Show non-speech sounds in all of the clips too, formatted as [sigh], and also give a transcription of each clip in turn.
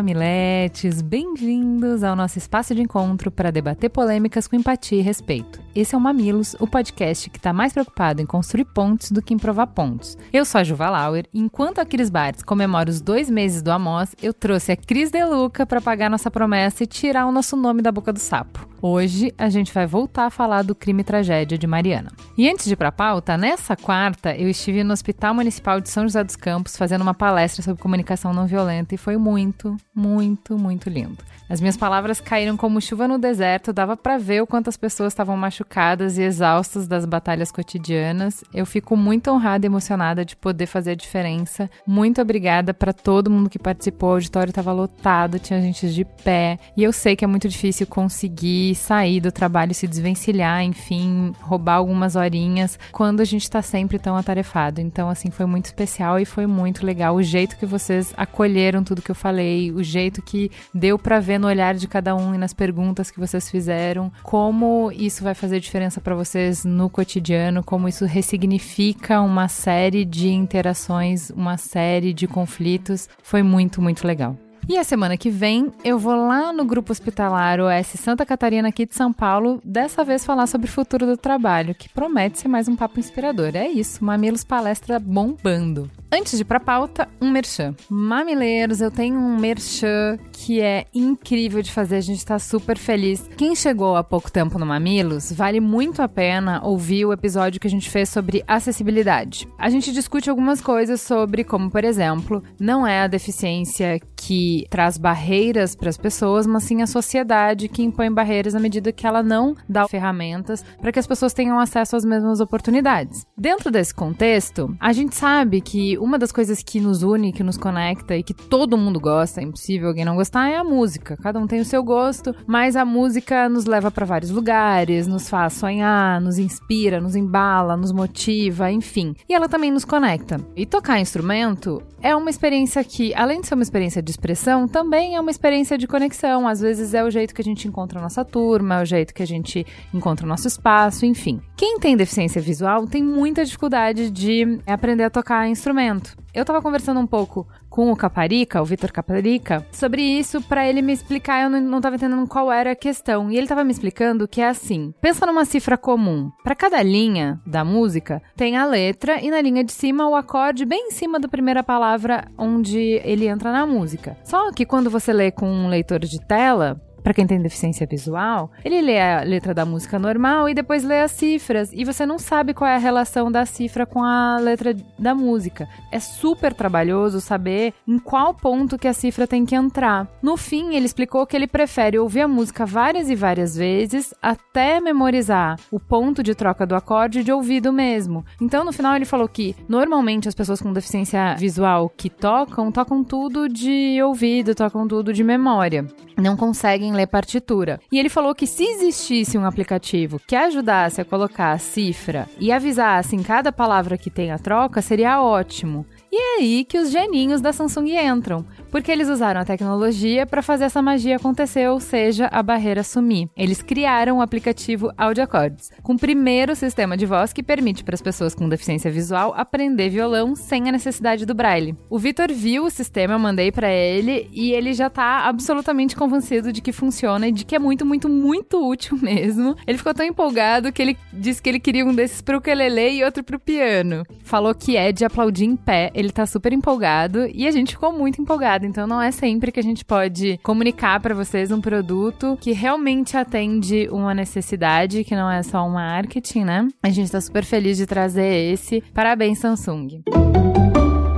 mamiletes, bem-vindos ao nosso espaço de encontro para debater polêmicas com empatia e respeito. Esse é o Mamilos, o podcast que está mais preocupado em construir pontes do que em provar pontos. Eu sou a Juva Lauer e enquanto a Cris Bartz comemora os dois meses do Amos, eu trouxe a Cris Deluca para pagar nossa promessa e tirar o nosso nome da boca do sapo. Hoje a gente vai voltar a falar do crime e tragédia de Mariana. E antes de ir para a pauta, nessa quarta eu estive no Hospital Municipal de São José dos Campos fazendo uma palestra sobre comunicação não violenta e foi muito, muito, muito lindo. As minhas palavras caíram como chuva no deserto, dava para ver o quanto as pessoas estavam machucadas e exaustas das batalhas cotidianas. Eu fico muito honrada e emocionada de poder fazer a diferença. Muito obrigada para todo mundo que participou. O auditório estava lotado, tinha gente de pé. E eu sei que é muito difícil conseguir sair do trabalho, se desvencilhar, enfim, roubar algumas horinhas quando a gente está sempre tão atarefado. Então, assim, foi muito especial e foi muito legal o jeito que vocês acolheram tudo que eu falei, o jeito que deu para ver no olhar de cada um e nas perguntas que vocês fizeram, como isso vai fazer diferença para vocês no cotidiano, como isso ressignifica uma série de interações, uma série de conflitos. Foi muito, muito legal. E a semana que vem eu vou lá no Grupo Hospitalar OS Santa Catarina aqui de São Paulo, dessa vez falar sobre o futuro do trabalho, que promete ser mais um papo inspirador. É isso, Mamilos Palestra bombando. Antes de ir pra pauta, um merchan. Mamileiros, eu tenho um merchan que é incrível de fazer, a gente tá super feliz. Quem chegou há pouco tempo no Mamilos, vale muito a pena ouvir o episódio que a gente fez sobre acessibilidade. A gente discute algumas coisas sobre como, por exemplo, não é a deficiência que traz barreiras para as pessoas, mas sim a sociedade que impõe barreiras à medida que ela não dá ferramentas para que as pessoas tenham acesso às mesmas oportunidades. Dentro desse contexto, a gente sabe que uma das coisas que nos une, que nos conecta e que todo mundo gosta, é impossível alguém não gostar, é a música. Cada um tem o seu gosto, mas a música nos leva para vários lugares, nos faz sonhar, nos inspira, nos embala, nos motiva, enfim. E ela também nos conecta. E tocar instrumento é uma experiência que, além de ser uma experiência de expressão, também é uma experiência de conexão. Às vezes é o jeito que a gente encontra a nossa turma, é o jeito que a gente encontra o nosso espaço, enfim. Quem tem deficiência visual tem muita dificuldade de aprender a tocar instrumento. Eu tava conversando um pouco com o Caparica, o Vitor Caparica, sobre isso para ele me explicar, eu não, não tava entendendo qual era a questão. E ele tava me explicando que é assim: pensa numa cifra comum. Para cada linha da música, tem a letra e na linha de cima o acorde bem em cima da primeira palavra onde ele entra na música. Só que quando você lê com um leitor de tela, para quem tem deficiência visual, ele lê a letra da música normal e depois lê as cifras. E você não sabe qual é a relação da cifra com a letra da música. É super trabalhoso saber em qual ponto que a cifra tem que entrar. No fim, ele explicou que ele prefere ouvir a música várias e várias vezes até memorizar o ponto de troca do acorde de ouvido mesmo. Então, no final, ele falou que normalmente as pessoas com deficiência visual que tocam, tocam tudo de ouvido, tocam tudo de memória. Não conseguem ler partitura. E ele falou que se existisse um aplicativo que ajudasse a colocar a cifra e avisasse em cada palavra que tem a troca, seria ótimo. E é aí que os geninhos da Samsung entram, porque eles usaram a tecnologia para fazer essa magia acontecer, ou seja, a barreira sumir. Eles criaram o aplicativo AudioAcords, com o primeiro sistema de voz que permite para as pessoas com deficiência visual aprender violão sem a necessidade do braille. O Vitor viu o sistema, eu mandei para ele e ele já tá absolutamente convencido de que funciona e de que é muito, muito, muito útil [laughs] mesmo. Ele ficou tão empolgado que ele disse que ele queria um desses pro ukulele e outro pro piano. Falou que é de aplaudir em pé ele tá super empolgado e a gente ficou muito empolgado. Então não é sempre que a gente pode comunicar para vocês um produto que realmente atende uma necessidade, que não é só um marketing, né? A gente tá super feliz de trazer esse. Parabéns, Samsung.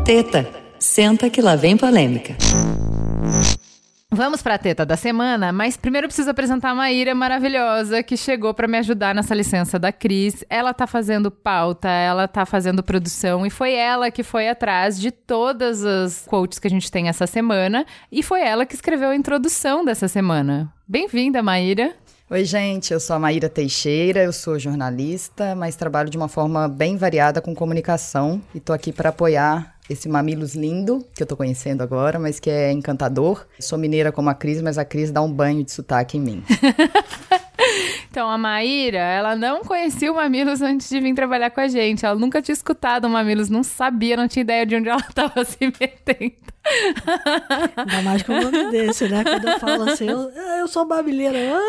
Teta, senta que lá vem polêmica. Vamos para a teta da semana, mas primeiro preciso apresentar a Maíra maravilhosa que chegou para me ajudar nessa licença da Cris. Ela tá fazendo pauta, ela tá fazendo produção e foi ela que foi atrás de todas as quotes que a gente tem essa semana e foi ela que escreveu a introdução dessa semana. Bem-vinda, Maíra. Oi, gente, eu sou a Maíra Teixeira, eu sou jornalista, mas trabalho de uma forma bem variada com comunicação e tô aqui para apoiar esse Mamilos lindo, que eu tô conhecendo agora, mas que é encantador. Sou mineira como a Cris, mas a Cris dá um banho de sotaque em mim. [laughs] Então, a Maíra, ela não conhecia o Mamilos antes de vir trabalhar com a gente. Ela nunca tinha escutado o Mamilos, não sabia, não tinha ideia de onde ela [laughs] estava se metendo. Ainda mais com um nome desse, né? Quando eu falo assim, eu, eu sou babileira. [laughs]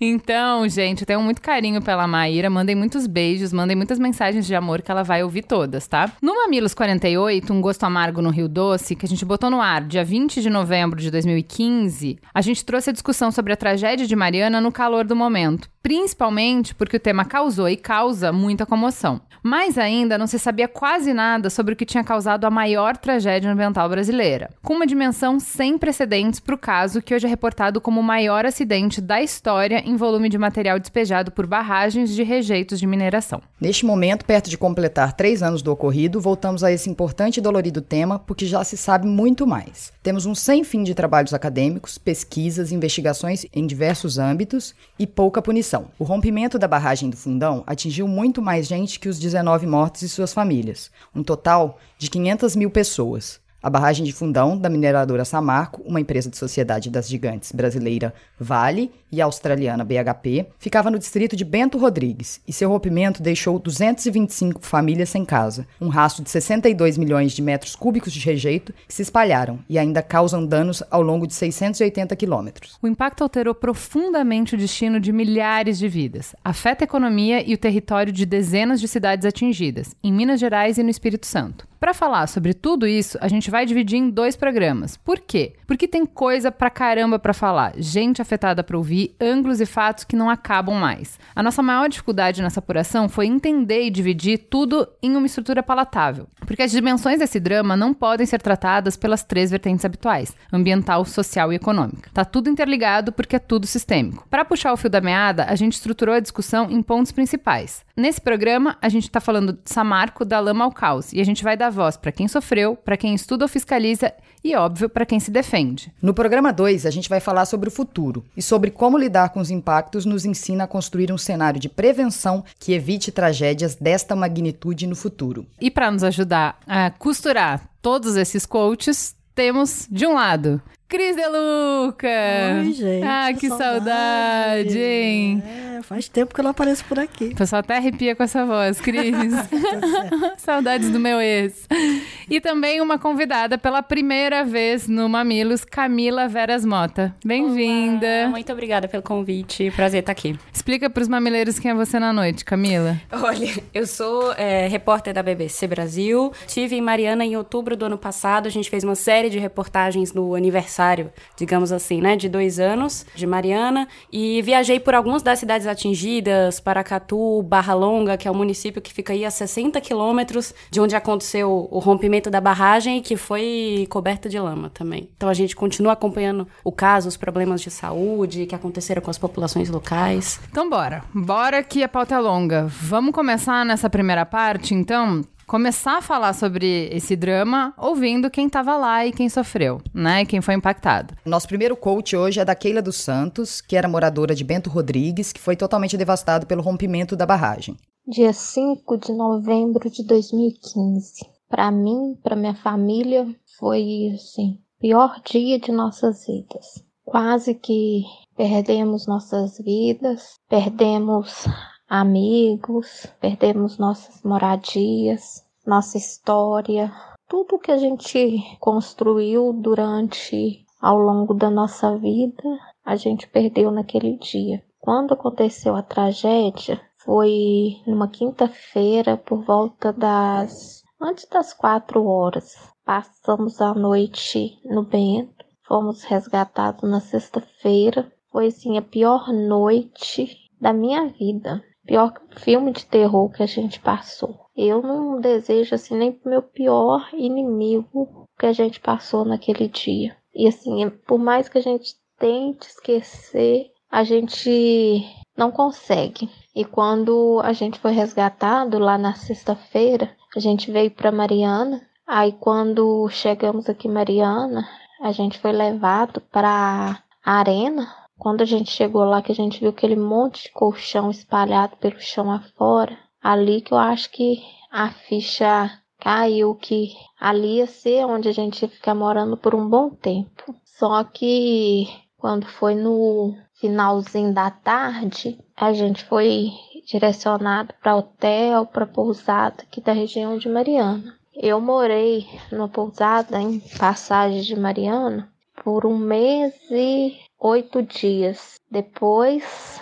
Então, gente, eu tenho muito carinho pela Maíra. Mandem muitos beijos, mandem muitas mensagens de amor que ela vai ouvir todas, tá? No Mamilos 48, um gosto amargo no Rio Doce, que a gente botou no ar dia 20 de novembro de 2015, a gente trouxe a discussão sobre a tragédia de Mariana no calor do momento, principalmente porque o tema causou e causa muita comoção. Mais ainda, não se sabia quase nada sobre o que tinha causado a maior tragédia ambiental brasileira, com uma dimensão sem precedentes para o caso que hoje é reportado como o maior acidente da história em volume de material despejado por barragens de rejeitos de mineração. Neste momento, perto de completar três anos do ocorrido, voltamos a esse importante e dolorido tema porque já se sabe muito mais. Temos um sem fim de trabalhos acadêmicos, pesquisas, investigações em diversos âmbitos e pouca punição. O rompimento da barragem do Fundão atingiu muito mais gente que os 19 mortos e suas famílias, um total de 500 mil pessoas. A barragem de Fundão, da mineradora Samarco, uma empresa de sociedade das gigantes brasileira Vale e australiana BHP, ficava no distrito de Bento Rodrigues e seu rompimento deixou 225 famílias sem casa, um rastro de 62 milhões de metros cúbicos de rejeito que se espalharam e ainda causam danos ao longo de 680 quilômetros. O impacto alterou profundamente o destino de milhares de vidas, afeta a economia e o território de dezenas de cidades atingidas, em Minas Gerais e no Espírito Santo. Para falar sobre tudo isso, a gente vai dividir em dois programas. Por quê? Porque tem coisa pra caramba para falar, gente afetada para ouvir, ângulos e fatos que não acabam mais. A nossa maior dificuldade nessa apuração foi entender e dividir tudo em uma estrutura palatável, porque as dimensões desse drama não podem ser tratadas pelas três vertentes habituais: ambiental, social e econômica. Tá tudo interligado porque é tudo sistêmico. Para puxar o fio da meada, a gente estruturou a discussão em pontos principais. Nesse programa, a gente está falando de Samarco, da lama ao caos, e a gente vai dar voz para quem sofreu, para quem estuda ou fiscaliza e, óbvio, para quem se defende. No programa 2, a gente vai falar sobre o futuro e sobre como lidar com os impactos nos ensina a construir um cenário de prevenção que evite tragédias desta magnitude no futuro. E para nos ajudar a costurar todos esses coaches, temos, de um lado, Cris De Luca! Oi, gente. Ah, que saudade, hein? É, faz tempo que eu não apareço por aqui. O pessoal até arrepia com essa voz, Cris. [laughs] Saudades do meu ex. E também uma convidada pela primeira vez no Mamilos, Camila Veras Mota. Bem-vinda. Muito obrigada pelo convite. Prazer estar aqui. Explica pros mamileiros quem é você na noite, Camila. Olha, eu sou é, repórter da BBC Brasil. Tive em Mariana em outubro do ano passado. A gente fez uma série de reportagens no aniversário, digamos assim, né, de dois anos de Mariana. E viajei por algumas das cidades atingidas, Paracatu, Barra Longa, que é um município que fica aí a 60 quilômetros de onde aconteceu o rompimento da barragem, que foi coberta de lama também. Então a gente continua acompanhando o caso, os problemas de saúde que aconteceram com as populações locais. Então bora. Bora que a pauta é longa. Vamos começar nessa primeira parte, então? Começar a falar sobre esse drama ouvindo quem estava lá e quem sofreu, né? E quem foi impactado. Nosso primeiro coach hoje é da Keila dos Santos, que era moradora de Bento Rodrigues, que foi totalmente devastado pelo rompimento da barragem. Dia 5 de novembro de 2015. Para mim, para minha família, foi assim, pior dia de nossas vidas. Quase que perdemos nossas vidas, perdemos amigos, perdemos nossas moradias, nossa história, tudo que a gente construiu durante ao longo da nossa vida, a gente perdeu naquele dia. Quando aconteceu a tragédia, foi numa quinta-feira por volta das antes das quatro horas. Passamos a noite no Bento, fomos resgatados na sexta-feira. Foi assim a pior noite da minha vida. Pior filme de terror que a gente passou. Eu não desejo assim nem pro meu pior inimigo que a gente passou naquele dia. E assim, por mais que a gente tente esquecer, a gente não consegue. E quando a gente foi resgatado lá na sexta-feira, a gente veio para Mariana. Aí quando chegamos aqui Mariana, a gente foi levado para a arena. Quando a gente chegou lá, que a gente viu aquele monte de colchão espalhado pelo chão afora, ali que eu acho que a ficha caiu que ali ia ser onde a gente ia ficar morando por um bom tempo. Só que quando foi no finalzinho da tarde, a gente foi direcionado para hotel, para pousada aqui da região de Mariana. Eu morei numa pousada em Passagem de Mariana por um mês e oito dias. Depois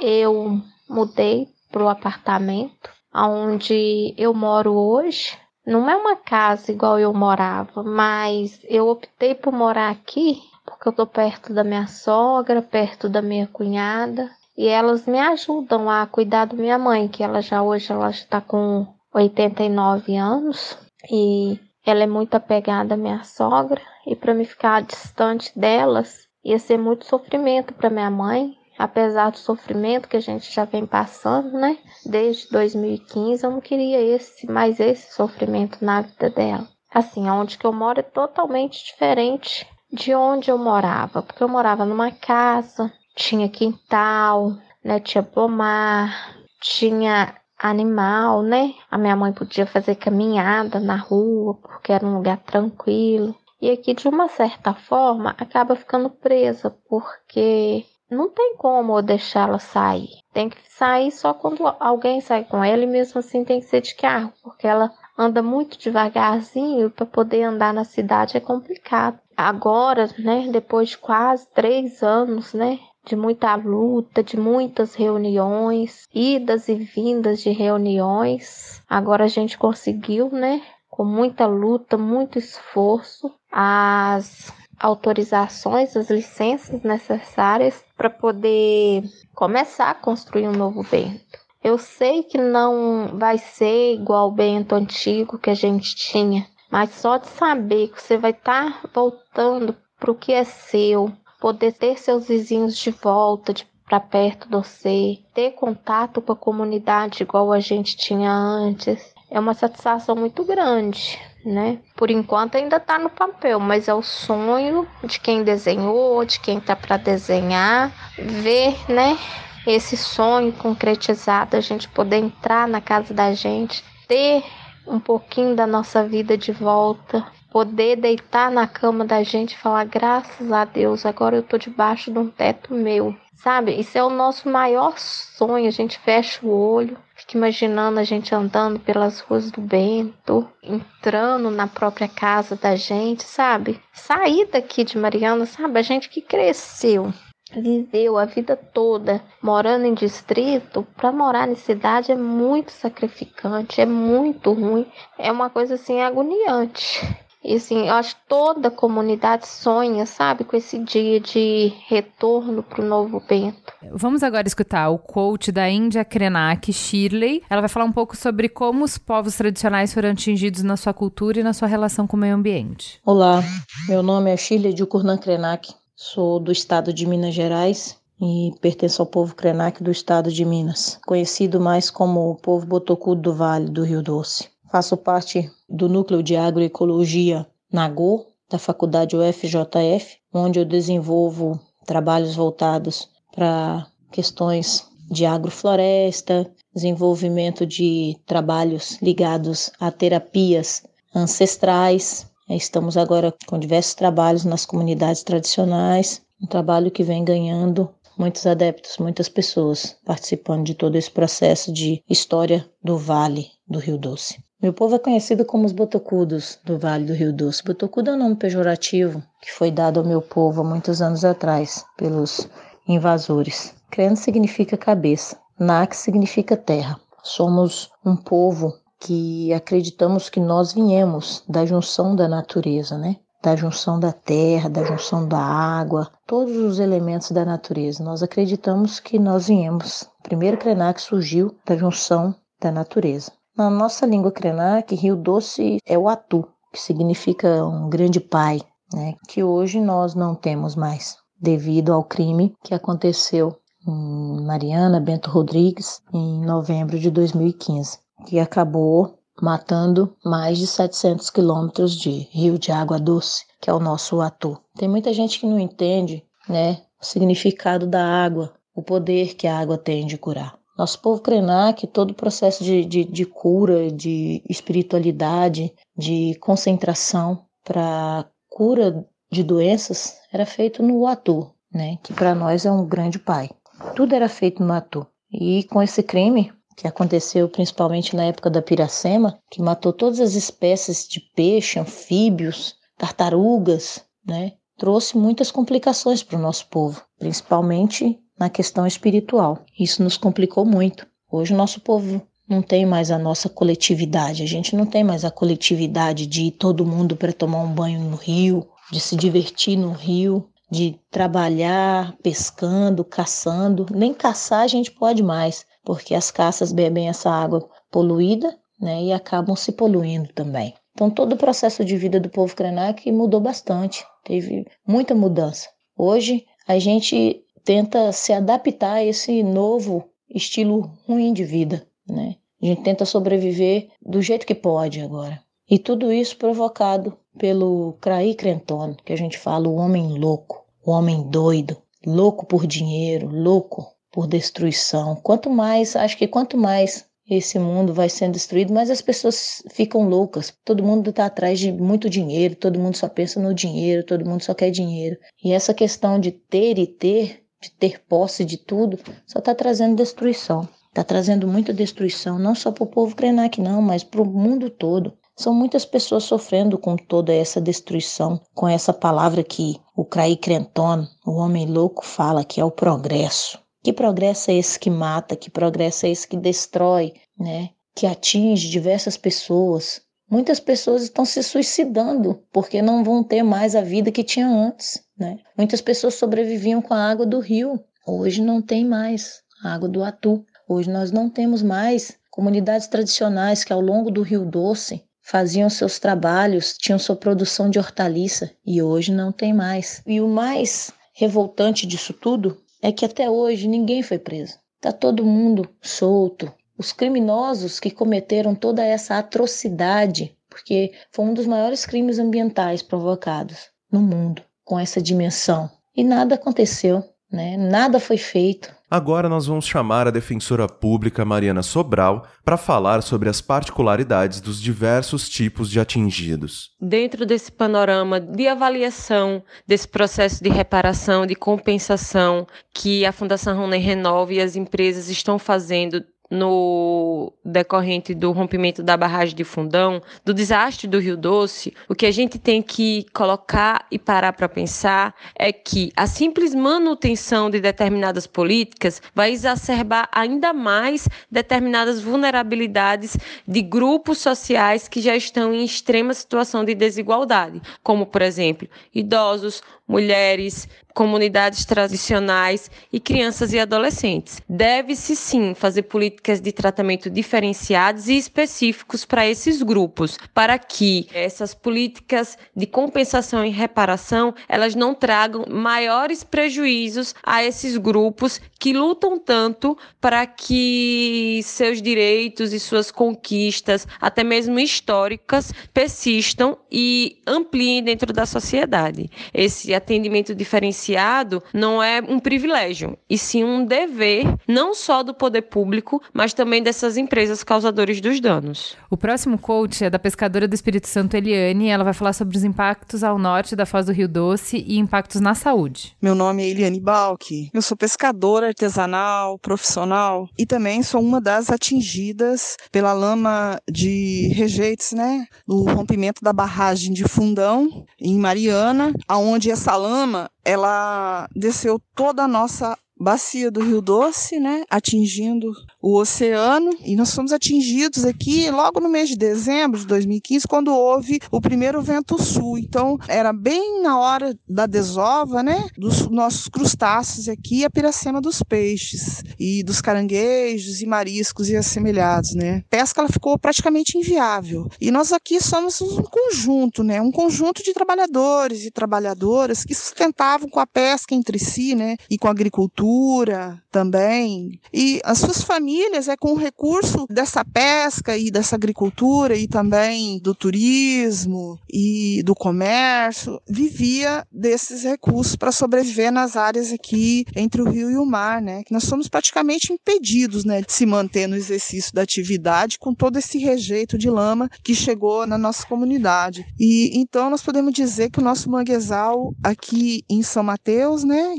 eu mudei para o apartamento onde eu moro hoje. Não é uma casa igual eu morava, mas eu optei por morar aqui porque eu tô perto da minha sogra, perto da minha cunhada, e elas me ajudam a cuidar da minha mãe, que ela já hoje ela está com 89 anos e ela é muito apegada à minha sogra e para me ficar distante delas ia ser muito sofrimento para minha mãe, apesar do sofrimento que a gente já vem passando, né? Desde 2015 eu não queria esse mais esse sofrimento na vida dela. Assim, onde que eu moro é totalmente diferente de onde eu morava, porque eu morava numa casa, tinha quintal, né, tinha pomar, tinha animal, né? A minha mãe podia fazer caminhada na rua, porque era um lugar tranquilo. E aqui, de uma certa forma, acaba ficando presa, porque não tem como deixá-la sair. Tem que sair só quando alguém sai com ela, e mesmo assim tem que ser de carro, porque ela anda muito devagarzinho para poder andar na cidade é complicado. Agora, né, depois de quase três anos, né, de muita luta, de muitas reuniões, idas e vindas de reuniões, agora a gente conseguiu, né, com muita luta, muito esforço, as autorizações, as licenças necessárias para poder começar a construir um novo Bento. Eu sei que não vai ser igual o Bento antigo que a gente tinha, mas só de saber que você vai estar tá voltando para o que é seu, poder ter seus vizinhos de volta, para perto de você, ter contato com a comunidade igual a gente tinha antes, é uma satisfação muito grande, né? Por enquanto ainda está no papel, mas é o sonho de quem desenhou, de quem tá para desenhar, ver, né? Esse sonho concretizado, a gente poder entrar na casa da gente, ter um pouquinho da nossa vida de volta, poder deitar na cama da gente e falar graças a Deus, agora eu tô debaixo de um teto meu. Sabe? Isso é o nosso maior sonho. A gente fecha o olho, fica imaginando a gente andando pelas ruas do Bento, entrando na própria casa da gente, sabe? Sair daqui de Mariana, sabe? A gente que cresceu viveu a vida toda morando em distrito, para morar em cidade é muito sacrificante, é muito ruim, é uma coisa assim agoniante. E assim, eu acho que toda a comunidade sonha, sabe, com esse dia de retorno para o novo Bento. Vamos agora escutar o coach da Índia Krenak, Shirley. Ela vai falar um pouco sobre como os povos tradicionais foram atingidos na sua cultura e na sua relação com o meio ambiente. Olá, meu nome é Shirley de Kurnan Krenak, sou do estado de Minas Gerais e pertenço ao povo Krenak do estado de Minas, conhecido mais como o povo Botocudo do Vale do Rio Doce. Faço parte do Núcleo de Agroecologia NAGO, da Faculdade UFJF, onde eu desenvolvo trabalhos voltados para questões de agrofloresta, desenvolvimento de trabalhos ligados a terapias ancestrais. Estamos agora com diversos trabalhos nas comunidades tradicionais, um trabalho que vem ganhando muitos adeptos, muitas pessoas participando de todo esse processo de história do Vale do Rio Doce. Meu povo é conhecido como os botocudos do Vale do Rio Doce. Botocudo é um nome pejorativo que foi dado ao meu povo há muitos anos atrás pelos invasores. Creno significa cabeça, Nak significa terra. Somos um povo que acreditamos que nós viemos da junção da natureza, né? Da junção da terra, da junção da água, todos os elementos da natureza. Nós acreditamos que nós viemos. Primeiro Krenak surgiu da junção da natureza. Na nossa língua Krenak, Rio Doce é o Atu, que significa um grande pai, né, que hoje nós não temos mais, devido ao crime que aconteceu em Mariana Bento Rodrigues em novembro de 2015, que acabou matando mais de 700 quilômetros de rio de água doce, que é o nosso Atu. Tem muita gente que não entende, né, o significado da água, o poder que a água tem de curar. Nosso povo Krenak, todo o processo de, de, de cura, de espiritualidade, de concentração para cura de doenças era feito no Atu, né? Que para nós é um grande pai. Tudo era feito no Atu. E com esse crime, que aconteceu principalmente na época da Piracema, que matou todas as espécies de peixe, anfíbios, tartarugas, né? Trouxe muitas complicações para o nosso povo, principalmente na questão espiritual. Isso nos complicou muito. Hoje o nosso povo não tem mais a nossa coletividade, a gente não tem mais a coletividade de ir todo mundo para tomar um banho no rio, de se divertir no rio, de trabalhar pescando, caçando. Nem caçar a gente pode mais, porque as caças bebem essa água poluída né, e acabam se poluindo também. Então, todo o processo de vida do povo Krenak mudou bastante, teve muita mudança. Hoje, a gente tenta se adaptar a esse novo estilo ruim de vida, né? A gente tenta sobreviver do jeito que pode agora. E tudo isso provocado pelo Craí Crenton, que a gente fala o homem louco, o homem doido, louco por dinheiro, louco por destruição. Quanto mais, acho que quanto mais esse mundo vai sendo destruído, mais as pessoas ficam loucas. Todo mundo está atrás de muito dinheiro, todo mundo só pensa no dinheiro, todo mundo só quer dinheiro. E essa questão de ter e ter, de ter posse de tudo, só está trazendo destruição. Está trazendo muita destruição, não só para o povo Krenak, não, mas para o mundo todo. São muitas pessoas sofrendo com toda essa destruição, com essa palavra que o Craí Crenton, o homem louco, fala que é o progresso. Que progresso é esse que mata? Que progresso é esse que destrói, né? Que atinge diversas pessoas. Muitas pessoas estão se suicidando porque não vão ter mais a vida que tinha antes, né? Muitas pessoas sobreviviam com a água do rio. Hoje não tem mais a água do Atu. Hoje nós não temos mais comunidades tradicionais que ao longo do Rio Doce faziam seus trabalhos, tinham sua produção de hortaliça e hoje não tem mais. E o mais revoltante disso tudo é que até hoje ninguém foi preso. Tá todo mundo solto. Os criminosos que cometeram toda essa atrocidade, porque foi um dos maiores crimes ambientais provocados no mundo com essa dimensão. E nada aconteceu, né? Nada foi feito. Agora nós vamos chamar a defensora pública Mariana Sobral para falar sobre as particularidades dos diversos tipos de atingidos. Dentro desse panorama de avaliação desse processo de reparação, de compensação que a Fundação Ronen Renova e as empresas estão fazendo no decorrente do rompimento da barragem de Fundão, do desastre do Rio Doce, o que a gente tem que colocar e parar para pensar é que a simples manutenção de determinadas políticas vai exacerbar ainda mais determinadas vulnerabilidades de grupos sociais que já estão em extrema situação de desigualdade, como, por exemplo, idosos, mulheres, comunidades tradicionais e crianças e adolescentes. Deve-se sim fazer políticas de tratamento diferenciados e específicos para esses grupos, para que essas políticas de compensação e reparação, elas não tragam maiores prejuízos a esses grupos que lutam tanto para que seus direitos e suas conquistas, até mesmo históricas, persistam e ampliem dentro da sociedade. Esse atendimento diferenciado não é um privilégio, e sim um dever, não só do poder público, mas também dessas empresas causadoras dos danos. O próximo coach é da pescadora do Espírito Santo, Eliane, e ela vai falar sobre os impactos ao norte da Foz do Rio Doce e impactos na saúde. Meu nome é Eliane Balk, eu sou pescadora artesanal, profissional, e também sou uma das atingidas pela lama de rejeitos, né, no rompimento da barragem de Fundão, em Mariana, aonde essa lama, ela desceu toda a nossa bacia do Rio Doce, né, atingindo o oceano, e nós fomos atingidos aqui logo no mês de dezembro de 2015, quando houve o primeiro vento sul. Então, era bem na hora da desova, né, dos nossos crustáceos aqui, a piracema dos peixes e dos caranguejos e mariscos e assemelhados, né. A pesca ela ficou praticamente inviável. E nós aqui somos um conjunto, né, um conjunto de trabalhadores e trabalhadoras que sustentavam com a pesca entre si, né, e com a agricultura agricultura também. E as suas famílias, é com o recurso dessa pesca e dessa agricultura e também do turismo e do comércio, vivia desses recursos para sobreviver nas áreas aqui entre o rio e o mar, né? Que nós somos praticamente impedidos, né, de se manter no exercício da atividade com todo esse rejeito de lama que chegou na nossa comunidade. E então nós podemos dizer que o nosso manguezal aqui em São Mateus, né,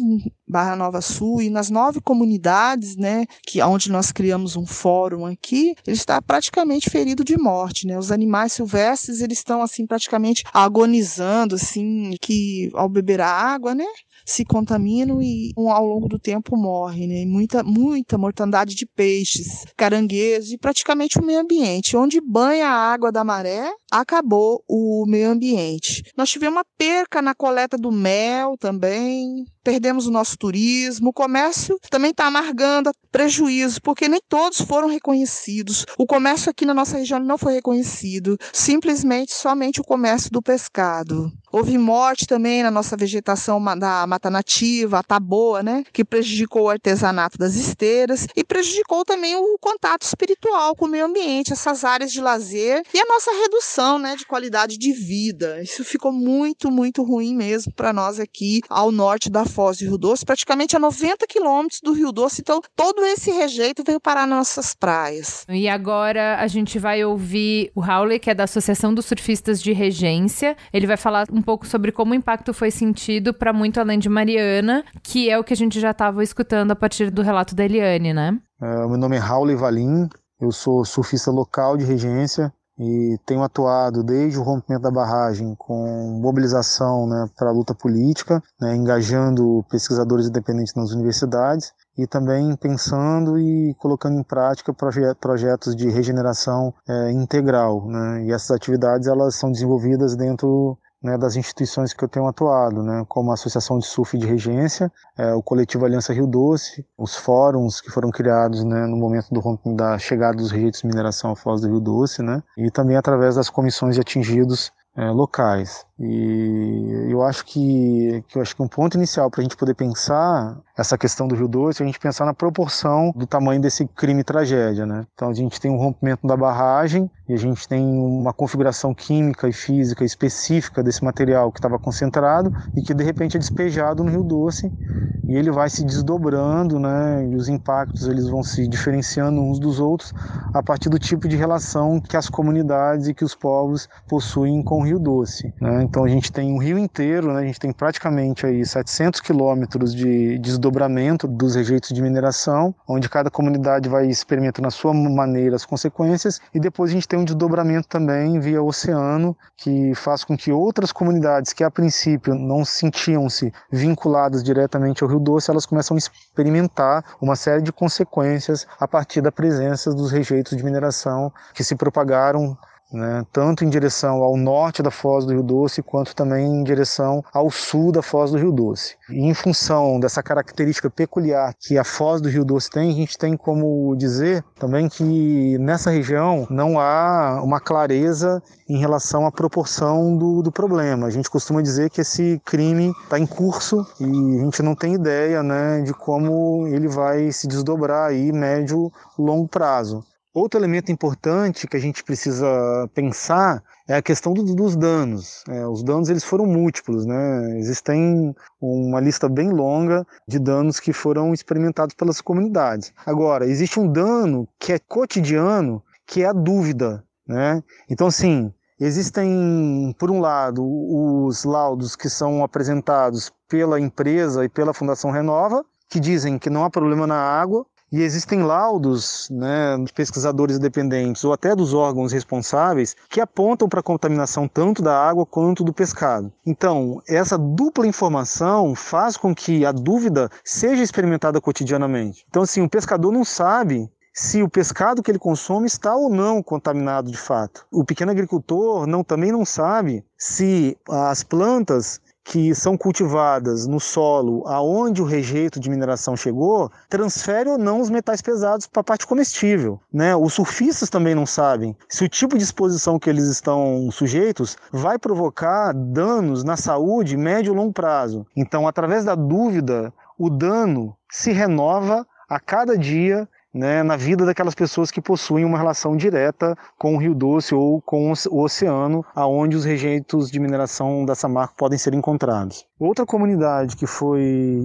Barra Nova Sul e nas nove comunidades, né, que onde nós criamos um fórum aqui, ele está praticamente ferido de morte, né? Os animais silvestres, eles estão assim praticamente agonizando assim, que ao beber a água, né, se contaminam e ao longo do tempo morrem, né? Muita, muita mortandade de peixes, caranguejos e praticamente o meio ambiente. Onde banha a água da maré, acabou o meio ambiente. Nós tivemos uma perca na coleta do mel também, perdemos o nosso turismo, o comércio também está amargando prejuízo, porque nem todos foram reconhecidos. O comércio aqui na nossa região não foi reconhecido, simplesmente somente o comércio do pescado. Houve morte também na nossa vegetação da mata nativa, a taboa, né, que prejudicou o artesanato das esteiras e prejudicou também o contato espiritual com o meio ambiente, essas áreas de lazer e a nossa redução, né, de qualidade de vida. Isso ficou muito, muito ruim mesmo para nós aqui ao norte da Foz do Rio Doce, praticamente a 90 quilômetros do Rio Doce. Então, todo esse rejeito veio parar nas nossas praias. E agora a gente vai ouvir o Howley, que é da Associação dos Surfistas de Regência. Ele vai falar um pouco sobre como o impacto foi sentido para muito além de Mariana, que é o que a gente já estava escutando a partir do relato da Eliane, né? É, meu nome é Howley Valim, eu sou surfista local de Regência e tenho atuado desde o rompimento da barragem com mobilização né, para a luta política, né, engajando pesquisadores independentes nas universidades e também pensando e colocando em prática proje projetos de regeneração é, integral. Né, e essas atividades elas são desenvolvidas dentro né, das instituições que eu tenho atuado, né, como a Associação de Surf de Regência, é, o Coletivo Aliança Rio Doce, os fóruns que foram criados né, no momento do, da chegada dos rejeitos de mineração à Foz do Rio Doce, né, e também através das comissões de atingidos é, locais. E eu acho que, que eu acho que um ponto inicial para a gente poder pensar essa questão do Rio Doce é a gente pensar na proporção do tamanho desse crime tragédia, né? Então a gente tem um rompimento da barragem e a gente tem uma configuração química e física específica desse material que estava concentrado e que de repente é despejado no Rio Doce e ele vai se desdobrando, né? E os impactos eles vão se diferenciando uns dos outros a partir do tipo de relação que as comunidades e que os povos possuem com o Rio Doce, né? Então a gente tem um rio inteiro, né? a gente tem praticamente aí 700 quilômetros de desdobramento dos rejeitos de mineração, onde cada comunidade vai experimentando a sua maneira as consequências, e depois a gente tem um desdobramento também via oceano, que faz com que outras comunidades que a princípio não sentiam-se vinculadas diretamente ao Rio Doce, elas começam a experimentar uma série de consequências a partir da presença dos rejeitos de mineração que se propagaram né, tanto em direção ao norte da Foz do Rio Doce, quanto também em direção ao sul da Foz do Rio Doce. E em função dessa característica peculiar que a Foz do Rio Doce tem, a gente tem como dizer também que nessa região não há uma clareza em relação à proporção do, do problema. A gente costuma dizer que esse crime está em curso e a gente não tem ideia né, de como ele vai se desdobrar aí médio longo prazo. Outro elemento importante que a gente precisa pensar é a questão do, dos danos. É, os danos eles foram múltiplos, né? Existem uma lista bem longa de danos que foram experimentados pelas comunidades. Agora, existe um dano que é cotidiano, que é a dúvida, né? Então, assim, existem, por um lado, os laudos que são apresentados pela empresa e pela Fundação Renova, que dizem que não há problema na água, e existem laudos né, de pesquisadores independentes ou até dos órgãos responsáveis que apontam para a contaminação tanto da água quanto do pescado. Então, essa dupla informação faz com que a dúvida seja experimentada cotidianamente. Então, assim, o pescador não sabe se o pescado que ele consome está ou não contaminado de fato. O pequeno agricultor não, também não sabe se as plantas que são cultivadas no solo aonde o rejeito de mineração chegou, transfere ou não os metais pesados para a parte comestível. Né? Os surfistas também não sabem se o tipo de exposição que eles estão sujeitos vai provocar danos na saúde médio e longo prazo. Então, através da dúvida, o dano se renova a cada dia né, na vida daquelas pessoas que possuem uma relação direta com o Rio Doce ou com o oceano, aonde os rejeitos de mineração da Samarco podem ser encontrados. Outra comunidade que foi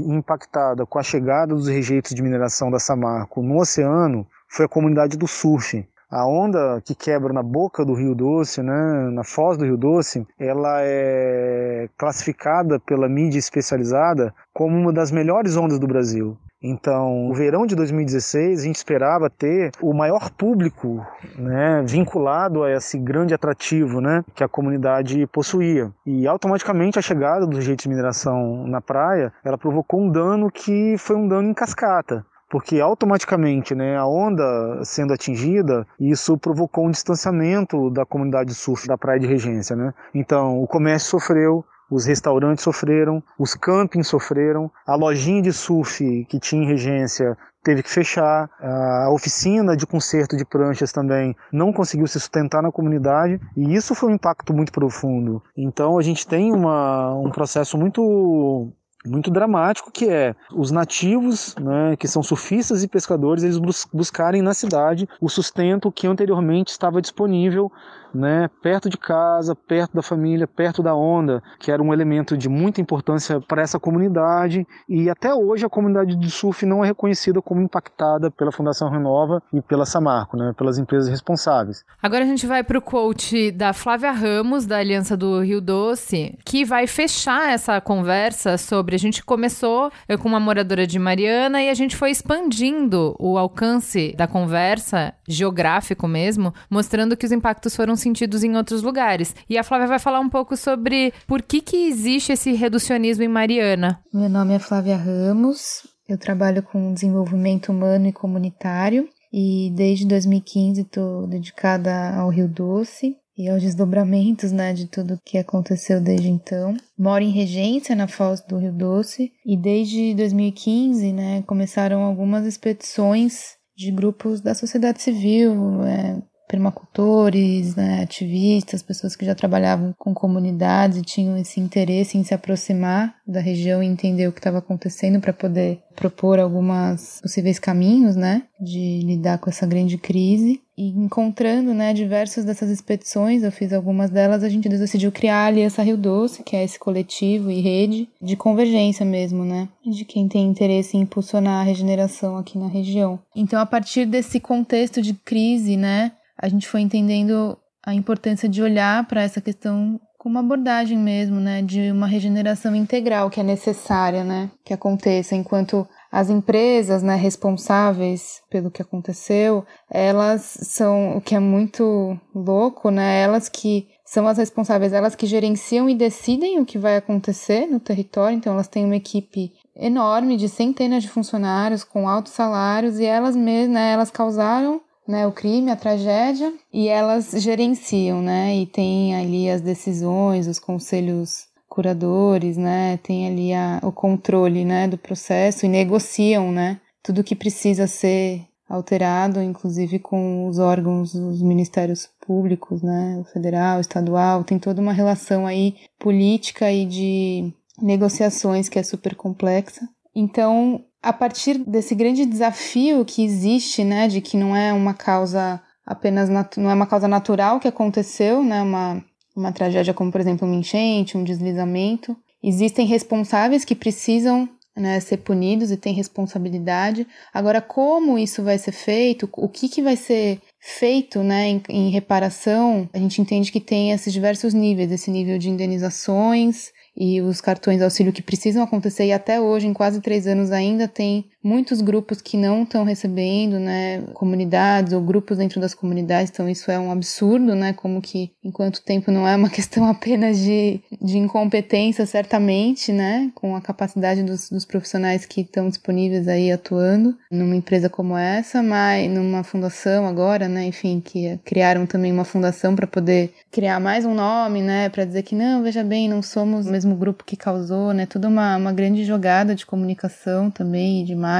impactada com a chegada dos rejeitos de mineração da Samarco no oceano foi a comunidade do surf. A onda que quebra na boca do Rio Doce, né, na foz do Rio Doce, ela é classificada pela mídia especializada como uma das melhores ondas do Brasil. Então, o verão de 2016, a gente esperava ter o maior público né, vinculado a esse grande atrativo né, que a comunidade possuía. E automaticamente a chegada dos rejeitos de mineração na praia, ela provocou um dano que foi um dano em cascata porque automaticamente né, a onda sendo atingida, isso provocou um distanciamento da comunidade surf da praia de Regência. Né? Então o comércio sofreu, os restaurantes sofreram, os campings sofreram, a lojinha de surf que tinha em regência teve que fechar, a oficina de conserto de pranchas também não conseguiu se sustentar na comunidade e isso foi um impacto muito profundo. Então a gente tem uma, um processo muito muito dramático que é os nativos, né, que são surfistas e pescadores, eles buscarem na cidade o sustento que anteriormente estava disponível né, perto de casa, perto da família, perto da onda, que era um elemento de muita importância para essa comunidade. E até hoje a comunidade de surf não é reconhecida como impactada pela Fundação Renova e pela Samarco, né, pelas empresas responsáveis. Agora a gente vai para o coach da Flávia Ramos, da Aliança do Rio Doce, que vai fechar essa conversa sobre. A gente começou com uma moradora de Mariana e a gente foi expandindo o alcance da conversa, geográfico mesmo, mostrando que os impactos foram sentidos em outros lugares. E a Flávia vai falar um pouco sobre por que, que existe esse reducionismo em Mariana. Meu nome é Flávia Ramos, eu trabalho com desenvolvimento humano e comunitário e desde 2015 estou dedicada ao Rio Doce e aos desdobramentos né, de tudo que aconteceu desde então. Moro em Regência, na foz do Rio Doce, e desde 2015 né, começaram algumas expedições de grupos da sociedade civil, é, permacultores, né, ativistas, pessoas que já trabalhavam com comunidades e tinham esse interesse em se aproximar da região e entender o que estava acontecendo para poder propor algumas possíveis caminhos, né, de lidar com essa grande crise. E encontrando, né, diversas dessas expedições, eu fiz algumas delas, a gente decidiu criar a Aliança Rio Doce, que é esse coletivo e rede de convergência mesmo, né, de quem tem interesse em impulsionar a regeneração aqui na região. Então, a partir desse contexto de crise, né, a gente foi entendendo a importância de olhar para essa questão com uma abordagem mesmo, né, de uma regeneração integral que é necessária, né, que aconteça. Enquanto as empresas, né, responsáveis pelo que aconteceu, elas são o que é muito louco, né, elas que são as responsáveis, elas que gerenciam e decidem o que vai acontecer no território, então elas têm uma equipe enorme de centenas de funcionários com altos salários e elas mesmas, né, elas causaram né, o crime, a tragédia, e elas gerenciam, né, e tem ali as decisões, os conselhos curadores, né, tem ali a, o controle, né, do processo e negociam, né, tudo que precisa ser alterado, inclusive com os órgãos, os ministérios públicos, né, o federal, o estadual, tem toda uma relação aí política e de negociações que é super complexa. Então, a partir desse grande desafio que existe, né, de que não é uma causa apenas não é uma causa natural que aconteceu, né, uma uma tragédia como por exemplo uma enchente, um deslizamento, existem responsáveis que precisam né, ser punidos e têm responsabilidade. Agora, como isso vai ser feito, o que, que vai ser feito né, em, em reparação, a gente entende que tem esses diversos níveis, esse nível de indenizações, e os cartões auxílio que precisam acontecer, e até hoje, em quase três anos, ainda tem muitos grupos que não estão recebendo, né, comunidades ou grupos dentro das comunidades, então isso é um absurdo, né, como que, enquanto tempo não é uma [laughs] questão apenas de, de incompetência, certamente, né, com a capacidade dos, dos profissionais que estão disponíveis aí atuando numa empresa como essa, mas numa fundação agora, né, enfim, que criaram também uma fundação para poder criar mais um nome, né, para dizer que não, veja bem, não somos o mesmo grupo que causou, né, tudo uma, uma grande jogada de comunicação também, de marketing,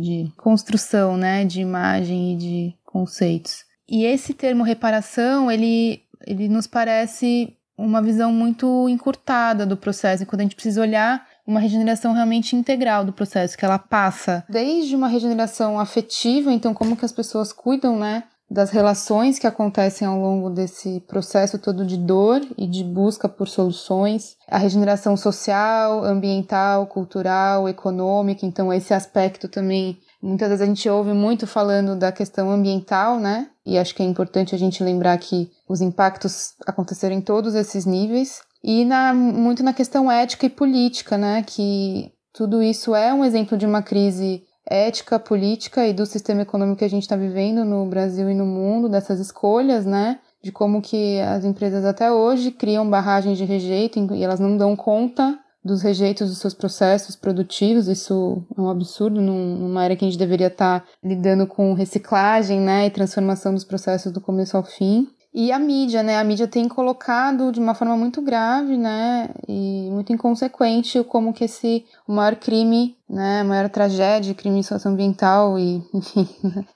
de construção, né, de imagem e de conceitos. E esse termo reparação, ele, ele nos parece uma visão muito encurtada do processo, quando a gente precisa olhar uma regeneração realmente integral do processo, que ela passa desde uma regeneração afetiva, então como que as pessoas cuidam, né, das relações que acontecem ao longo desse processo todo de dor e de busca por soluções, a regeneração social, ambiental, cultural, econômica, então esse aspecto também muitas vezes a gente ouve muito falando da questão ambiental, né? E acho que é importante a gente lembrar que os impactos aconteceram em todos esses níveis e na, muito na questão ética e política, né? Que tudo isso é um exemplo de uma crise ética, política e do sistema econômico que a gente está vivendo no Brasil e no mundo, dessas escolhas, né? De como que as empresas até hoje criam barragens de rejeito e elas não dão conta dos rejeitos dos seus processos produtivos. Isso é um absurdo numa era que a gente deveria estar tá lidando com reciclagem, né? E transformação dos processos do começo ao fim. E a mídia, né? A mídia tem colocado de uma forma muito grave, né? E muito inconsequente como que esse maior crime, né? A maior tragédia, crime socioambiental e, [laughs] enfim,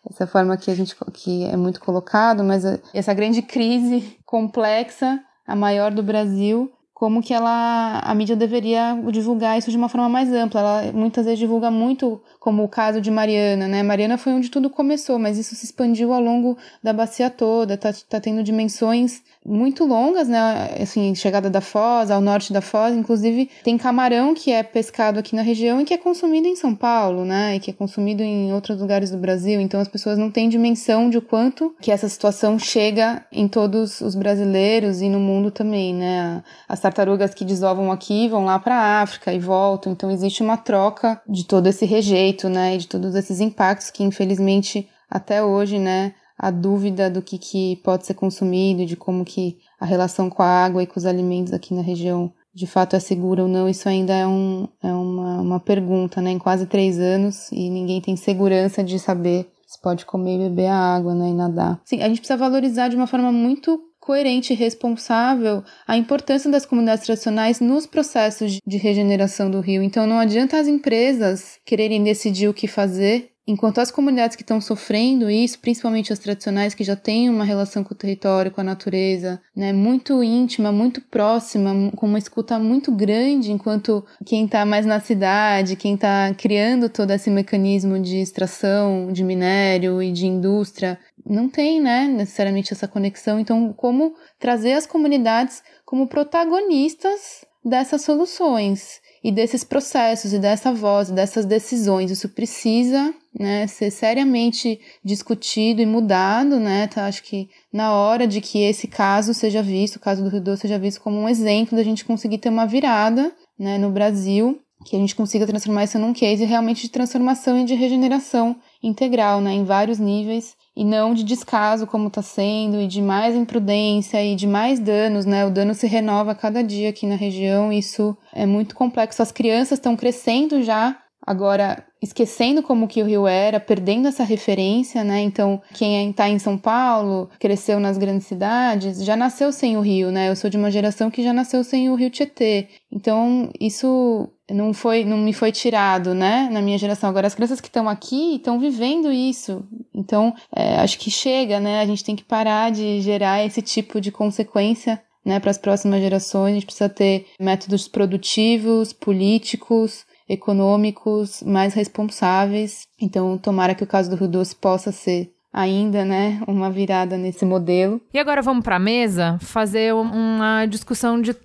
essa forma que a gente que é muito colocado, mas essa grande crise complexa, a maior do Brasil, como que ela a mídia deveria divulgar isso de uma forma mais ampla. Ela muitas vezes divulga muito, como o caso de Mariana, né? Mariana foi onde tudo começou, mas isso se expandiu ao longo da bacia toda, tá, tá tendo dimensões muito longas, né? Assim, chegada da Foz, ao norte da Foz, inclusive tem camarão que é pescado aqui na região e que é consumido em São Paulo, né? E que é consumido em outros lugares do Brasil. Então as pessoas não têm dimensão de quanto que essa situação chega em todos os brasileiros e no mundo também, né? Tartarugas que desovam aqui vão lá para a África e voltam. Então existe uma troca de todo esse rejeito, né? E de todos esses impactos que infelizmente até hoje, né? a dúvida do que, que pode ser consumido, de como que a relação com a água e com os alimentos aqui na região de fato é segura ou não, isso ainda é, um, é uma, uma pergunta, né? Em quase três anos e ninguém tem segurança de saber se pode comer e beber a água, né? E nadar. Sim, a gente precisa valorizar de uma forma muito coerente e responsável a importância das comunidades tradicionais nos processos de regeneração do rio. Então não adianta as empresas quererem decidir o que fazer Enquanto as comunidades que estão sofrendo isso, principalmente as tradicionais que já têm uma relação com o território, com a natureza, né, muito íntima, muito próxima, com uma escuta muito grande, enquanto quem está mais na cidade, quem está criando todo esse mecanismo de extração de minério e de indústria, não tem, né, necessariamente essa conexão. Então, como trazer as comunidades como protagonistas dessas soluções? E desses processos e dessa voz, dessas decisões. Isso precisa né, ser seriamente discutido e mudado, né? Tá, acho que na hora de que esse caso seja visto, o caso do Rio Doce seja visto como um exemplo da gente conseguir ter uma virada né, no Brasil, que a gente consiga transformar isso num case realmente de transformação e de regeneração integral, né, em vários níveis e não de descaso como está sendo e de mais imprudência e de mais danos, né? O dano se renova a cada dia aqui na região, isso é muito complexo. As crianças estão crescendo já agora esquecendo como que o Rio era, perdendo essa referência, né? Então, quem está em São Paulo, cresceu nas grandes cidades, já nasceu sem o Rio, né? Eu sou de uma geração que já nasceu sem o Rio Tietê. Então, isso não foi, não me foi tirado, né? Na minha geração. Agora, as crianças que estão aqui estão vivendo isso. Então, é, acho que chega, né? A gente tem que parar de gerar esse tipo de consequência né, para as próximas gerações. A gente precisa ter métodos produtivos, políticos, econômicos mais responsáveis. Então, tomara que o caso do Rio Doce possa ser ainda, né, uma virada nesse modelo. E agora vamos para a mesa fazer uma discussão de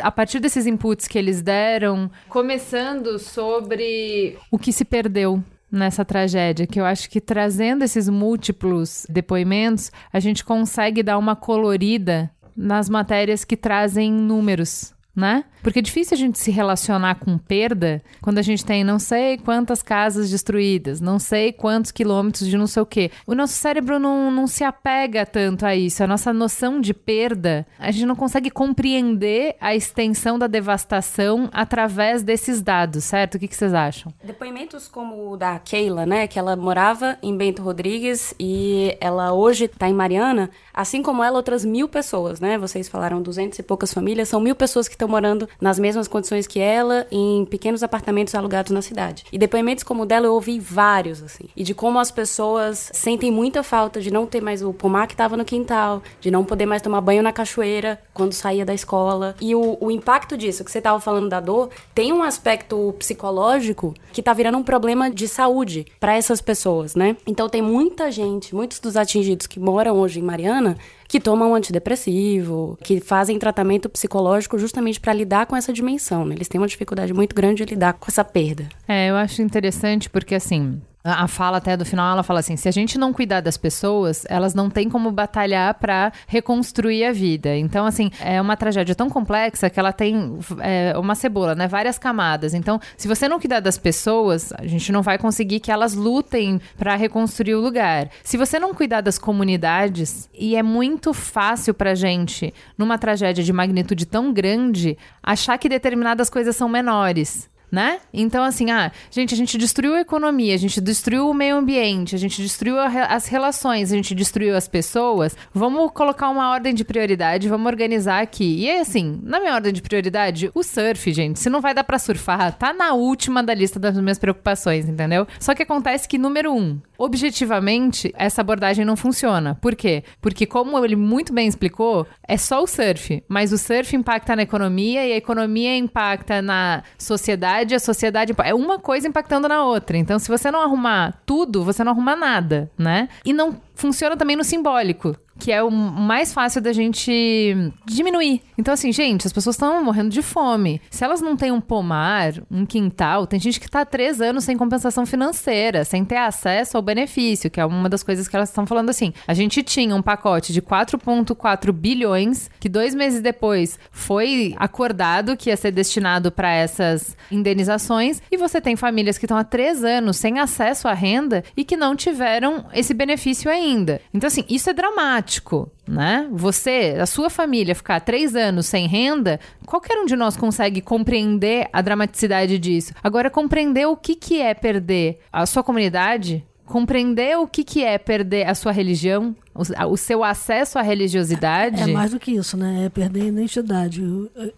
a partir desses inputs que eles deram, começando sobre o que se perdeu nessa tragédia, que eu acho que trazendo esses múltiplos depoimentos, a gente consegue dar uma colorida nas matérias que trazem números né? Porque é difícil a gente se relacionar com perda quando a gente tem não sei quantas casas destruídas, não sei quantos quilômetros de não sei o quê. O nosso cérebro não, não se apega tanto a isso. A nossa noção de perda, a gente não consegue compreender a extensão da devastação através desses dados, certo? O que, que vocês acham? Depoimentos como o da Keila, né? Que ela morava em Bento Rodrigues e ela hoje está em Mariana, assim como ela, outras mil pessoas, né? Vocês falaram duzentos e poucas famílias, são mil pessoas que estão morando nas mesmas condições que ela, em pequenos apartamentos alugados na cidade. E depoimentos como o dela eu ouvi vários, assim. E de como as pessoas sentem muita falta de não ter mais o pomar que estava no quintal, de não poder mais tomar banho na cachoeira quando saía da escola. E o, o impacto disso, que você estava falando da dor, tem um aspecto psicológico que está virando um problema de saúde para essas pessoas, né? Então tem muita gente, muitos dos atingidos que moram hoje em Mariana, que tomam antidepressivo, que fazem tratamento psicológico justamente para lidar com essa dimensão. Né? Eles têm uma dificuldade muito grande de lidar com essa perda. É, eu acho interessante porque assim, a fala até do final, ela fala assim: se a gente não cuidar das pessoas, elas não têm como batalhar para reconstruir a vida. Então, assim, é uma tragédia tão complexa que ela tem é, uma cebola, né? Várias camadas. Então, se você não cuidar das pessoas, a gente não vai conseguir que elas lutem para reconstruir o lugar. Se você não cuidar das comunidades, e é muito fácil pra gente, numa tragédia de magnitude tão grande, achar que determinadas coisas são menores né? Então, assim, ah, gente, a gente destruiu a economia, a gente destruiu o meio ambiente, a gente destruiu a, as relações, a gente destruiu as pessoas. Vamos colocar uma ordem de prioridade, vamos organizar aqui. E assim, na minha ordem de prioridade, o surf, gente, se não vai dar para surfar, tá na última da lista das minhas preocupações, entendeu? Só que acontece que, número um, objetivamente, essa abordagem não funciona. Por quê? Porque, como ele muito bem explicou, é só o surf, mas o surf impacta na economia e a economia impacta na sociedade sociedade, a sociedade é uma coisa impactando na outra. Então, se você não arrumar tudo, você não arruma nada, né? E não funciona também no simbólico que é o mais fácil da gente diminuir. Então, assim, gente, as pessoas estão morrendo de fome. Se elas não têm um pomar, um quintal, tem gente que está há três anos sem compensação financeira, sem ter acesso ao benefício, que é uma das coisas que elas estão falando assim. A gente tinha um pacote de 4,4 bilhões, que dois meses depois foi acordado que ia ser destinado para essas indenizações, e você tem famílias que estão há três anos sem acesso à renda e que não tiveram esse benefício ainda. Então, assim, isso é dramático prático, né? Você, a sua família ficar três anos sem renda, qualquer um de nós consegue compreender a dramaticidade disso. Agora, compreender o que, que é perder a sua comunidade, compreender o que, que é perder a sua religião, o, seu acesso à religiosidade. É, é, mais do que isso, né? É perder a identidade.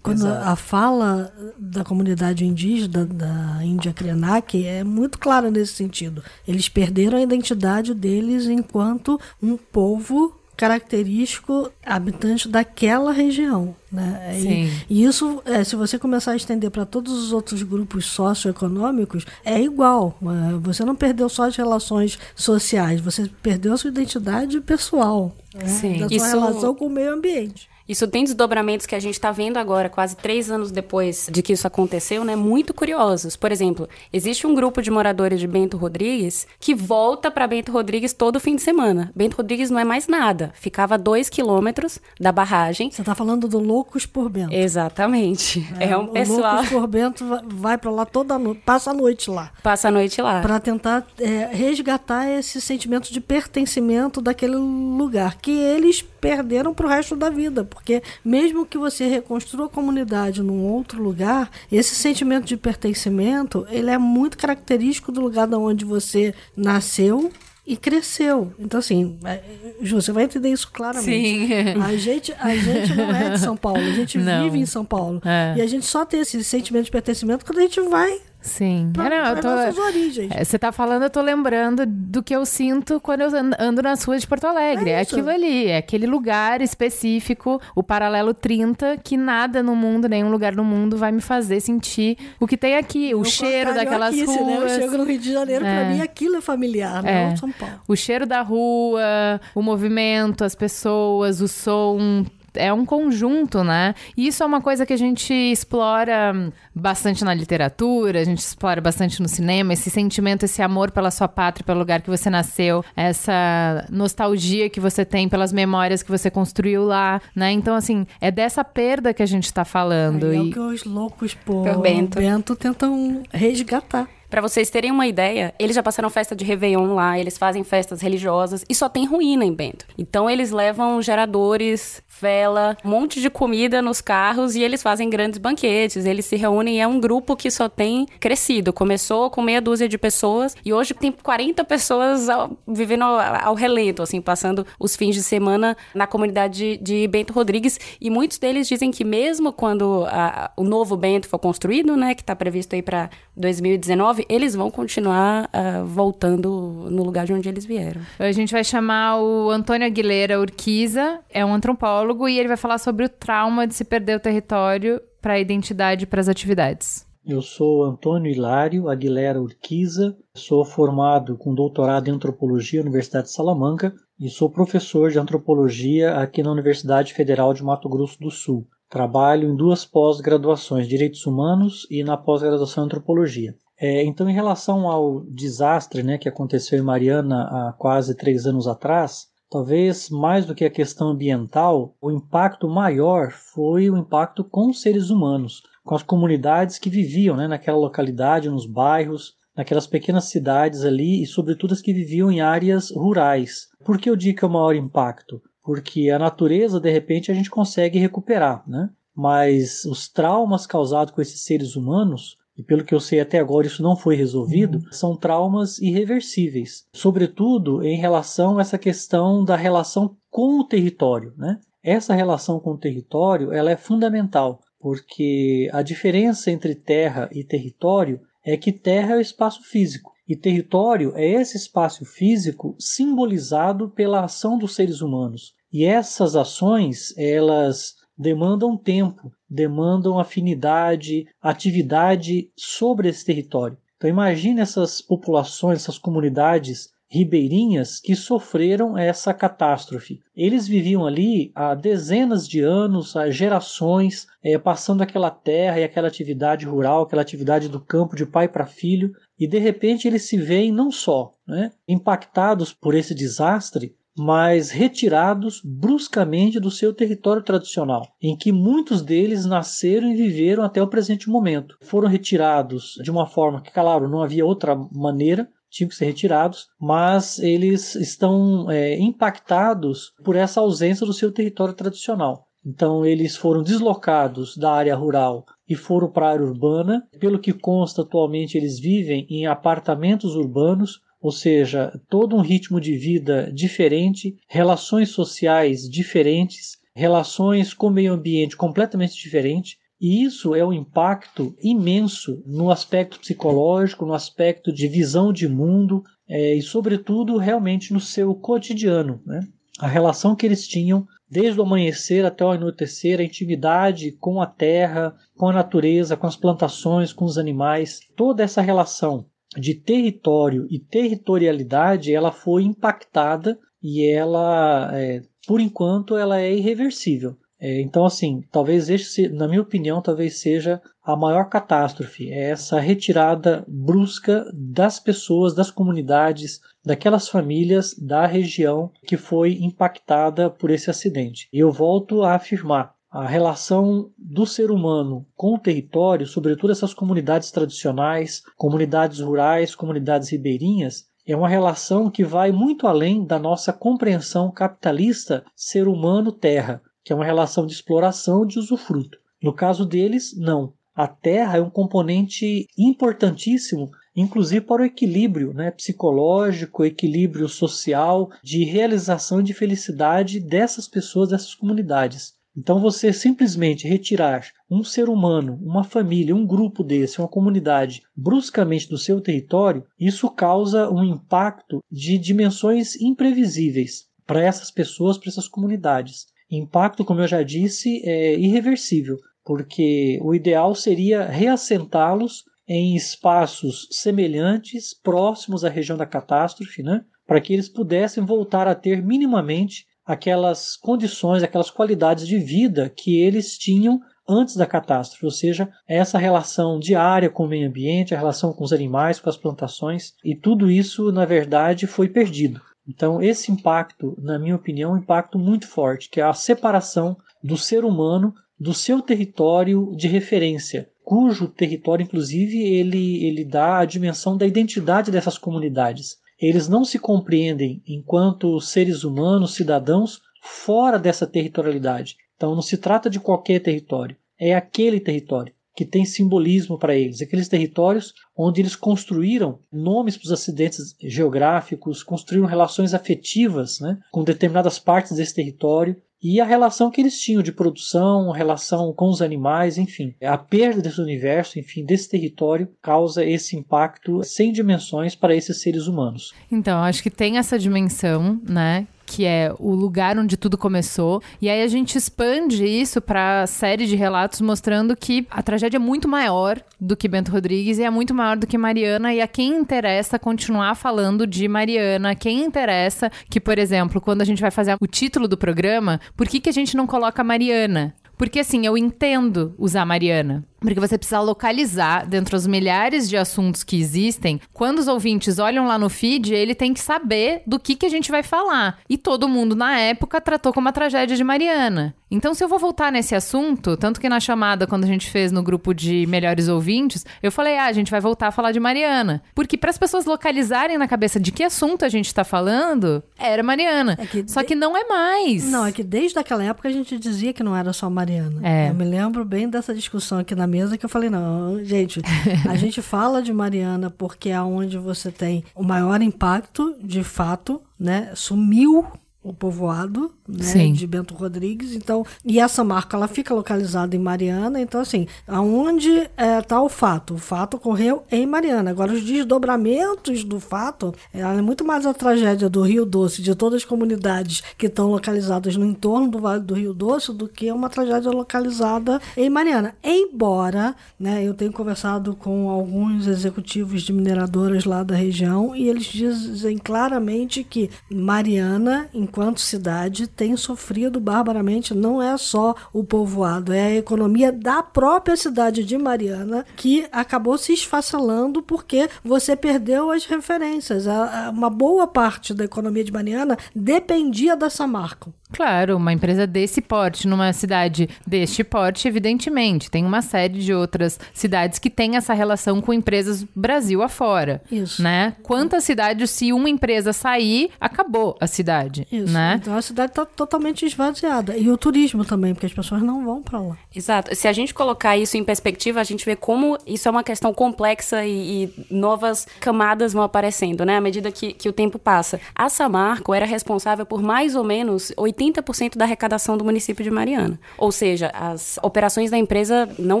Quando Exato. a fala da comunidade indígena, da Índia Krenak, é muito clara nesse sentido. Eles perderam a identidade deles enquanto um povo característico habitante daquela região. Né? E, e, isso, é, se você começar a estender para todos os outros grupos socioeconômicos, é igual. É, você não perdeu só as relações sociais, você perdeu a sua identidade pessoal. Né? Da sua isso... relação com o meio ambiente. Isso tem desdobramentos que a gente está vendo agora, quase três anos depois de que isso aconteceu, né? Muito curiosos. Por exemplo, existe um grupo de moradores de Bento Rodrigues que volta para Bento Rodrigues todo fim de semana. Bento Rodrigues não é mais nada. Ficava a dois quilômetros da barragem. Você está falando do Loucos por Bento. Exatamente. É, é um pessoal. Loucos por Bento vai para lá toda noite, passa a noite lá. Passa a noite lá. Para tentar é, resgatar esse sentimento de pertencimento daquele lugar que eles perderam para o resto da vida porque mesmo que você reconstrua a comunidade num outro lugar, esse sentimento de pertencimento, ele é muito característico do lugar de onde você nasceu e cresceu. Então, assim, é, Ju, você vai entender isso claramente. Sim. A gente, a gente não é de São Paulo, a gente [laughs] não. vive em São Paulo. É. E a gente só tem esse sentimento de pertencimento quando a gente vai Sim. Pra, é, não, eu tô, nossas origens. É, você tá falando, eu tô lembrando do que eu sinto quando eu ando nas ruas de Porto Alegre. É, é aquilo ali, é aquele lugar específico, o paralelo 30, que nada no mundo, nenhum lugar no mundo vai me fazer sentir o que tem aqui, o cheiro daquelas ruas. Né? Eu chego no Rio de Janeiro, é. pra mim aquilo é familiar, é. não São Paulo. O cheiro da rua, o movimento, as pessoas, o som, é um conjunto, né? E isso é uma coisa que a gente explora bastante na literatura, a gente explora bastante no cinema, esse sentimento, esse amor pela sua pátria, pelo lugar que você nasceu, essa nostalgia que você tem pelas memórias que você construiu lá, né? Então, assim, é dessa perda que a gente tá falando. É, e... é o que os loucos por, por Bento. Bento tentam resgatar. Para vocês terem uma ideia, eles já passaram festa de Réveillon lá, eles fazem festas religiosas e só tem ruína em Bento. Então eles levam geradores, vela, um monte de comida nos carros e eles fazem grandes banquetes. Eles se reúnem, é um grupo que só tem crescido. Começou com meia dúzia de pessoas e hoje tem 40 pessoas ao, vivendo ao, ao, relento, assim, passando os fins de semana na comunidade de, de Bento Rodrigues. E muitos deles dizem que mesmo quando a, o novo Bento for construído, né, que está previsto aí para 2019, eles vão continuar uh, voltando no lugar de onde eles vieram. A gente vai chamar o Antônio Aguilera Urquiza, é um antropólogo, e ele vai falar sobre o trauma de se perder o território para a identidade e para as atividades. Eu sou Antônio Hilário Aguilera Urquiza, sou formado com doutorado em antropologia na Universidade de Salamanca e sou professor de antropologia aqui na Universidade Federal de Mato Grosso do Sul. Trabalho em duas pós-graduações, Direitos Humanos e na pós-graduação em Antropologia. É, então, em relação ao desastre né, que aconteceu em Mariana há quase três anos atrás, talvez mais do que a questão ambiental, o impacto maior foi o impacto com os seres humanos, com as comunidades que viviam né, naquela localidade, nos bairros, naquelas pequenas cidades ali e, sobretudo, as que viviam em áreas rurais. Por que eu digo que é o maior impacto? porque a natureza, de repente, a gente consegue recuperar, né? Mas os traumas causados com esses seres humanos, e pelo que eu sei até agora isso não foi resolvido, uhum. são traumas irreversíveis, sobretudo em relação a essa questão da relação com o território, né? Essa relação com o território, ela é fundamental, porque a diferença entre terra e território é que terra é o espaço físico e território é esse espaço físico simbolizado pela ação dos seres humanos. E essas ações, elas demandam tempo, demandam afinidade, atividade sobre esse território. Então imagine essas populações, essas comunidades ribeirinhas que sofreram essa catástrofe. Eles viviam ali há dezenas de anos, há gerações, é, passando aquela terra e aquela atividade rural, aquela atividade do campo de pai para filho, e de repente eles se veem não só né, impactados por esse desastre, mas retirados bruscamente do seu território tradicional, em que muitos deles nasceram e viveram até o presente momento. Foram retirados de uma forma que, claro, não havia outra maneira, tinham que ser retirados, mas eles estão é, impactados por essa ausência do seu território tradicional. Então, eles foram deslocados da área rural e foram para a área urbana. Pelo que consta, atualmente eles vivem em apartamentos urbanos ou seja, todo um ritmo de vida diferente, relações sociais diferentes, relações com o meio ambiente completamente diferentes. E isso é um impacto imenso no aspecto psicológico, no aspecto de visão de mundo é, e, sobretudo, realmente no seu cotidiano. Né? A relação que eles tinham desde o amanhecer até o anoitecer, a intimidade com a terra, com a natureza, com as plantações, com os animais, toda essa relação de território e territorialidade, ela foi impactada e ela, é, por enquanto, ela é irreversível. É, então, assim, talvez este, na minha opinião, talvez seja a maior catástrofe, é essa retirada brusca das pessoas, das comunidades, daquelas famílias da região que foi impactada por esse acidente. E eu volto a afirmar, a relação do ser humano com o território, sobretudo essas comunidades tradicionais, comunidades rurais, comunidades ribeirinhas, é uma relação que vai muito além da nossa compreensão capitalista ser humano-terra, que é uma relação de exploração de usufruto. No caso deles, não. A terra é um componente importantíssimo, inclusive para o equilíbrio né, psicológico, equilíbrio social, de realização e de felicidade dessas pessoas, dessas comunidades. Então, você simplesmente retirar um ser humano, uma família, um grupo desse, uma comunidade, bruscamente do seu território, isso causa um impacto de dimensões imprevisíveis para essas pessoas, para essas comunidades. Impacto, como eu já disse, é irreversível, porque o ideal seria reassentá-los em espaços semelhantes, próximos à região da catástrofe, né? para que eles pudessem voltar a ter minimamente aquelas condições, aquelas qualidades de vida que eles tinham antes da catástrofe, ou seja, essa relação diária com o meio ambiente, a relação com os animais, com as plantações, e tudo isso, na verdade, foi perdido. Então, esse impacto, na minha opinião, é um impacto muito forte, que é a separação do ser humano do seu território de referência, cujo território, inclusive, ele, ele dá a dimensão da identidade dessas comunidades. Eles não se compreendem enquanto seres humanos, cidadãos, fora dessa territorialidade. Então não se trata de qualquer território, é aquele território que tem simbolismo para eles, aqueles territórios onde eles construíram nomes para os acidentes geográficos, construíram relações afetivas né, com determinadas partes desse território e a relação que eles tinham de produção, relação com os animais, enfim. A perda desse universo, enfim, desse território causa esse impacto sem dimensões para esses seres humanos. Então, acho que tem essa dimensão, né, que é o lugar onde tudo começou. E aí a gente expande isso para série de relatos mostrando que a tragédia é muito maior do que Bento Rodrigues e é muito maior do que Mariana. E a quem interessa continuar falando de Mariana, quem interessa que, por exemplo, quando a gente vai fazer o título do programa, por que, que a gente não coloca Mariana? Porque assim, eu entendo usar Mariana. Porque você precisa localizar dentro dos milhares de assuntos que existem. Quando os ouvintes olham lá no feed, ele tem que saber do que, que a gente vai falar. E todo mundo na época tratou como a tragédia de Mariana. Então, se eu vou voltar nesse assunto, tanto que na chamada, quando a gente fez no grupo de melhores ouvintes, eu falei, ah, a gente vai voltar a falar de Mariana. Porque para as pessoas localizarem na cabeça de que assunto a gente está falando, era Mariana. É que Só de... que não é mais. Não, é que desde aquela época a gente dizia que não era só Mariana. É. Eu me lembro bem dessa discussão aqui na mesa que eu falei, não, gente, a [laughs] gente fala de Mariana porque é onde você tem o maior impacto, de fato, né? Sumiu o povoado né, de Bento Rodrigues. Então, e essa marca ela fica localizada em Mariana. Então, assim, aonde está é, tá o fato? O fato ocorreu em Mariana. Agora, os desdobramentos do fato é muito mais a tragédia do Rio Doce, de todas as comunidades que estão localizadas no entorno do Vale do Rio Doce, do que uma tragédia localizada em Mariana. Embora, né, eu tenho conversado com alguns executivos de mineradoras lá da região e eles dizem claramente que Mariana, enquanto cidade, tem sofrido barbaramente, não é só o povoado, é a economia da própria cidade de Mariana que acabou se esfacelando porque você perdeu as referências. Uma boa parte da economia de Mariana dependia da Samarco. Claro, uma empresa desse porte, numa cidade deste porte, evidentemente. Tem uma série de outras cidades que têm essa relação com empresas Brasil afora. Isso. Né? Quantas cidades, se uma empresa sair, acabou a cidade. Isso. Né? Então a cidade está totalmente esvaziada. E o turismo também, porque as pessoas não vão para lá. Exato. Se a gente colocar isso em perspectiva, a gente vê como isso é uma questão complexa e, e novas camadas vão aparecendo, né? À medida que, que o tempo passa. A Samarco era responsável por mais ou menos 80 80% da arrecadação do município de Mariana. Ou seja, as operações da empresa não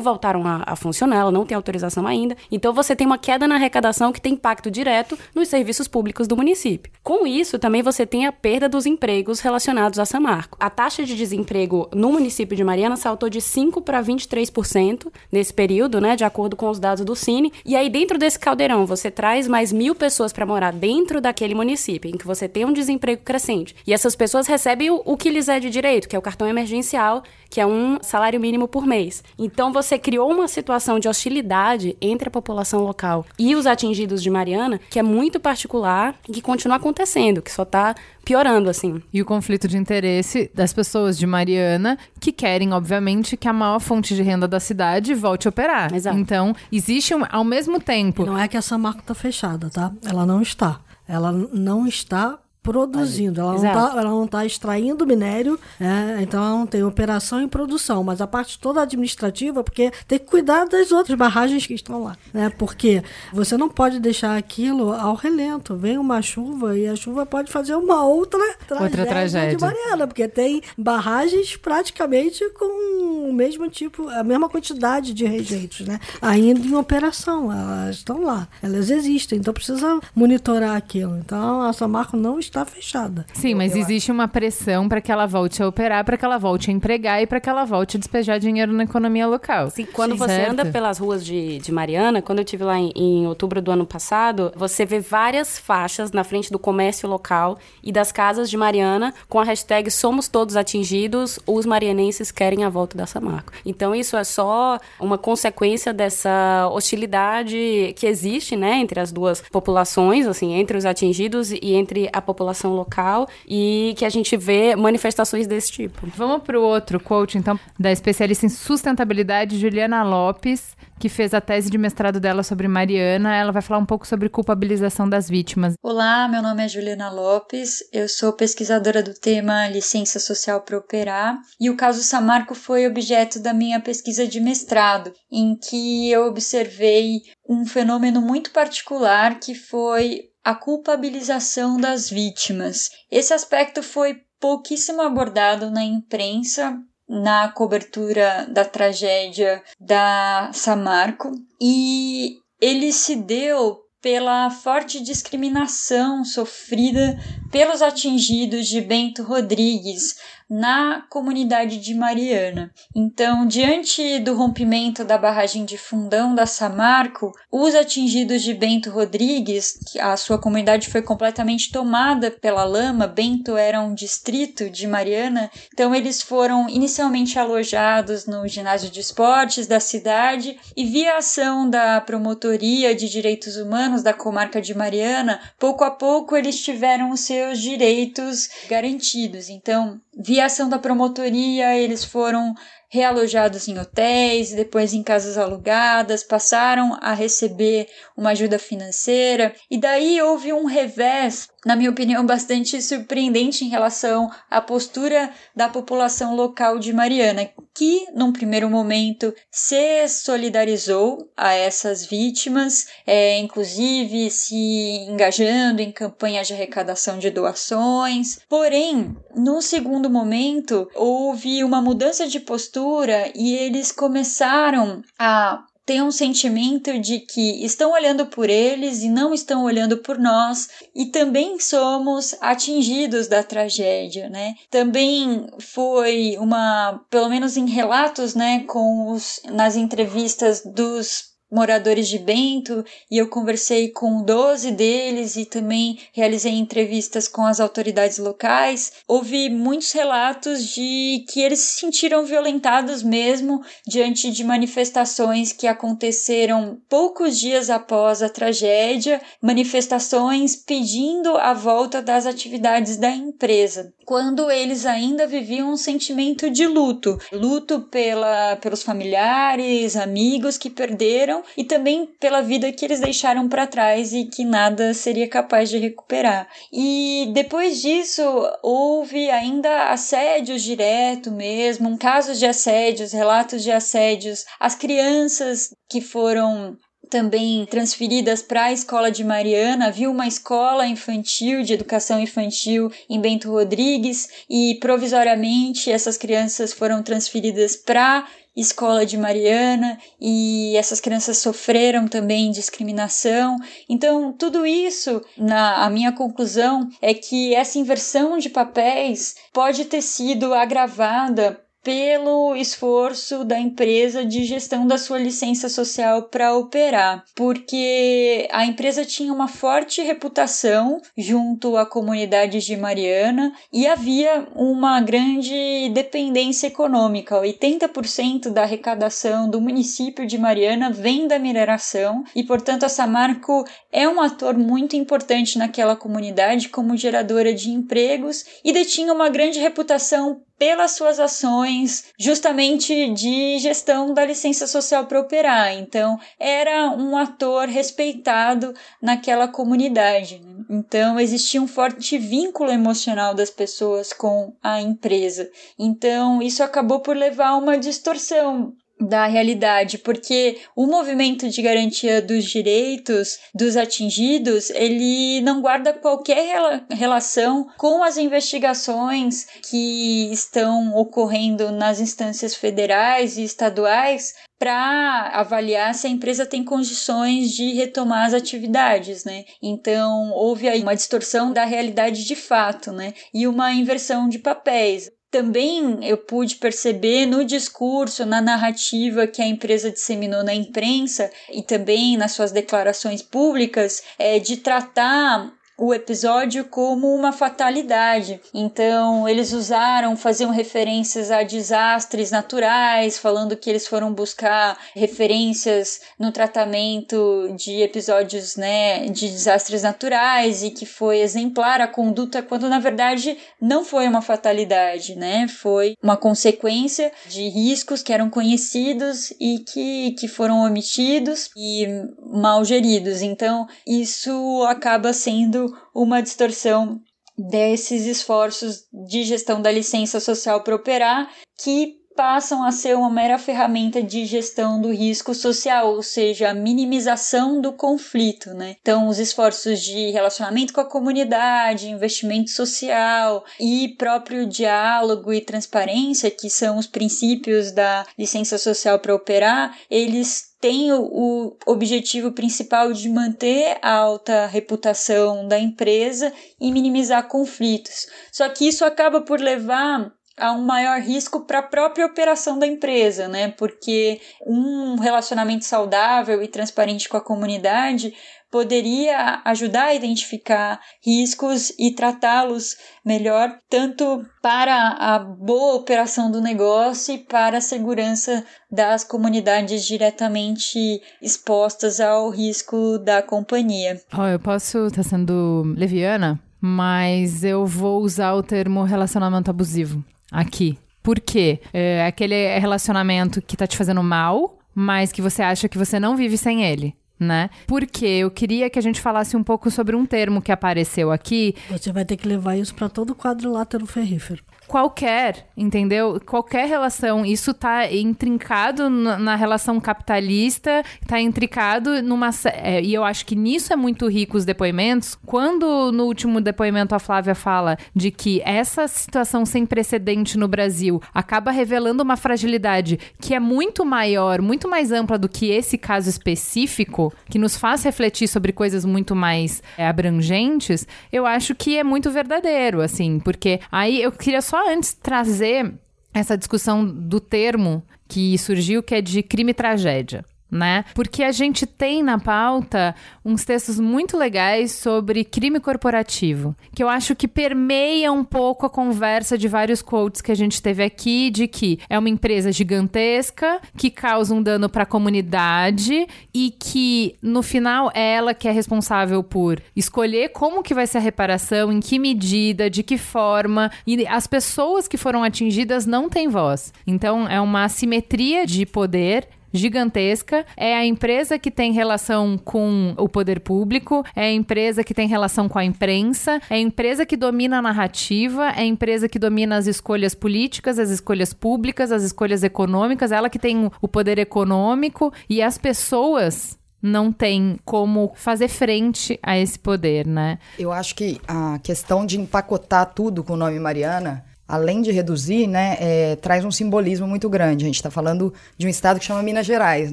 voltaram a, a, funcionar, ela não tem autorização ainda. Então você tem uma queda na arrecadação que tem impacto direto nos serviços públicos do município. Com isso, também você tem a perda dos empregos relacionados a Samarco. A taxa de desemprego no município de Mariana saltou de 5 para 23% nesse período, né, de acordo com os dados do Cine. E aí, dentro desse caldeirão, você traz mais mil pessoas para morar dentro daquele município, em que você tem um desemprego crescente. E essas pessoas recebem o, o que lhes é de direito, que é o cartão emergencial, que é um salário mínimo por mês. Então você criou uma situação de hostilidade entre a população local e os atingidos de Mariana, que é muito particular e que continua acontecendo, que só está piorando, assim. E o conflito de interesse das pessoas de Mariana, que querem, obviamente, que a maior fonte de renda da cidade volte a operar. Exato. Então, existe um, ao mesmo tempo. Não é que essa marca está fechada, tá? Ela não está. Ela não está produzindo. Ela não, tá, ela não está extraindo minério, né? então ela não tem operação e produção, mas a parte toda administrativa, porque tem que cuidar das outras barragens que estão lá, né? Porque você não pode deixar aquilo ao relento. Vem uma chuva e a chuva pode fazer uma outra tragédia, outra tragédia. de Mariana, porque tem barragens praticamente com o mesmo tipo, a mesma quantidade de rejeitos, né? Ainda em operação, elas estão lá, elas existem, então precisa monitorar aquilo. Então a Samarco não está está fechada. Sim, mas existe uma pressão para que ela volte a operar, para que ela volte a empregar e para que ela volte a despejar dinheiro na economia local. Sim, quando Sim, você certo? anda pelas ruas de, de Mariana, quando eu estive lá em, em outubro do ano passado, você vê várias faixas na frente do comércio local e das casas de Mariana com a hashtag Somos Todos Atingidos, os marianenses querem a volta da Samarco. Então isso é só uma consequência dessa hostilidade que existe, né, entre as duas populações, assim, entre os atingidos e entre a população população local e que a gente vê manifestações desse tipo. Vamos para o outro quote, então, da especialista em sustentabilidade Juliana Lopes, que fez a tese de mestrado dela sobre Mariana. Ela vai falar um pouco sobre culpabilização das vítimas. Olá, meu nome é Juliana Lopes, eu sou pesquisadora do tema Licença Social para Operar e o caso Samarco foi objeto da minha pesquisa de mestrado, em que eu observei um fenômeno muito particular que foi a culpabilização das vítimas. Esse aspecto foi pouquíssimo abordado na imprensa na cobertura da tragédia da Samarco e ele se deu pela forte discriminação sofrida pelos atingidos de Bento Rodrigues na comunidade de Mariana. Então, diante do rompimento da barragem de Fundão da Samarco, os atingidos de Bento Rodrigues, a sua comunidade foi completamente tomada pela lama, Bento era um distrito de Mariana, então eles foram inicialmente alojados no ginásio de esportes da cidade e via ação da Promotoria de Direitos Humanos da comarca de Mariana, pouco a pouco eles tiveram os seus direitos garantidos. Então, via ação da promotoria, eles foram realojados em hotéis, depois em casas alugadas, passaram a receber uma ajuda financeira, e daí houve um revés, na minha opinião, bastante surpreendente em relação à postura da população local de Mariana, que, num primeiro momento, se solidarizou a essas vítimas, é, inclusive se engajando em campanhas de arrecadação de doações. Porém, num segundo momento, houve uma mudança de postura e eles começaram a tem um sentimento de que estão olhando por eles e não estão olhando por nós, e também somos atingidos da tragédia, né? Também foi uma, pelo menos em relatos, né, com os nas entrevistas dos moradores de Bento e eu conversei com 12 deles e também realizei entrevistas com as autoridades locais. Houve muitos relatos de que eles se sentiram violentados mesmo diante de manifestações que aconteceram poucos dias após a tragédia, manifestações pedindo a volta das atividades da empresa, quando eles ainda viviam um sentimento de luto, luto pela pelos familiares, amigos que perderam e também pela vida que eles deixaram para trás e que nada seria capaz de recuperar. E depois disso, houve ainda assédios direto mesmo, casos de assédios, relatos de assédios às crianças que foram também transferidas para a escola de Mariana. Havia uma escola infantil, de educação infantil em Bento Rodrigues, e provisoriamente essas crianças foram transferidas para escola de Mariana e essas crianças sofreram também discriminação. Então, tudo isso, na a minha conclusão é que essa inversão de papéis pode ter sido agravada pelo esforço da empresa de gestão da sua licença social para operar, porque a empresa tinha uma forte reputação junto à comunidade de Mariana e havia uma grande dependência econômica. 80% da arrecadação do município de Mariana vem da mineração e, portanto, a Samarco é um ator muito importante naquela comunidade como geradora de empregos e detinha uma grande reputação pelas suas ações justamente de gestão da licença social para operar. Então, era um ator respeitado naquela comunidade. Né? Então, existia um forte vínculo emocional das pessoas com a empresa. Então, isso acabou por levar a uma distorção da realidade, porque o movimento de garantia dos direitos dos atingidos, ele não guarda qualquer rela relação com as investigações que estão ocorrendo nas instâncias federais e estaduais para avaliar se a empresa tem condições de retomar as atividades, né? Então, houve aí uma distorção da realidade de fato, né? E uma inversão de papéis também eu pude perceber no discurso, na narrativa que a empresa disseminou na imprensa e também nas suas declarações públicas, é, de tratar o episódio como uma fatalidade. Então, eles usaram, faziam referências a desastres naturais, falando que eles foram buscar referências no tratamento de episódios, né, de desastres naturais e que foi exemplar a conduta quando na verdade não foi uma fatalidade, né? Foi uma consequência de riscos que eram conhecidos e que, que foram omitidos e mal geridos. Então, isso acaba sendo uma distorção desses esforços de gestão da licença social para operar que passam a ser uma mera ferramenta de gestão do risco social, ou seja, a minimização do conflito, né? Então, os esforços de relacionamento com a comunidade, investimento social e próprio diálogo e transparência, que são os princípios da licença social para operar, eles tem o, objetivo principal de manter a alta reputação da empresa e minimizar conflitos. Só que isso acaba por levar a um maior risco para a própria operação da empresa, né? Porque um relacionamento saudável e transparente com a comunidade poderia ajudar a identificar riscos e tratá-los melhor, tanto para a boa operação do negócio e para a segurança das comunidades diretamente expostas ao risco da companhia. Oh, eu posso estar tá sendo leviana, mas eu vou usar o termo relacionamento abusivo aqui. Por quê? É aquele relacionamento que tá te fazendo mal, mas que você acha que você não vive sem ele. Né? Porque eu queria que a gente falasse um pouco sobre um termo que apareceu aqui. Você vai ter que levar isso para todo o quadrilátero ferrífero qualquer, entendeu? Qualquer relação, isso tá intrincado na relação capitalista, tá intricado numa. É, e eu acho que nisso é muito rico os depoimentos. Quando no último depoimento a Flávia fala de que essa situação sem precedente no Brasil acaba revelando uma fragilidade que é muito maior, muito mais ampla do que esse caso específico, que nos faz refletir sobre coisas muito mais é, abrangentes, eu acho que é muito verdadeiro, assim, porque aí eu queria só antes trazer essa discussão do termo que surgiu, que é de crime tragédia né? Porque a gente tem na pauta uns textos muito legais sobre crime corporativo, que eu acho que permeia um pouco a conversa de vários quotes que a gente teve aqui de que é uma empresa gigantesca que causa um dano para a comunidade e que no final é ela que é responsável por escolher como que vai ser a reparação, em que medida, de que forma, e as pessoas que foram atingidas não têm voz. Então é uma assimetria de poder gigantesca. É a empresa que tem relação com o poder público, é a empresa que tem relação com a imprensa, é a empresa que domina a narrativa, é a empresa que domina as escolhas políticas, as escolhas públicas, as escolhas econômicas, ela que tem o poder econômico e as pessoas não tem como fazer frente a esse poder, né? Eu acho que a questão de empacotar tudo com o nome Mariana além de reduzir, né, é, traz um simbolismo muito grande. A gente está falando de um estado que chama Minas Gerais,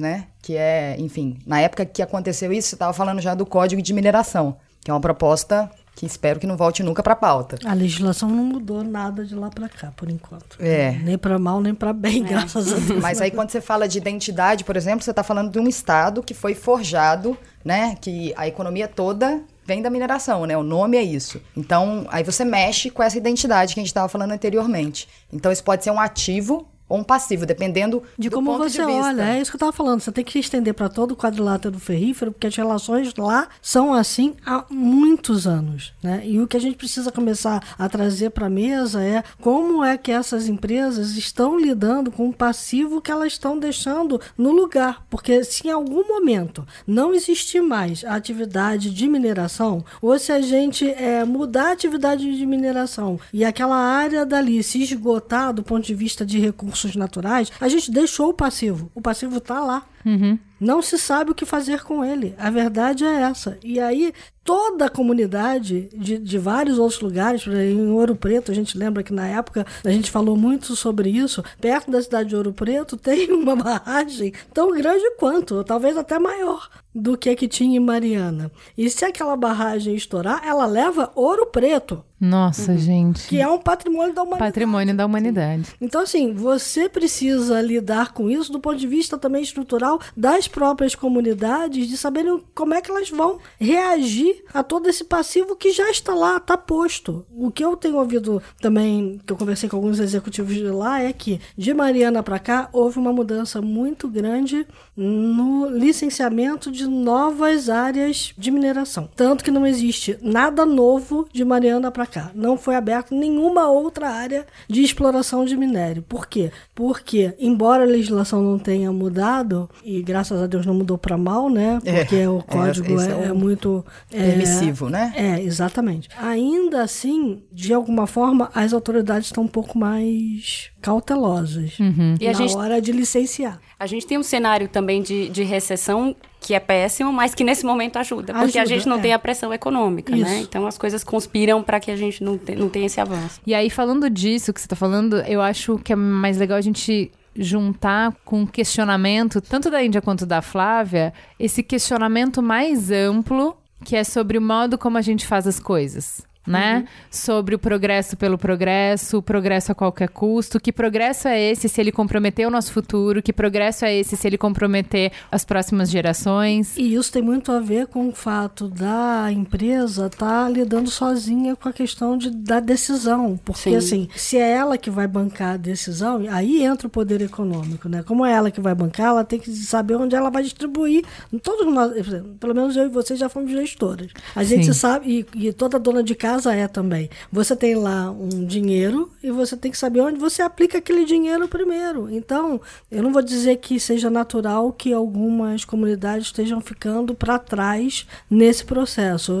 né? Que é, enfim, na época que aconteceu isso, você estava falando já do Código de Mineração, que é uma proposta que espero que não volte nunca para a pauta. A legislação não mudou nada de lá para cá, por enquanto. É. Nem para mal, nem para bem, é. graças a Deus. Mas aí quando você fala de identidade, por exemplo, você está falando de um estado que foi forjado, né, que a economia toda vem da mineração, né? O nome é isso. Então, aí você mexe com essa identidade que a gente estava falando anteriormente. Então, isso pode ser um ativo ou um passivo, dependendo de como você de olha. É isso que eu estava falando. Você tem que estender para todo o quadrilátero ferrífero, porque as relações lá são assim há muitos anos. Né? E o que a gente precisa começar a trazer para a mesa é como é que essas empresas estão lidando com o passivo que elas estão deixando no lugar. Porque se em algum momento não existir mais a atividade de mineração, ou se a gente é, mudar a atividade de mineração e aquela área dali se esgotar do ponto de vista de recursos recursos naturais, a gente deixou o passivo. O passivo está lá. Uhum. Não se sabe o que fazer com ele. A verdade é essa. E aí, toda a comunidade de, de vários outros lugares, em Ouro Preto, a gente lembra que na época a gente falou muito sobre isso. Perto da cidade de Ouro Preto [laughs] tem uma barragem tão grande quanto, talvez até maior. Do que que tinha em Mariana. E se aquela barragem estourar, ela leva ouro preto. Nossa, uhum. gente. Que é um patrimônio da humanidade. Patrimônio da humanidade. Então, assim, você precisa lidar com isso do ponto de vista também estrutural das próprias comunidades, de saberem como é que elas vão reagir a todo esse passivo que já está lá, está posto. O que eu tenho ouvido também, que eu conversei com alguns executivos de lá, é que de Mariana para cá houve uma mudança muito grande no licenciamento de novas áreas de mineração. Tanto que não existe nada novo de Mariana para cá. Não foi aberta nenhuma outra área de exploração de minério. Por quê? Porque, embora a legislação não tenha mudado, e graças a Deus não mudou para mal, né? É, Porque é, o código é, é, é, muito. Permissivo, né? É, exatamente. Ainda assim, de alguma forma, as autoridades estão um pouco mais cautelosas uhum. na gente, hora de licenciar. A gente tem um cenário também de, de recessão que é péssimo, mas que nesse momento ajuda, porque ajuda, a gente não é. tem a pressão econômica, né? Isso. né? Então as coisas conspiram para que a gente não, te, não tenha esse avanço. E aí, falando disso que você está falando, eu acho que é mais legal a gente juntar com o questionamento, tanto da Índia quanto da Flávia, esse questionamento mais amplo, que é sobre o modo como a gente faz as coisas né? Uhum. Sobre o progresso pelo progresso, o progresso a qualquer custo. Que progresso é esse se ele comprometer o nosso futuro? Que progresso é esse se ele comprometer as próximas gerações? E isso tem muito a ver com o fato da empresa estar tá lidando sozinha com a questão de, da decisão. Porque, Sim. assim, se é ela que vai bancar a decisão, aí entra o poder econômico, né? Como é ela que vai bancar, ela tem que saber onde ela vai distribuir. Todos nós, pelo menos eu e você já fomos gestoras. A gente Sim. sabe, e, e toda dona de casa casa é também. Você tem lá um dinheiro e você tem que saber onde você aplica aquele dinheiro primeiro. Então, eu não vou dizer que seja natural que algumas comunidades estejam ficando para trás nesse processo.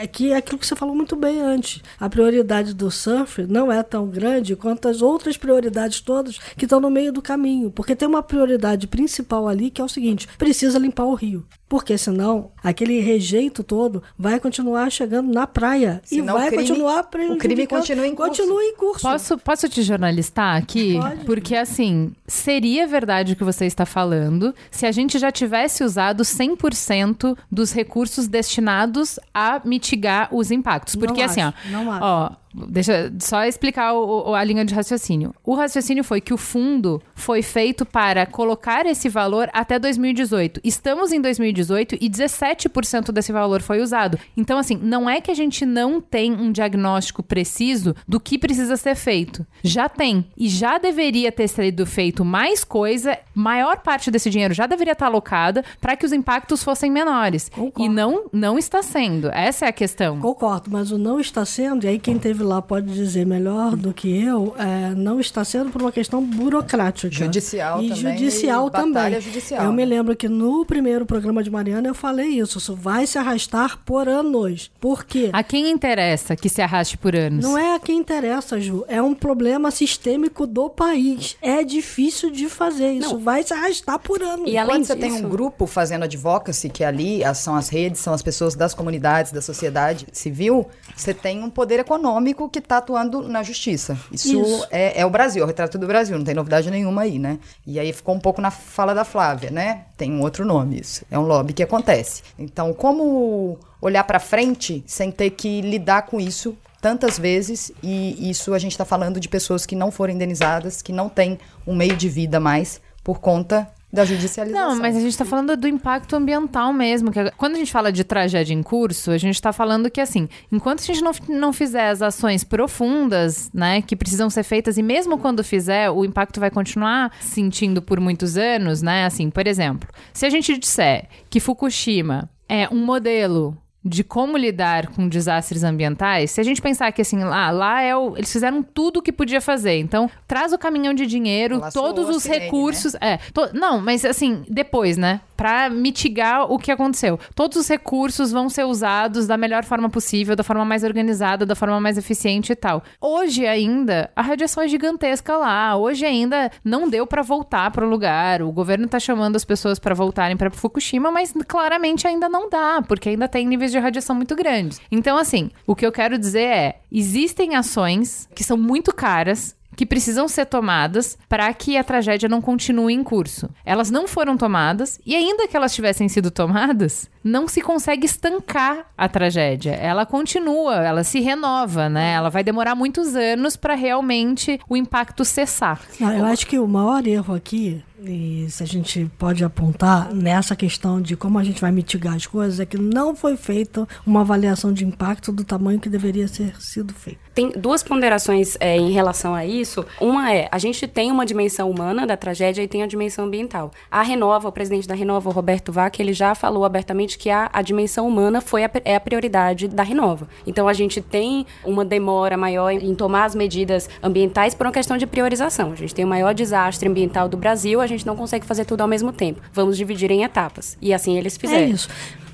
É que é aquilo que você falou muito bem antes. A prioridade do surf não é tão grande quanto as outras prioridades todas que estão no meio do caminho, porque tem uma prioridade principal ali que é o seguinte: precisa limpar o rio. Porque senão aquele rejeito todo vai continuar chegando na praia senão e vai crime, continuar O crime continua em curso. Continua em curso. Posso, posso te jornalistar aqui? Pode. Porque assim, seria verdade o que você está falando se a gente já tivesse usado 100% dos recursos destinados a mitigar os impactos. Porque não assim, acho, ó, não acho. ó, Deixa só explicar o, o, a linha de raciocínio. O raciocínio foi que o fundo foi feito para colocar esse valor até 2018. Estamos em 2018 e 17% desse valor foi usado. Então, assim, não é que a gente não tem um diagnóstico preciso do que precisa ser feito. Já tem. E já deveria ter sido feito mais coisa. Maior parte desse dinheiro já deveria estar alocada para que os impactos fossem menores. Concordo. E não, não está sendo. Essa é a questão. Concordo, mas o não está sendo, e aí quem teve lá pode dizer melhor do que eu, é, não está sendo por uma questão burocrática. Judicial e também. Judicial e também. Judicial, eu né? me lembro que no primeiro programa de Mariana eu falei isso. Isso vai se arrastar por anos. Por quê? A quem interessa que se arraste por anos? Não é a quem interessa, Ju. É um problema sistêmico do país. É difícil de fazer. Isso não. vai se arrastar por anos. E além Quando você disso... tem um grupo fazendo advocacy, que ali são as redes, são as pessoas das comunidades, da sociedade civil, você tem um poder econômico único que está atuando na justiça. Isso, Isso. É, é, o Brasil, é o retrato do Brasil, não tem novidade nenhuma aí, né? E aí ficou um pouco na fala da Flávia, né? Tem um outro nome isso. É um lobby que acontece. Então, como olhar para frente sem ter que lidar com isso tantas vezes e isso a gente está falando de pessoas que não foram indenizadas, que não têm um meio de vida mais por conta da judicialização. Não, mas a gente está falando do impacto ambiental mesmo. Que quando a gente fala de tragédia em curso, a gente está falando que, assim, enquanto a gente não, não fizer as ações profundas, né, que precisam ser feitas, e mesmo quando fizer, o impacto vai continuar sentindo por muitos anos, né? Assim, por exemplo, se a gente disser que Fukushima é um modelo de como lidar com desastres ambientais, se a gente pensar que assim, lá, lá é o, eles fizeram tudo o que podia fazer. Então, traz o caminhão de dinheiro, todos os recursos, né? é, to, não, mas assim, depois, né? Para mitigar o que aconteceu. Todos os recursos vão ser usados da melhor forma possível, da forma mais organizada, da forma mais eficiente e tal. Hoje ainda, a radiação é gigantesca lá. Hoje ainda não deu para voltar para o lugar. O governo tá chamando as pessoas para voltarem para Fukushima, mas claramente ainda não dá, porque ainda tem níveis de radiação muito grandes. Então, assim, o que eu quero dizer é: existem ações que são muito caras, que precisam ser tomadas para que a tragédia não continue em curso. Elas não foram tomadas e ainda que elas tivessem sido tomadas, não se consegue estancar a tragédia. Ela continua, ela se renova, né? Ela vai demorar muitos anos para realmente o impacto cessar. Não, eu acho que o maior erro aqui e se a gente pode apontar nessa questão de como a gente vai mitigar as coisas, é que não foi feita uma avaliação de impacto do tamanho que deveria ser sido feito. Tem duas ponderações é, em relação a isso. Uma é, a gente tem uma dimensão humana da tragédia e tem a dimensão ambiental. A Renova, o presidente da Renova, o Roberto Vac, ele já falou abertamente que a, a dimensão humana foi a, é a prioridade da Renova. Então a gente tem uma demora maior em tomar as medidas ambientais por uma questão de priorização. A gente tem o maior desastre ambiental do Brasil, a gente não consegue fazer tudo ao mesmo tempo. Vamos dividir em etapas. E assim eles fizeram. É isso.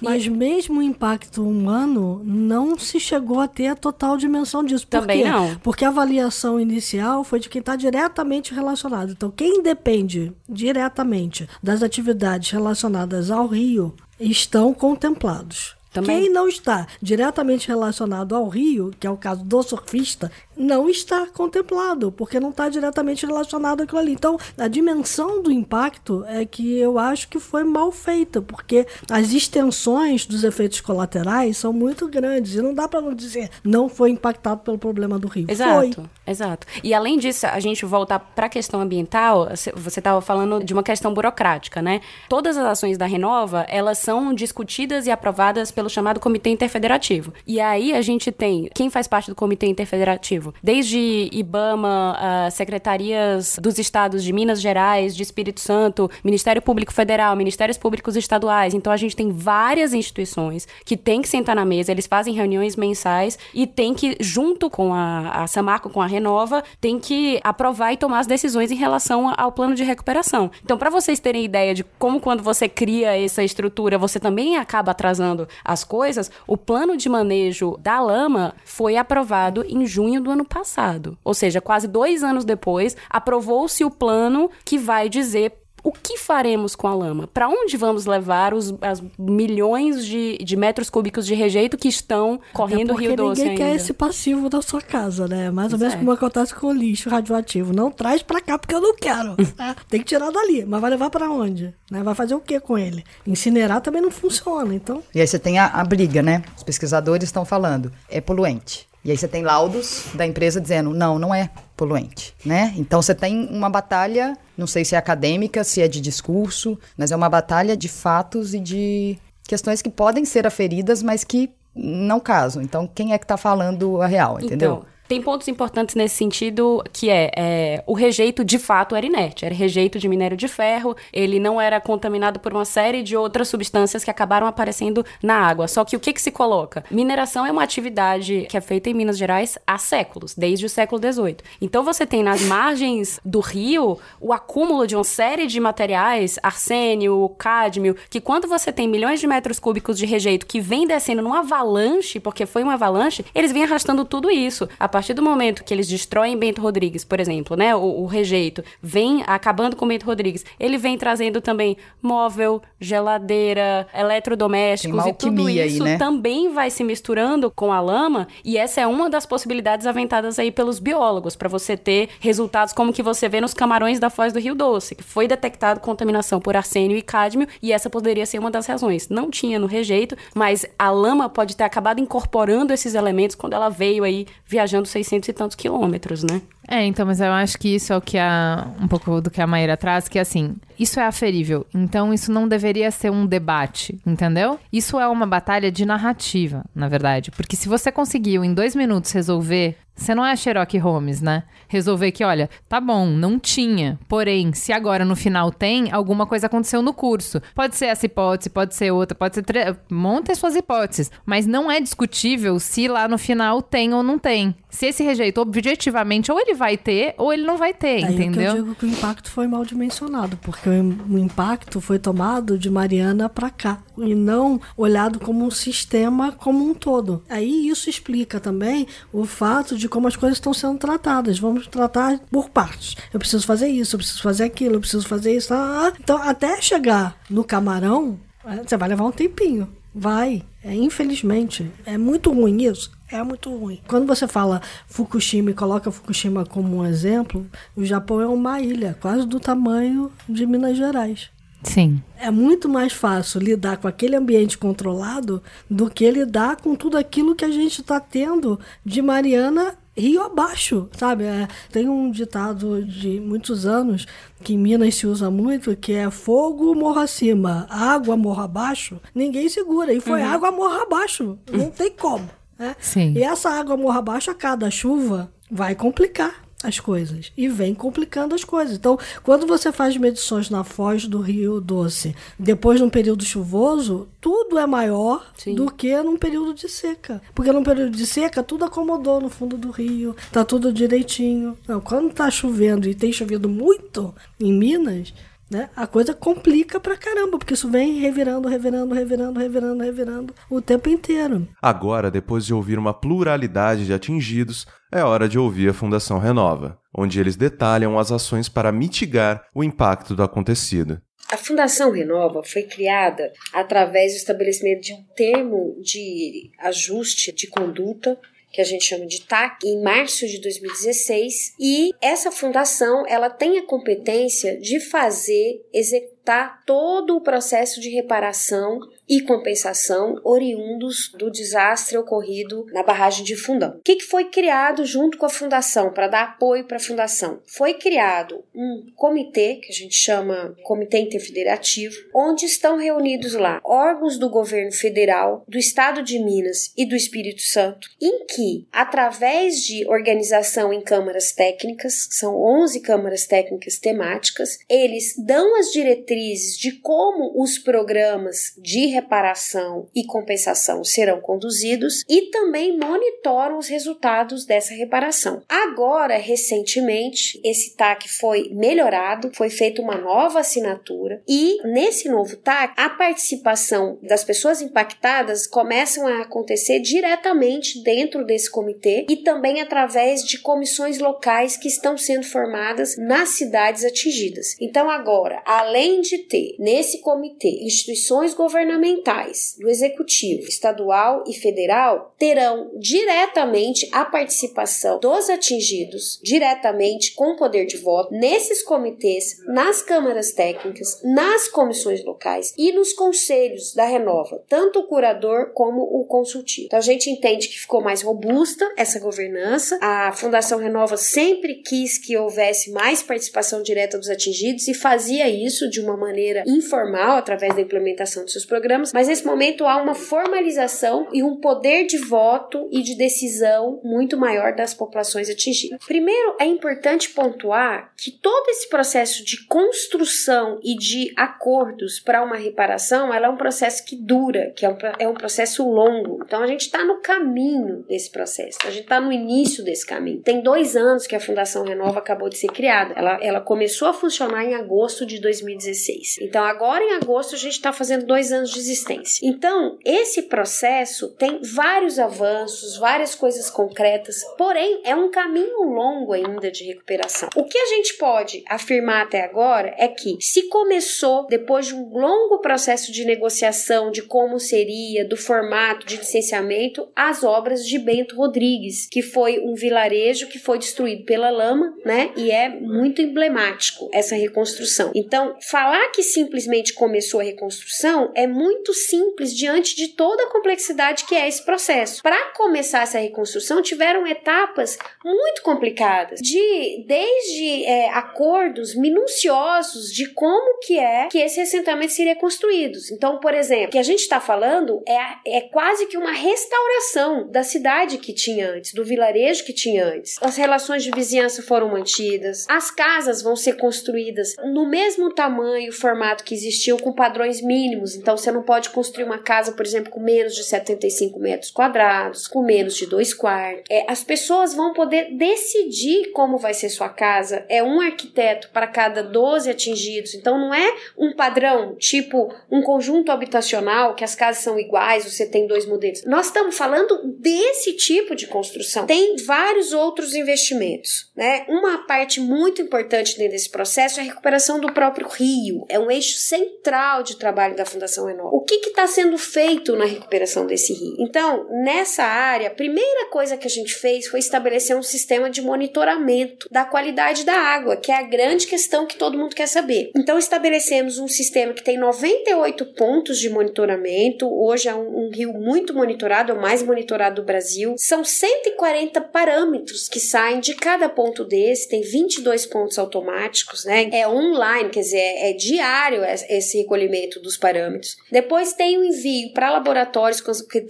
Mas mesmo o impacto humano não se chegou a ter a total dimensão disso. Por Também quê? não. Porque a avaliação inicial foi de quem está diretamente relacionado. Então, quem depende diretamente das atividades relacionadas ao rio estão contemplados. Também. Quem não está diretamente relacionado ao rio, que é o caso do surfista, não está contemplado, porque não está diretamente relacionado àquilo ali. Então, a dimensão do impacto é que eu acho que foi mal feita, porque as extensões dos efeitos colaterais são muito grandes e não dá para não dizer não foi impactado pelo problema do rio. Exato, Foi. exato. E além disso, a gente voltar para a questão ambiental, você estava falando de uma questão burocrática, né? Todas as ações da Renova, elas são discutidas e aprovadas pelo chamado Comitê Interfederativo. E aí a gente tem quem faz parte do Comitê Interfederativo, desde IBAMA, uh, secretarias dos estados de Minas Gerais, de Espírito Santo, Ministério Público Federal, Ministérios Públicos Estaduais. Então a gente tem várias instituições que tem que sentar na mesa, eles fazem reuniões mensais e tem que, junto com a, a Samarco, com a Renova, tem que aprovar e tomar as decisões em relação ao plano de recuperação. Então, para vocês terem ideia de como quando você cria essa estrutura, você também acaba atrasando as coisas, o plano de manejo da lama foi aprovado em junho do ano passado. Ou seja, quase dois anos depois, aprovou-se o plano que vai dizer o que faremos com a lama? Para onde vamos levar os as milhões de, de metros cúbicos de rejeito que estão correndo é o Rio Doce ninguém ainda? quer esse passivo da sua casa, né? Mais ou menos é. como acontece com o lixo radioativo. Não traz pra cá porque eu não quero. [laughs] né? Tem que tirar dali. Mas vai levar pra onde? Né? Vai fazer o que com ele? Incinerar também não funciona, então... E aí você tem a, a briga, né? Os pesquisadores estão falando, é poluente. E aí você tem laudos da empresa dizendo, não, não é poluente, né? Então você tem uma batalha, não sei se é acadêmica, se é de discurso, mas é uma batalha de fatos e de questões que podem ser aferidas, mas que não casam. Então quem é que tá falando a real, entendeu? Então, tem pontos importantes nesse sentido, que é, é, o rejeito de fato era inerte, era rejeito de minério de ferro, ele não era contaminado por uma série de outras substâncias que acabaram aparecendo na água. Só que o que, que se coloca? Mineração é uma atividade que é feita em Minas Gerais há séculos, desde o século XVIII. Então você tem nas margens do rio o acúmulo de uma série de materiais, arsênio, cádmio, que quando você tem milhões de metros cúbicos de rejeito que vem descendo numa avalanche, porque foi uma avalanche, eles vêm arrastando tudo isso. A partir do momento que eles destroem Bento Rodrigues, por exemplo, né, o, o rejeito, vem acabando com Bento Rodrigues, ele vem trazendo também móvel, geladeira, eletrodomésticos e tudo alquimia aí, isso né? também vai se misturando com a lama, e essa é uma das possibilidades aventadas aí pelos biólogos, para você ter resultados como que você vê nos camarões da Foz do Rio Doce, que foi detectado contaminação por arsênio e cádmio, e essa poderia ser uma das razões. Não tinha no rejeito, mas a lama pode ter acabado incorporando esses elementos quando ela veio aí viajando 600 e tantos quilômetros, né? É, então, mas eu acho que isso é o que a. um pouco do que a Maíra traz, que assim, isso é aferível. Então, isso não deveria ser um debate, entendeu? Isso é uma batalha de narrativa, na verdade. Porque se você conseguiu em dois minutos resolver. Você não é Sherlock Holmes, né? Resolver que, olha, tá bom, não tinha. Porém, se agora no final tem, alguma coisa aconteceu no curso. Pode ser essa hipótese, pode ser outra, pode ser. Tre... Monte suas hipóteses. Mas não é discutível se lá no final tem ou não tem. Se esse rejeito objetivamente ou ele vai ter ou ele não vai ter, Aí entendeu? que eu digo que o impacto foi mal dimensionado, porque o, impacto foi tomado de Mariana para cá e não olhado como um sistema como um todo. Aí isso explica também o fato de como as coisas estão sendo tratadas. Vamos tratar por partes. Eu preciso fazer isso, eu preciso fazer aquilo, eu preciso fazer isso. ah, ah. Então, até chegar no camarão, eh, você vai levar um tempinho. Vai. É, infelizmente. É muito ruim isso. É muito ruim. Quando você fala Fukushima e coloca Fukushima como um exemplo, o Japão é uma ilha quase do tamanho de Minas Gerais. Sim. É muito mais fácil lidar com aquele ambiente controlado do que lidar com tudo aquilo que a gente está tendo de Mariana rio abaixo, sabe? É, tem um ditado de muitos anos que em Minas se usa muito, que é fogo morra acima, água morra abaixo, ninguém segura. E foi uhum. água morra abaixo, não [laughs] tem como. Né? Sim. E essa água morra abaixo a cada chuva vai complicar as coisas e vem complicando as coisas. Então, quando você faz medições na foz do Rio Doce, depois de um período chuvoso, tudo é maior Sim. do que num período de seca. Porque num período de seca, tudo acomodou no fundo do rio, tá tudo direitinho. Não, quando tá chovendo e tem chovido muito em Minas, né? A coisa complica pra caramba, porque isso vem revirando, revirando, revirando, revirando, revirando o tempo inteiro. Agora, depois de ouvir uma pluralidade de atingidos, é hora de ouvir a Fundação Renova, onde eles detalham as ações para mitigar o impacto do acontecido. A Fundação Renova foi criada através do estabelecimento de um termo de ajuste de conduta que a gente chama de TAC, em março de 2016, e essa fundação ela tem a competência de fazer, executar todo o processo de reparação e compensação oriundos do desastre ocorrido na barragem de Fundão. O que, foi criado junto com a fundação para dar apoio para a fundação? Foi criado um comitê que a gente chama Comitê Interfederativo, onde estão reunidos lá órgãos do governo federal, do estado de Minas e do Espírito Santo, em que, através de organização em câmaras técnicas, são 11 câmaras técnicas temáticas, eles dão as diretrizes de como os programas de reparação e compensação serão conduzidos e também monitoram os resultados dessa reparação. Agora, recentemente, esse TAC foi melhorado, foi feita uma nova assinatura e nesse novo TAC, a participação das pessoas impactadas começam a acontecer diretamente dentro desse comitê e também através de comissões locais que estão sendo formadas nas cidades atingidas. Então, agora, além de ter nesse comitê instituições governamentais governamentais do executivo estadual e federal terão diretamente a participação dos atingidos, diretamente com poder de voto, nesses comitês, nas câmaras técnicas, nas comissões locais e nos conselhos da Renova, tanto o curador como o consultivo. Então a gente entende que ficou mais robusta essa governança. A Fundação Renova sempre quis que houvesse mais participação direta dos atingidos e fazia isso de uma maneira informal através da implementação de seus programas programas, mas nesse momento há uma formalização e um poder de voto e de decisão muito maior das populações atingidas. Primeiro, é importante pontuar que todo esse processo de construção e de acordos para uma reparação, ela é um processo que dura, que é um, é um processo longo. Então a gente está no caminho desse processo, a gente está no início desse caminho. Tem dois anos que a Fundação Renova acabou de ser criada. Ela, ela começou a funcionar em agosto de 2016. Então agora em agosto a gente está fazendo dois anos de existência. Então, esse processo tem vários avanços, várias coisas concretas, porém é um caminho longo ainda de recuperação. O que a gente pode afirmar até agora é que se começou depois de um longo processo de negociação de como seria, do formato de licenciamento, as obras de Bento Rodrigues, que foi um vilarejo que foi destruído pela lama, né? E é muito emblemático essa reconstrução. Então, falar que simplesmente começou a reconstrução é muito muito simples diante de toda a complexidade que é esse processo. Para começar essa reconstrução, tiveram etapas muito complicadas, de desde é, acordos minuciosos de como que é que esse assentamento seria construído. Então, por exemplo, o que a gente está falando é, é quase que uma restauração da cidade que tinha antes, do vilarejo que tinha antes. As relações de vizinhança foram mantidas, as casas vão ser construídas no mesmo tamanho, formato que existiam, com padrões mínimos. Então, você não pode construir uma casa, por exemplo, com menos de 75 metros quadrados, com menos de dois quartos. É, as pessoas vão poder decidir como vai ser sua casa. É um arquiteto para cada 12 atingidos. Então não é um padrão, tipo um conjunto habitacional que as casas são iguais, você tem dois modelos. Nós estamos falando desse tipo de construção. Tem vários outros investimentos, né? Uma parte muito importante dentro desse processo é a recuperação do próprio rio é um eixo central de trabalho da Fundação Renova. O que está sendo feito na recuperação desse rio? Então, nessa área, a primeira coisa que a gente fez foi estabelecer um sistema de monitoramento da qualidade da água, que é a grande questão que todo mundo quer saber. Então, estabelecemos um sistema que tem 98 pontos de monitoramento. Hoje é um, um rio muito monitorado, é o mais monitorado do Brasil. São 140 parâmetros que saem de cada ponto desse, tem 22 pontos automáticos, né? É online, quer dizer, é, é diário esse recolhimento dos parâmetros. Depois tem o envio para laboratórios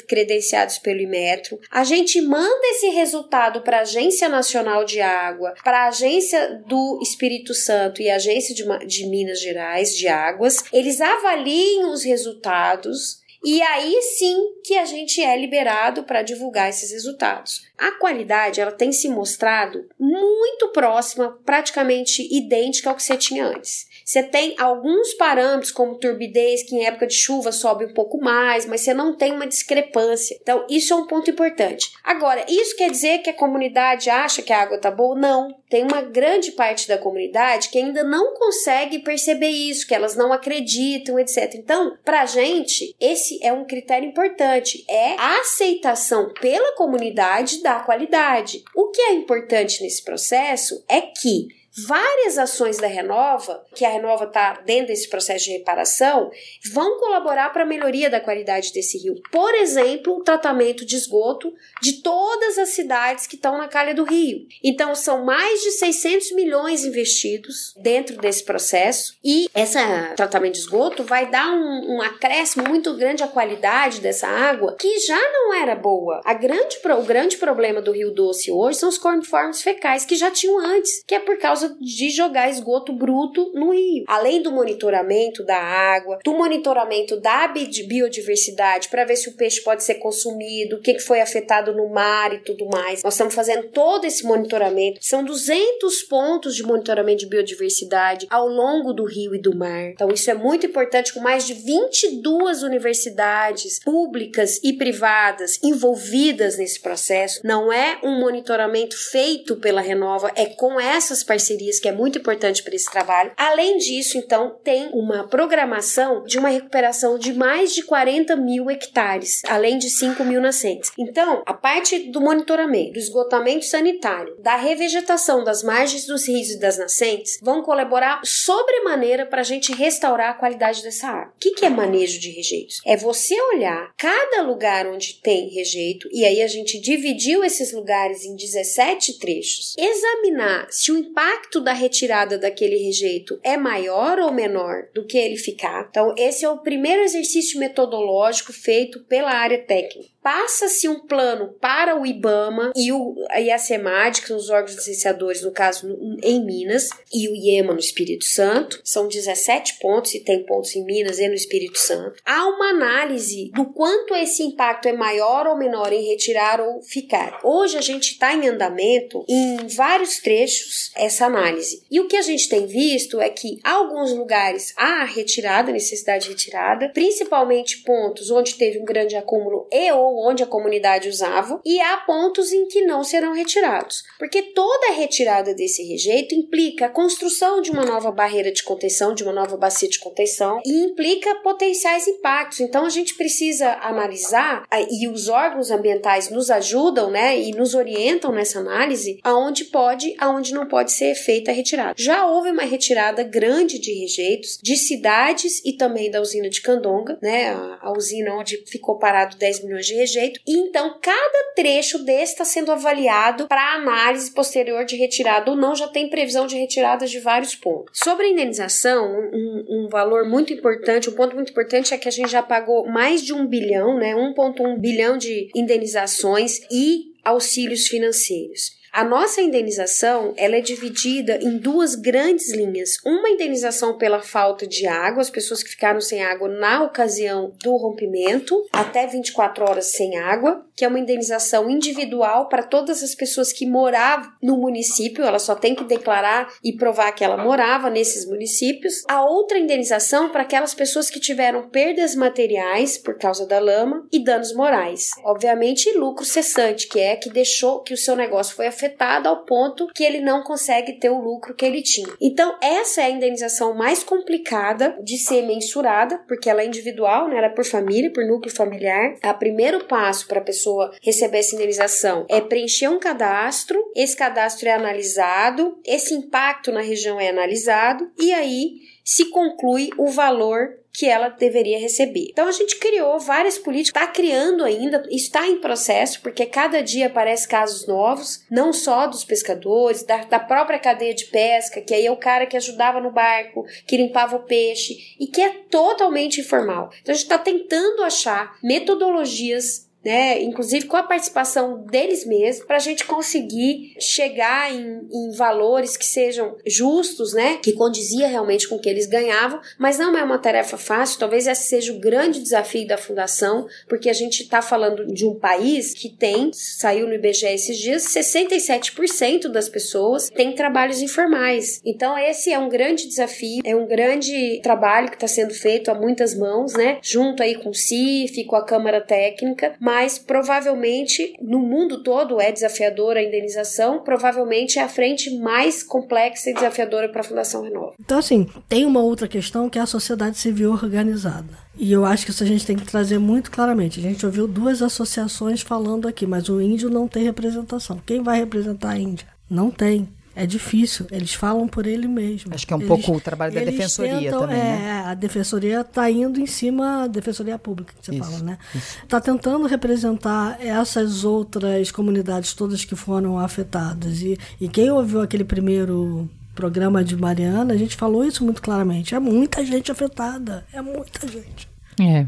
credenciados pelo Imetro. A gente manda esse resultado para a Agência Nacional de Água, para a Agência do Espírito Santo e a Agência de, de Minas Gerais de Águas. Eles avaliam os resultados e aí sim que a gente é liberado para divulgar esses resultados. A qualidade ela tem se mostrado muito próxima, praticamente idêntica ao que você tinha antes. Você tem alguns parâmetros, como turbidez, que em época de chuva sobe um pouco mais, mas você não tem uma discrepância. Então, isso é um ponto importante. Agora, isso quer dizer que a comunidade acha que a água tá boa? Não. Tem uma grande parte da comunidade que ainda não consegue perceber isso, que elas não acreditam, etc. Então, pra gente, esse é um critério importante. É a aceitação pela comunidade da qualidade. O que é importante nesse processo é que Várias ações da Renova, que a Renova está dentro desse processo de reparação, vão colaborar para a melhoria da qualidade desse rio. Por exemplo, o tratamento de esgoto de todas as cidades que estão na calha do rio. Então, são mais de 600 milhões investidos dentro desse processo e esse tratamento de esgoto vai dar um, um acréscimo muito grande à qualidade dessa água, que já não era boa. A grande, o grande problema do Rio Doce hoje são os corniformes fecais, que já tinham antes, que é por causa causa de jogar esgoto bruto no rio. Além do monitoramento da água, do monitoramento da biodiversidade para ver se o peixe pode ser consumido, o que foi afetado no mar e tudo mais. Nós estamos fazendo todo esse monitoramento. São 200 pontos de monitoramento de biodiversidade ao longo do rio e do mar. Então isso é muito importante com mais de 22 universidades públicas e privadas envolvidas nesse processo. Não é um monitoramento feito pela Renova, é com essas parcerias que é muito importante para esse trabalho. Além disso, então, tem uma programação de uma recuperação de mais de 40 mil hectares, além de 5 mil nascentes. Então, a parte do monitoramento, do esgotamento sanitário, da revegetação das margens dos rios e das nascentes vão colaborar sobremaneira para a gente restaurar a qualidade dessa água. O que, que é manejo de rejeitos? É você olhar cada lugar onde tem rejeito, e aí a gente dividiu esses lugares em 17 trechos, examinar se o impacto impacto da retirada daquele rejeito é maior ou menor do que ele ficar. Então, esse é o primeiro exercício metodológico feito pela área técnica passa-se um plano para o IBAMA e, o, e a SEMAD, que são os órgãos licenciadores, no caso em Minas, e o IEMA no Espírito Santo. São 17 pontos, e tem pontos em Minas e no Espírito Santo. Há uma análise do quanto esse impacto é maior ou menor em retirar ou ficar. Hoje a gente está em andamento em vários trechos essa análise. E o que a gente tem visto é que alguns lugares há retirada, necessidade de retirada, principalmente pontos onde teve um grande acúmulo e ou onde a comunidade usava, e há pontos em que não serão retirados, porque toda retirada desse rejeito implica a construção de uma nova barreira de contenção, de uma nova bacia de contenção, e implica potenciais impactos. Então a gente precisa analisar, e os órgãos ambientais nos ajudam, né, e nos orientam nessa análise, aonde pode, aonde não pode ser feita a retirada. Já houve uma retirada grande de rejeitos de cidades e também da usina de Candonga, né, a, usina onde ficou parado 10 milhões de rejeito, e então cada trecho desse está sendo avaliado para análise posterior de retirada ou não, já tem previsão de retiradas de vários pontos. Sobre a indenização, um, um valor muito importante, um ponto muito importante é que a gente já pagou mais de um bilhão, né, 1,1 bilhão de indenizações e auxílios financeiros. A nossa indenização ela é dividida em duas grandes linhas. Uma indenização pela falta de água, as pessoas que ficaram sem água na ocasião do rompimento, até 24 horas sem água, que é uma indenização individual para todas as pessoas que moravam no município, ela só tem que declarar e provar que ela morava nesses municípios. A outra indenização para aquelas pessoas que tiveram perdas materiais por causa da lama e danos morais. Obviamente, lucro cessante, que é que deixou que o seu negócio foi afetado ao ponto que ele não consegue ter o lucro que ele tinha. Então, essa é a indenização mais complicada de ser mensurada, porque ela é individual, né? Ela é por família, por núcleo familiar. O primeiro passo para a pessoa receber essa indenização é preencher um cadastro, esse cadastro é analisado, esse impacto na região é analisado e aí se conclui o valor que ela deveria receber. Então a gente criou várias políticas, está criando ainda, está em processo, porque cada dia aparecem casos novos, não só dos pescadores, da, da própria cadeia de pesca, que aí é o cara que ajudava no barco, que limpava o peixe, e que é totalmente informal. Então a gente está tentando achar metodologias né? Inclusive com a participação deles mesmos, para a gente conseguir chegar em, em, valores que sejam justos, né? Que condizia realmente com o que eles ganhavam, mas não é uma tarefa fácil. Talvez esse seja o grande desafio da fundação, porque a gente está falando de um país que tem, saiu no IBGE esses dias, 67% das pessoas têm trabalhos informais. Então esse é um grande desafio, é um grande trabalho que está sendo feito a muitas mãos, né? Junto aí com o CIF, com a Câmara Técnica, mas mas provavelmente no mundo todo é desafiadora a indenização, provavelmente é a frente mais complexa e desafiadora para a Fundação Renova. Então, assim, tem uma outra questão que é a sociedade civil organizada. E eu acho que isso a gente tem que trazer muito claramente. A gente ouviu duas associações falando aqui, mas o índio não tem representação. Quem vai representar a Índia? Não tem. É difícil, eles falam por ele mesmo. Acho que é um eles, pouco o trabalho da defensoria tentam, também. É, né? a defensoria está indo em cima, a defensoria pública que você isso, fala, né? Está tentando representar essas outras comunidades todas que foram afetadas. E, e quem ouviu aquele primeiro programa de Mariana, a gente falou isso muito claramente. É muita gente afetada, é muita gente. É.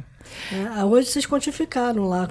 É, hoje vocês quantificaram lá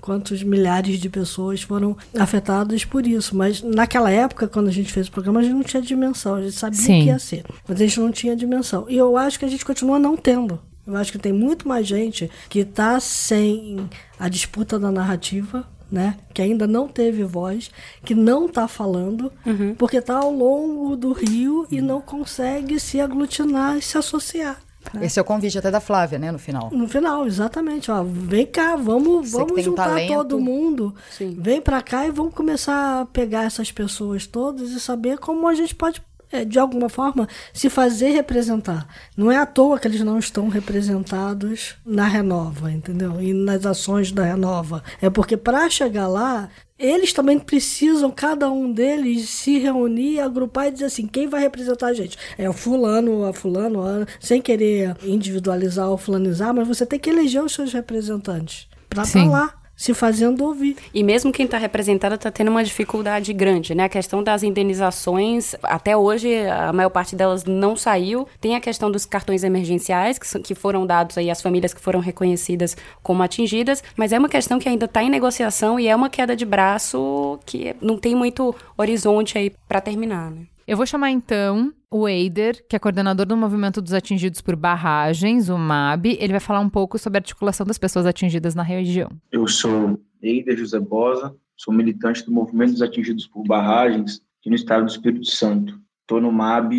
quantos milhares de pessoas foram afetadas por isso, mas naquela época, quando a gente fez o programa, a gente não tinha dimensão, a gente sabia Sim. que ia ser, mas a gente não tinha dimensão. E eu acho que a gente continua não tendo. Eu acho que tem muito mais gente que está sem a disputa da narrativa, né? Que ainda não teve voz, que não está falando, uhum. porque está ao longo do rio e não consegue se aglutinar e se associar. É. Esse é o convite até da Flávia, né, no final. No final, exatamente. Ó, vem cá, vamos, vamos juntar um todo mundo. Sim. Vem para cá e vamos começar a pegar essas pessoas todas e saber como a gente pode de alguma forma, se fazer representar. Não é à toa que eles não estão representados na Renova, entendeu? E nas ações da Renova. É porque para chegar lá, eles também precisam, cada um deles, se reunir, agrupar e dizer assim: quem vai representar a gente? É o fulano, a fulano, a... sem querer individualizar ou fulanizar, mas você tem que eleger os seus representantes para estar tá lá se fazendo ouvir. E mesmo quem está representado está tendo uma dificuldade grande, né? A questão das indenizações, até hoje a maior parte delas não saiu. Tem a questão dos cartões emergenciais, que, que foram dados aí às famílias que foram reconhecidas como atingidas, mas é uma questão que ainda está em negociação e é uma queda de braço que não tem muito horizonte aí para terminar, né? Eu vou chamar então o Eider, que é coordenador do Movimento dos Atingidos por Barragens, o MAB. Ele vai falar um pouco sobre a articulação das pessoas atingidas na região. Eu sou Eider José Bosa, sou militante do Movimento dos Atingidos por Barragens aqui no estado do Espírito Santo. Estou no MAB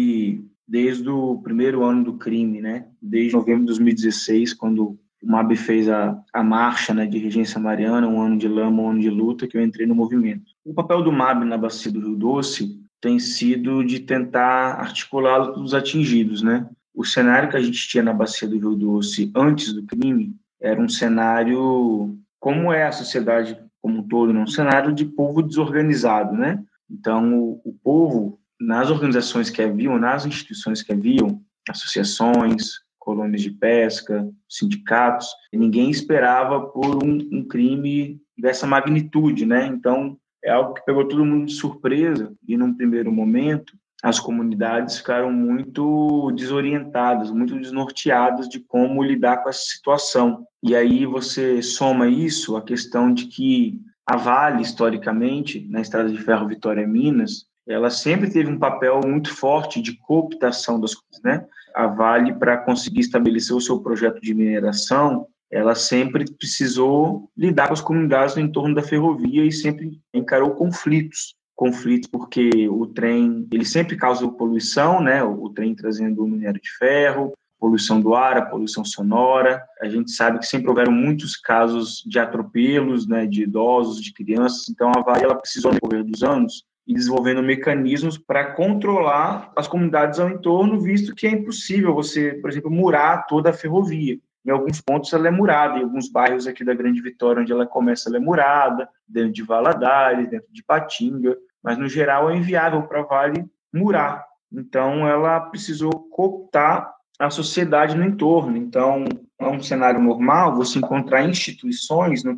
desde o primeiro ano do crime, né? Desde novembro de 2016, quando o MAB fez a, a marcha né, de Regência Mariana, um ano de lama, um ano de luta, que eu entrei no movimento. O papel do MAB na Bacia do Rio Doce tem sido de tentar articular os atingidos, né? O cenário que a gente tinha na Bacia do Rio Doce antes do crime era um cenário, como é a sociedade como um todo, né? um cenário de povo desorganizado, né? Então, o, o povo, nas organizações que haviam, nas instituições que haviam, associações, colônias de pesca, sindicatos, ninguém esperava por um, um crime dessa magnitude, né? Então, é algo que pegou todo mundo de surpresa e, num primeiro momento, as comunidades ficaram muito desorientadas, muito desnorteadas de como lidar com essa situação. E aí você soma isso a questão de que a Vale, historicamente, na Estrada de Ferro Vitória Minas, ela sempre teve um papel muito forte de cooptação das coisas, né? A Vale, para conseguir estabelecer o seu projeto de mineração, ela sempre precisou lidar com as comunidades no entorno da ferrovia e sempre encarou conflitos conflitos porque o trem ele sempre causa poluição, né? O, trem trazendo minério de ferro, poluição do ar, a poluição sonora. A gente sabe que sempre houveram muitos casos de atropelos, né, de idosos, de crianças. Então a Vale ela precisou, no decorrer dos anos, ir desenvolvendo mecanismos para controlar as comunidades ao entorno, visto que é impossível você, por exemplo, murar toda a ferrovia. Em alguns pontos ela é murada, em alguns bairros aqui da Grande Vitória, onde ela começa, ela é murada, dentro de Valadares, dentro de Patinga mas no geral é inviável para Vale murar. Então ela precisou cooptar a sociedade no entorno. Então, é um cenário normal você encontrar instituições no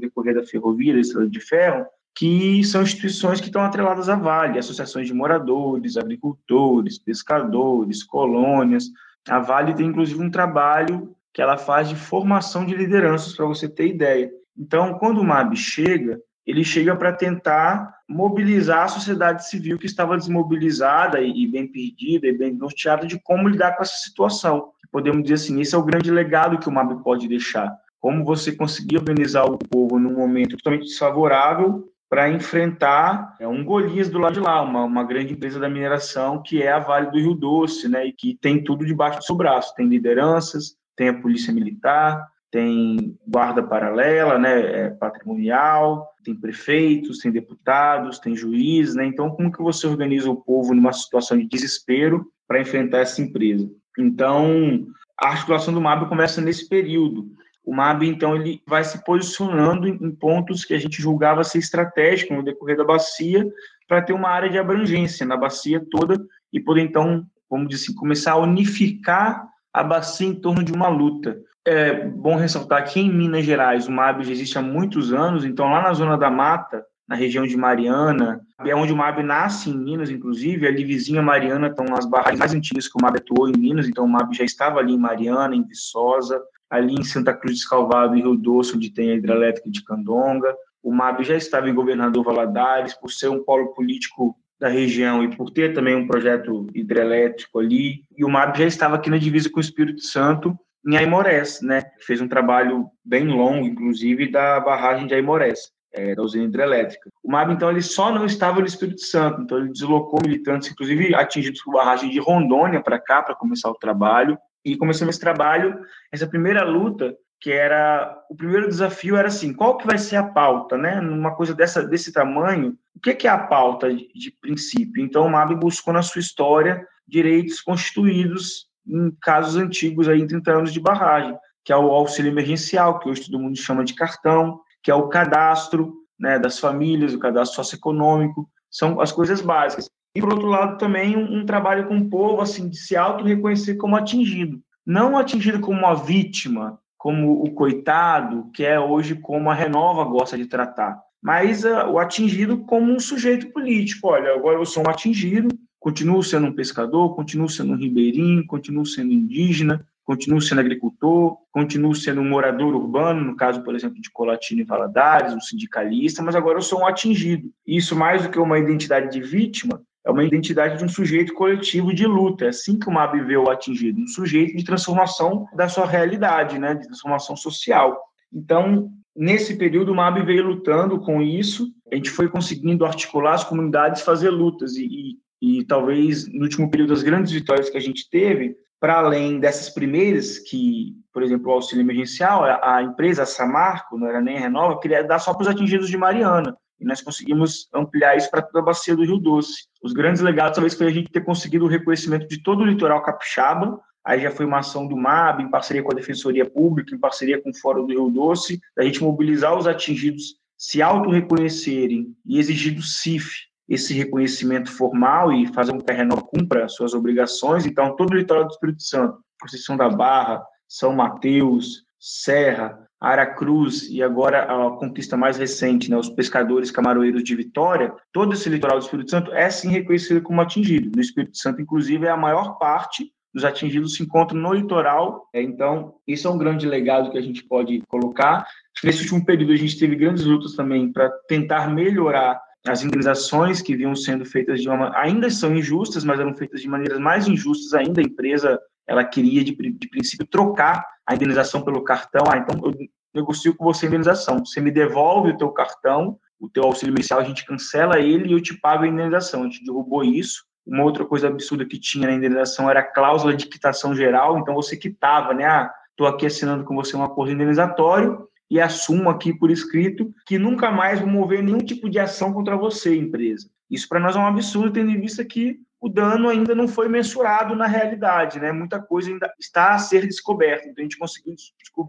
decorrer da ferrovia, da estrada de ferro, que são instituições que estão atreladas à Vale, associações de moradores, agricultores, pescadores, colônias. A Vale tem inclusive um trabalho que ela faz de formação de lideranças, para você ter ideia. Então, quando o MAB chega, ele chega para tentar mobilizar a sociedade civil que estava desmobilizada e, bem perdida e bem norteada de como lidar com essa situação. Podemos dizer assim, esse é o grande legado que o MAB pode deixar. Como você conseguir organizar o povo num momento totalmente desfavorável para enfrentar é, um Golias do lado de lá, uma, uma grande empresa da mineração que é a Vale do Rio Doce, né, e que tem tudo debaixo do seu braço. Tem lideranças, tem a polícia militar, tem guarda paralela, né, é, patrimonial, tem prefeitos, tem deputados, tem juízes, né? Então, como que você organiza o povo numa situação de desespero para enfrentar essa empresa? Então, a articulação do MAB começa nesse período. O MAB, então, ele vai se posicionando em pontos que a gente julgava ser estratégicos no decorrer da bacia para ter uma área de abrangência na bacia toda e poder, então, vamos dizer assim, começar a unificar a bacia em torno de uma luta. É bom ressaltar que em Minas Gerais o MAB já existe há muitos anos, então lá na zona da mata, na região de Mariana, é onde o MAB nasce em Minas, inclusive, ali vizinha Mariana estão as barragens mais antigas que o MAB atuou em Minas, então o MAB já estava ali em Mariana, em Viçosa, ali em Santa Cruz de Escalvado e Rio Doce, onde tem a hidrelétrica de Candonga. O MAB já estava em Governador Valadares, por ser um polo político da região e por ter também um projeto hidrelétrico ali. E o MAB já estava aqui na divisa com o Espírito Santo, em Aimorés, né? Fez um trabalho bem longo, inclusive, da barragem de Aimorés, é, da usina hidrelétrica. O MAB, então, ele só não estava no Espírito Santo, então ele deslocou militantes, inclusive atingidos por barragem de Rondônia para cá, para começar o trabalho. E começamos esse trabalho, essa primeira luta, que era o primeiro desafio era assim, qual que vai ser a pauta, né? Numa coisa dessa desse tamanho, o que, que é a pauta de, de princípio? Então o MAB buscou na sua história direitos constituídos em casos antigos aí em 30 anos de barragem, que é o auxílio emergencial, que hoje todo mundo chama de cartão, que é o cadastro né, das famílias, o cadastro socioeconômico, são as coisas básicas. E, por outro lado, também um, um trabalho com o povo, assim, de se auto-reconhecer como atingido. Não atingido como uma vítima, como o coitado, que é hoje como a Renova gosta de tratar, mas uh, o atingido como um sujeito político. Olha, agora eu sou um atingido, continuo sendo um pescador, continuo sendo um ribeirinho, continuo sendo indígena, continuo sendo agricultor, continuo sendo um morador urbano, no caso, por exemplo, de Colatina e Valadares, um sindicalista, mas agora eu sou um atingido. Isso, mais do que uma identidade de vítima, é uma identidade de um sujeito coletivo de luta. É assim que o MAB vê o atingido, um sujeito de transformação da sua realidade, né, de transformação social. Então, nesse período, o MAB veio lutando com isso, a gente foi conseguindo articular as comunidades, fazer lutas, e, e, e talvez no último período, as grandes vitórias que a gente teve, para além dessas primeiras, que, por exemplo, o auxílio emergencial, a, a empresa Samarco, não era nem Renova, queria dar só para os atingidos de Mariana e nós conseguimos ampliar isso para toda a bacia do Rio Doce. Os grandes legados talvez foi a gente ter conseguido o reconhecimento de todo o litoral capixaba, aí já foi uma ação do MAB, em parceria com a Defensoria Pública, em parceria com o Fórum do Rio Doce, a gente mobilizar os atingidos se auto-reconhecerem e exigir do CIF esse reconhecimento formal e fazer com que cumpra suas obrigações. Então, todo o litoral do Espírito Santo, Conceição da Barra, São Mateus, Serra, Aracruz e agora a conquista mais recente, né, os pescadores camaroeiros de Vitória, todo esse litoral do Espírito Santo é sim reconhecido como atingido. No Espírito Santo, inclusive, é a maior parte dos atingidos se encontram no litoral. É, então, isso é um grande legado que a gente pode colocar. Nesse último período, a gente teve grandes lutas também para tentar melhorar as indenizações que vinham sendo feitas de uma ainda são injustas, mas eram feitas de maneiras mais injustas ainda. A empresa ela queria, de, de princípio, trocar a indenização pelo cartão. Ah, então eu negocio com você a indenização. Você me devolve o teu cartão, o teu auxílio mensal, a gente cancela ele e eu te pago a indenização. A gente derrubou isso. Uma outra coisa absurda que tinha na indenização era a cláusula de quitação geral, então você quitava, né? Ah, estou aqui assinando com você um acordo indenizatório e assumo aqui por escrito que nunca mais vou mover nenhum tipo de ação contra você, empresa. Isso para nós é um absurdo, tendo em vista que o dano ainda não foi mensurado na realidade, né? Muita coisa ainda está a ser descoberta. Então, a gente conseguiu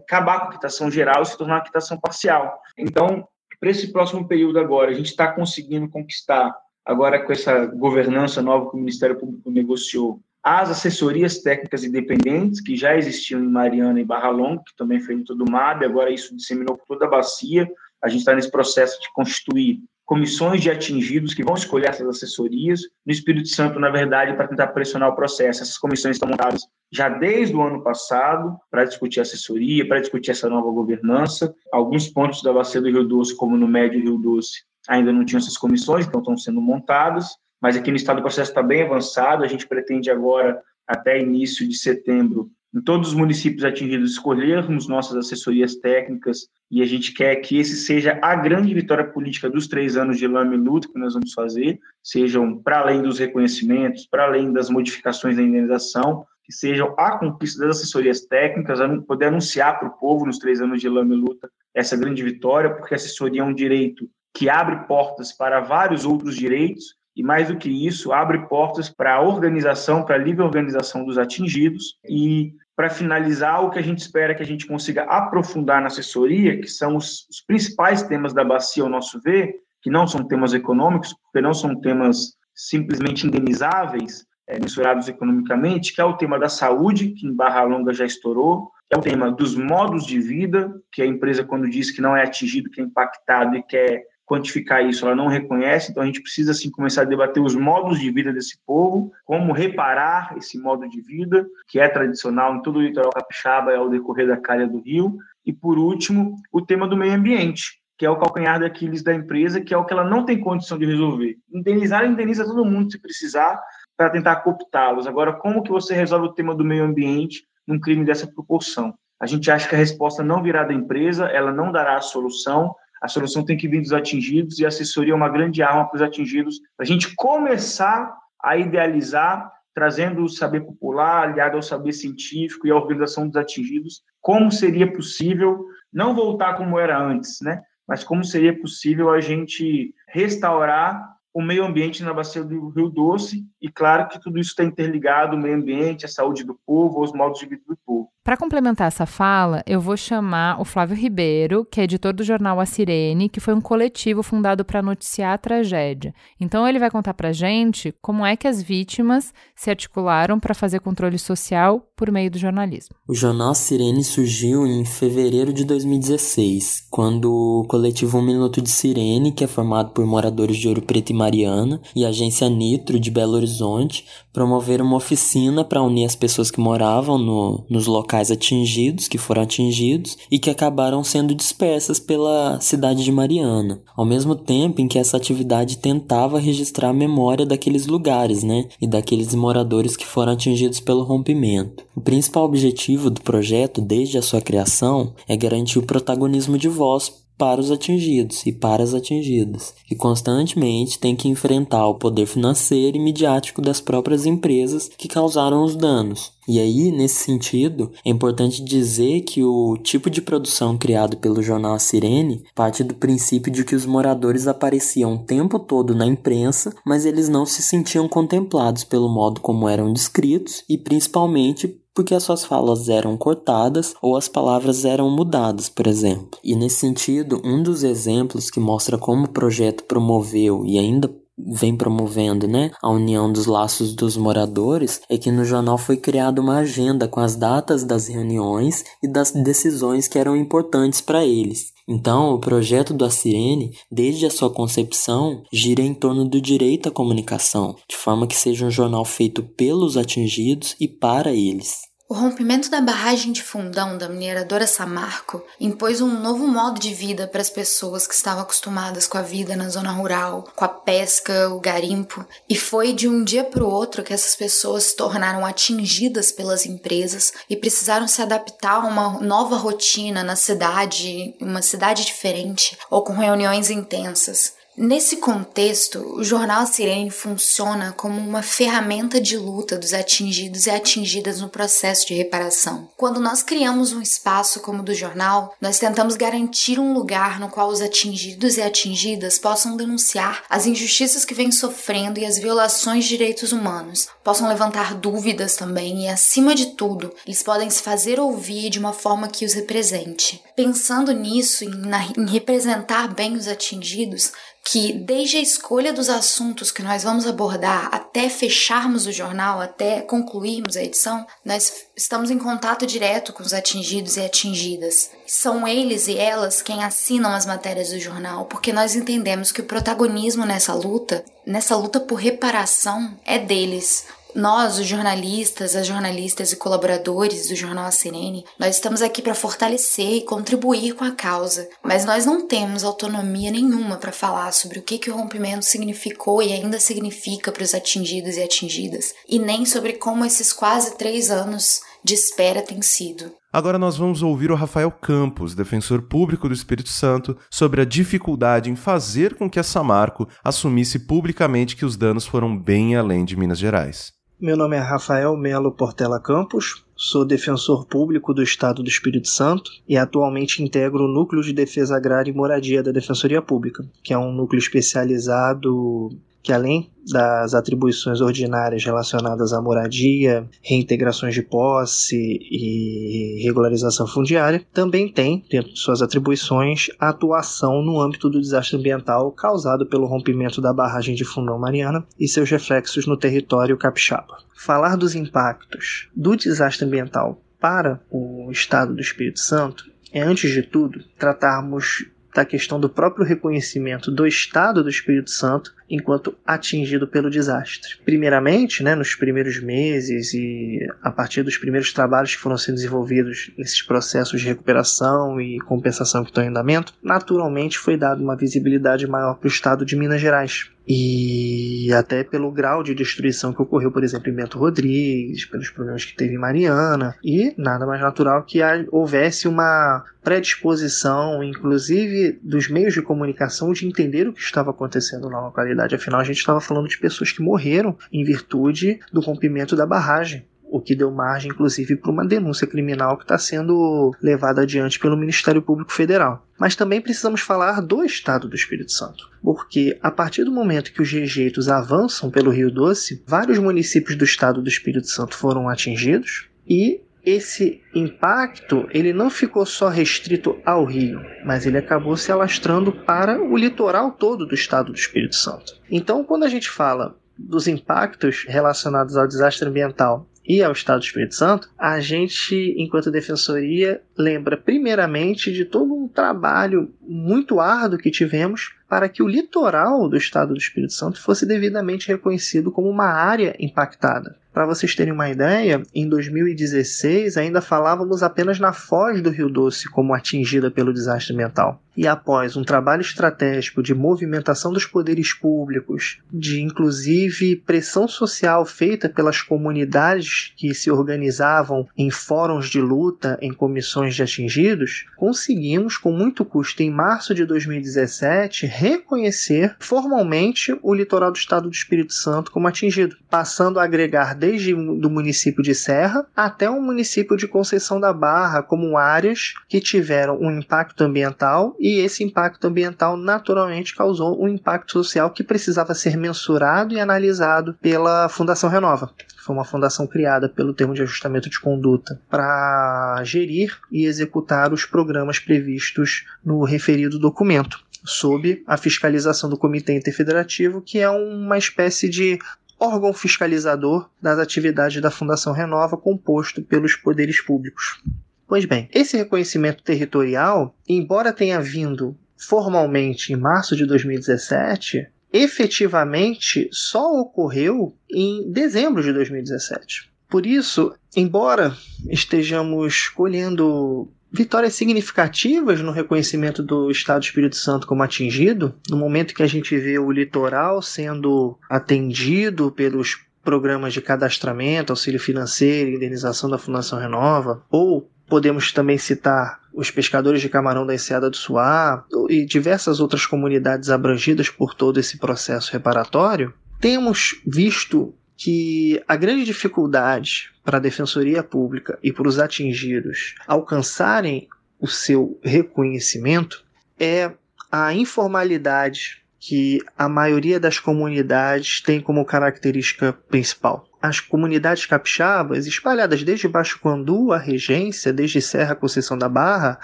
acabar com a quitação geral e se tornar uma quitação parcial. Então, para esse próximo período agora, a gente está conseguindo conquistar, agora com essa governança nova que o Ministério Público negociou, as assessorias técnicas independentes, que já existiam em Mariana e Barra Longa, que também foi do MAB, agora isso disseminou por toda a bacia. A gente está nesse processo de constituir comissões de atingidos que vão escolher essas assessorias. No Espírito Santo, na verdade, para tentar pressionar o processo, essas comissões estão montadas já desde o ano passado para discutir assessoria, para discutir essa nova governança. Alguns pontos da bacia do Rio Doce, como no Médio Rio Doce, ainda não tinham essas comissões, então estão sendo montadas mas aqui no estado o processo está bem avançado. A gente pretende agora, até início de setembro, em todos os municípios atingidos, escolhermos nossas assessorias técnicas e a gente quer que esse seja a grande vitória política dos três anos de lama e luta que nós vamos fazer, sejam para além dos reconhecimentos, para além das modificações da indenização, que sejam a conquista das assessorias técnicas, poder anunciar para o povo nos três anos de lama e luta essa grande vitória, porque a assessoria é um direito que abre portas para vários outros direitos e mais do que isso, abre portas para a organização, para a livre organização dos atingidos. E para finalizar, o que a gente espera que a gente consiga aprofundar na assessoria, que são os, os principais temas da bacia, ao nosso ver, que não são temas econômicos, porque não são temas simplesmente indenizáveis, é, mensurados economicamente, que é o tema da saúde, que em Barra Longa já estourou, é o tema dos modos de vida, que a empresa, quando diz que não é atingido, que é impactado e quer quantificar isso, ela não reconhece, então a gente precisa assim começar a debater os modos de vida desse povo, como reparar esse modo de vida, que é tradicional em todo o litoral capixaba ao decorrer da calha do rio, e por último, o tema do meio ambiente, que é o calcanhar daqueles da empresa, que é o que ela não tem condição de resolver. Indenizar, indeniza todo mundo se precisar para tentar cooptá-los. Agora, como que você resolve o tema do meio ambiente num crime dessa proporção? A gente acha que a resposta não virá da empresa, ela não dará a solução, a solução tem que vir dos atingidos e a assessoria é uma grande arma para os atingidos, a gente começar a idealizar, trazendo o saber popular, aliado ao saber científico e à organização dos atingidos, como seria possível não voltar como era antes, né? Mas como seria possível a gente restaurar o meio ambiente na bacia do Rio Doce, e claro que tudo isso está interligado, o meio ambiente, a saúde do povo, os modos de vida do povo. Para complementar essa fala, eu vou chamar o Flávio Ribeiro, que é editor do jornal A Sirene, que foi um coletivo fundado para noticiar a tragédia. Então ele vai contar para gente como é que as vítimas se articularam para fazer controle social por meio do jornalismo. O jornal A Sirene surgiu em fevereiro de 2016, quando o coletivo Um Minuto de Sirene, que é formado por moradores de Ouro Preto e Mariana, e a agência Nitro de Belo Horizonte, promoveram uma oficina para unir as pessoas que moravam no, nos locais locais atingidos, que foram atingidos e que acabaram sendo dispersas pela cidade de Mariana, ao mesmo tempo em que essa atividade tentava registrar a memória daqueles lugares, né, e daqueles moradores que foram atingidos pelo rompimento. O principal objetivo do projeto, desde a sua criação, é garantir o protagonismo de voz para os atingidos e para as atingidas, que constantemente têm que enfrentar o poder financeiro e midiático das próprias empresas que causaram os danos. E aí, nesse sentido, é importante dizer que o tipo de produção criado pelo jornal A Sirene parte do princípio de que os moradores apareciam o tempo todo na imprensa, mas eles não se sentiam contemplados pelo modo como eram descritos e principalmente porque as suas falas eram cortadas ou as palavras eram mudadas, por exemplo. E nesse sentido, um dos exemplos que mostra como o projeto promoveu e ainda vem promovendo, né, a união dos laços dos moradores, é que no jornal foi criada uma agenda com as datas das reuniões e das decisões que eram importantes para eles. Então, o projeto do Sirene, desde a sua concepção, gira em torno do direito à comunicação, de forma que seja um jornal feito pelos atingidos e para eles. O rompimento da barragem de fundão da mineradora Samarco impôs um novo modo de vida para as pessoas que estavam acostumadas com a vida na zona rural, com a pesca, o garimpo, e foi de um dia para o outro que essas pessoas se tornaram atingidas pelas empresas e precisaram se adaptar a uma nova rotina na cidade, uma cidade diferente ou com reuniões intensas. Nesse contexto, o jornal Sirene funciona como uma ferramenta de luta dos atingidos e atingidas no processo de reparação. Quando nós criamos um espaço como o do jornal, nós tentamos garantir um lugar no qual os atingidos e atingidas possam denunciar as injustiças que vêm sofrendo e as violações de direitos humanos, possam levantar dúvidas também e, acima de tudo, eles podem se fazer ouvir de uma forma que os represente. Pensando nisso, em, na, em representar bem os atingidos, que desde a escolha dos assuntos que nós vamos abordar até fecharmos o jornal, até concluirmos a edição, nós estamos em contato direto com os atingidos e atingidas. São eles e elas quem assinam as matérias do jornal, porque nós entendemos que o protagonismo nessa luta, nessa luta por reparação, é deles. Nós, os jornalistas, as jornalistas e colaboradores do Jornal A Sirene, nós estamos aqui para fortalecer e contribuir com a causa, mas nós não temos autonomia nenhuma para falar sobre o que, que o rompimento significou e ainda significa para os atingidos e atingidas, e nem sobre como esses quase três anos de espera têm sido. Agora nós vamos ouvir o Rafael Campos, defensor público do Espírito Santo, sobre a dificuldade em fazer com que a Samarco assumisse publicamente que os danos foram bem além de Minas Gerais. Meu nome é Rafael Melo Portela Campos, sou defensor público do Estado do Espírito Santo e atualmente integro o Núcleo de Defesa Agrária e Moradia da Defensoria Pública, que é um núcleo especializado que além das atribuições ordinárias relacionadas à moradia, reintegrações de posse e regularização fundiária, também tem, dentro de suas atribuições, a atuação no âmbito do desastre ambiental causado pelo rompimento da barragem de Fundão Mariana e seus reflexos no território capixaba. Falar dos impactos do desastre ambiental para o estado do Espírito Santo é, antes de tudo, tratarmos da questão do próprio reconhecimento do Estado do Espírito Santo enquanto atingido pelo desastre. Primeiramente, né, nos primeiros meses e a partir dos primeiros trabalhos que foram sendo desenvolvidos nesses processos de recuperação e compensação que estão em andamento, naturalmente foi dada uma visibilidade maior para o Estado de Minas Gerais, e até pelo grau de destruição que ocorreu, por exemplo, em Bento Rodrigues, pelos problemas que teve em Mariana, e nada mais natural que houvesse uma predisposição, inclusive dos meios de comunicação, de entender o que estava acontecendo na localidade. Afinal, a gente estava falando de pessoas que morreram em virtude do rompimento da barragem o que deu margem, inclusive, para uma denúncia criminal que está sendo levada adiante pelo Ministério Público Federal. Mas também precisamos falar do Estado do Espírito Santo, porque a partir do momento que os rejeitos avançam pelo Rio Doce, vários municípios do Estado do Espírito Santo foram atingidos e esse impacto ele não ficou só restrito ao Rio, mas ele acabou se alastrando para o litoral todo do estado do Espírito Santo. Então, quando a gente fala dos impactos relacionados ao desastre ambiental e ao Estado do Espírito Santo, a gente, enquanto defensoria, lembra primeiramente de todo um trabalho muito árduo que tivemos para que o litoral do Estado do Espírito Santo fosse devidamente reconhecido como uma área impactada. Para vocês terem uma ideia, em 2016 ainda falávamos apenas na foz do Rio Doce como atingida pelo desastre ambiental. E após um trabalho estratégico de movimentação dos poderes públicos, de inclusive pressão social feita pelas comunidades que se organizavam em fóruns de luta, em comissões de atingidos, conseguimos, com muito custo, em março de 2017, reconhecer formalmente o litoral do estado do Espírito Santo como atingido, passando a agregar desde do município de Serra até o município de Conceição da Barra como áreas que tiveram um impacto ambiental e esse impacto ambiental naturalmente causou um impacto social que precisava ser mensurado e analisado pela Fundação Renova foi uma fundação criada pelo termo de ajustamento de conduta para gerir e executar os programas previstos no referido documento, sob a fiscalização do Comitê Interfederativo, que é uma espécie de órgão fiscalizador das atividades da Fundação Renova, composto pelos poderes públicos. Pois bem, esse reconhecimento territorial, embora tenha vindo formalmente em março de 2017, efetivamente só ocorreu em dezembro de 2017. Por isso, embora estejamos colhendo vitórias significativas no reconhecimento do Estado do Espírito Santo como atingido, no momento que a gente vê o litoral sendo atendido pelos programas de cadastramento, auxílio financeiro, indenização da Fundação Renova, ou podemos também citar os pescadores de camarão da Enseada do Suá e diversas outras comunidades abrangidas por todo esse processo reparatório, temos visto que a grande dificuldade para a Defensoria Pública e para os atingidos alcançarem o seu reconhecimento é a informalidade que a maioria das comunidades tem como característica principal as comunidades capixabas, espalhadas desde Baixo Quandu, a Regência, desde Serra Conceição da Barra,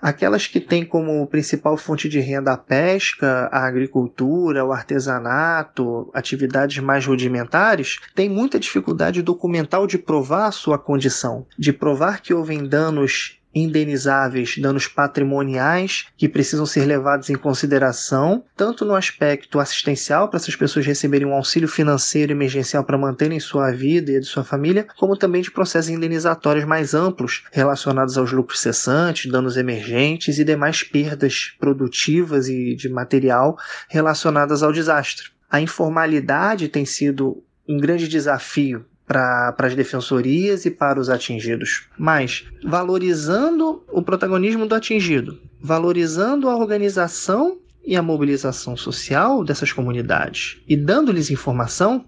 aquelas que têm como principal fonte de renda a pesca, a agricultura, o artesanato, atividades mais rudimentares, têm muita dificuldade documental de provar sua condição, de provar que houve danos indenizáveis, danos patrimoniais que precisam ser levados em consideração, tanto no aspecto assistencial, para essas pessoas receberem um auxílio financeiro emergencial para manterem sua vida e a de sua família, como também de processos indenizatórios mais amplos relacionados aos lucros cessantes, danos emergentes e demais perdas produtivas e de material relacionadas ao desastre. A informalidade tem sido um grande desafio para as defensorias e para os atingidos, mas valorizando o protagonismo do atingido, valorizando a organização e a mobilização social dessas comunidades e dando-lhes informação,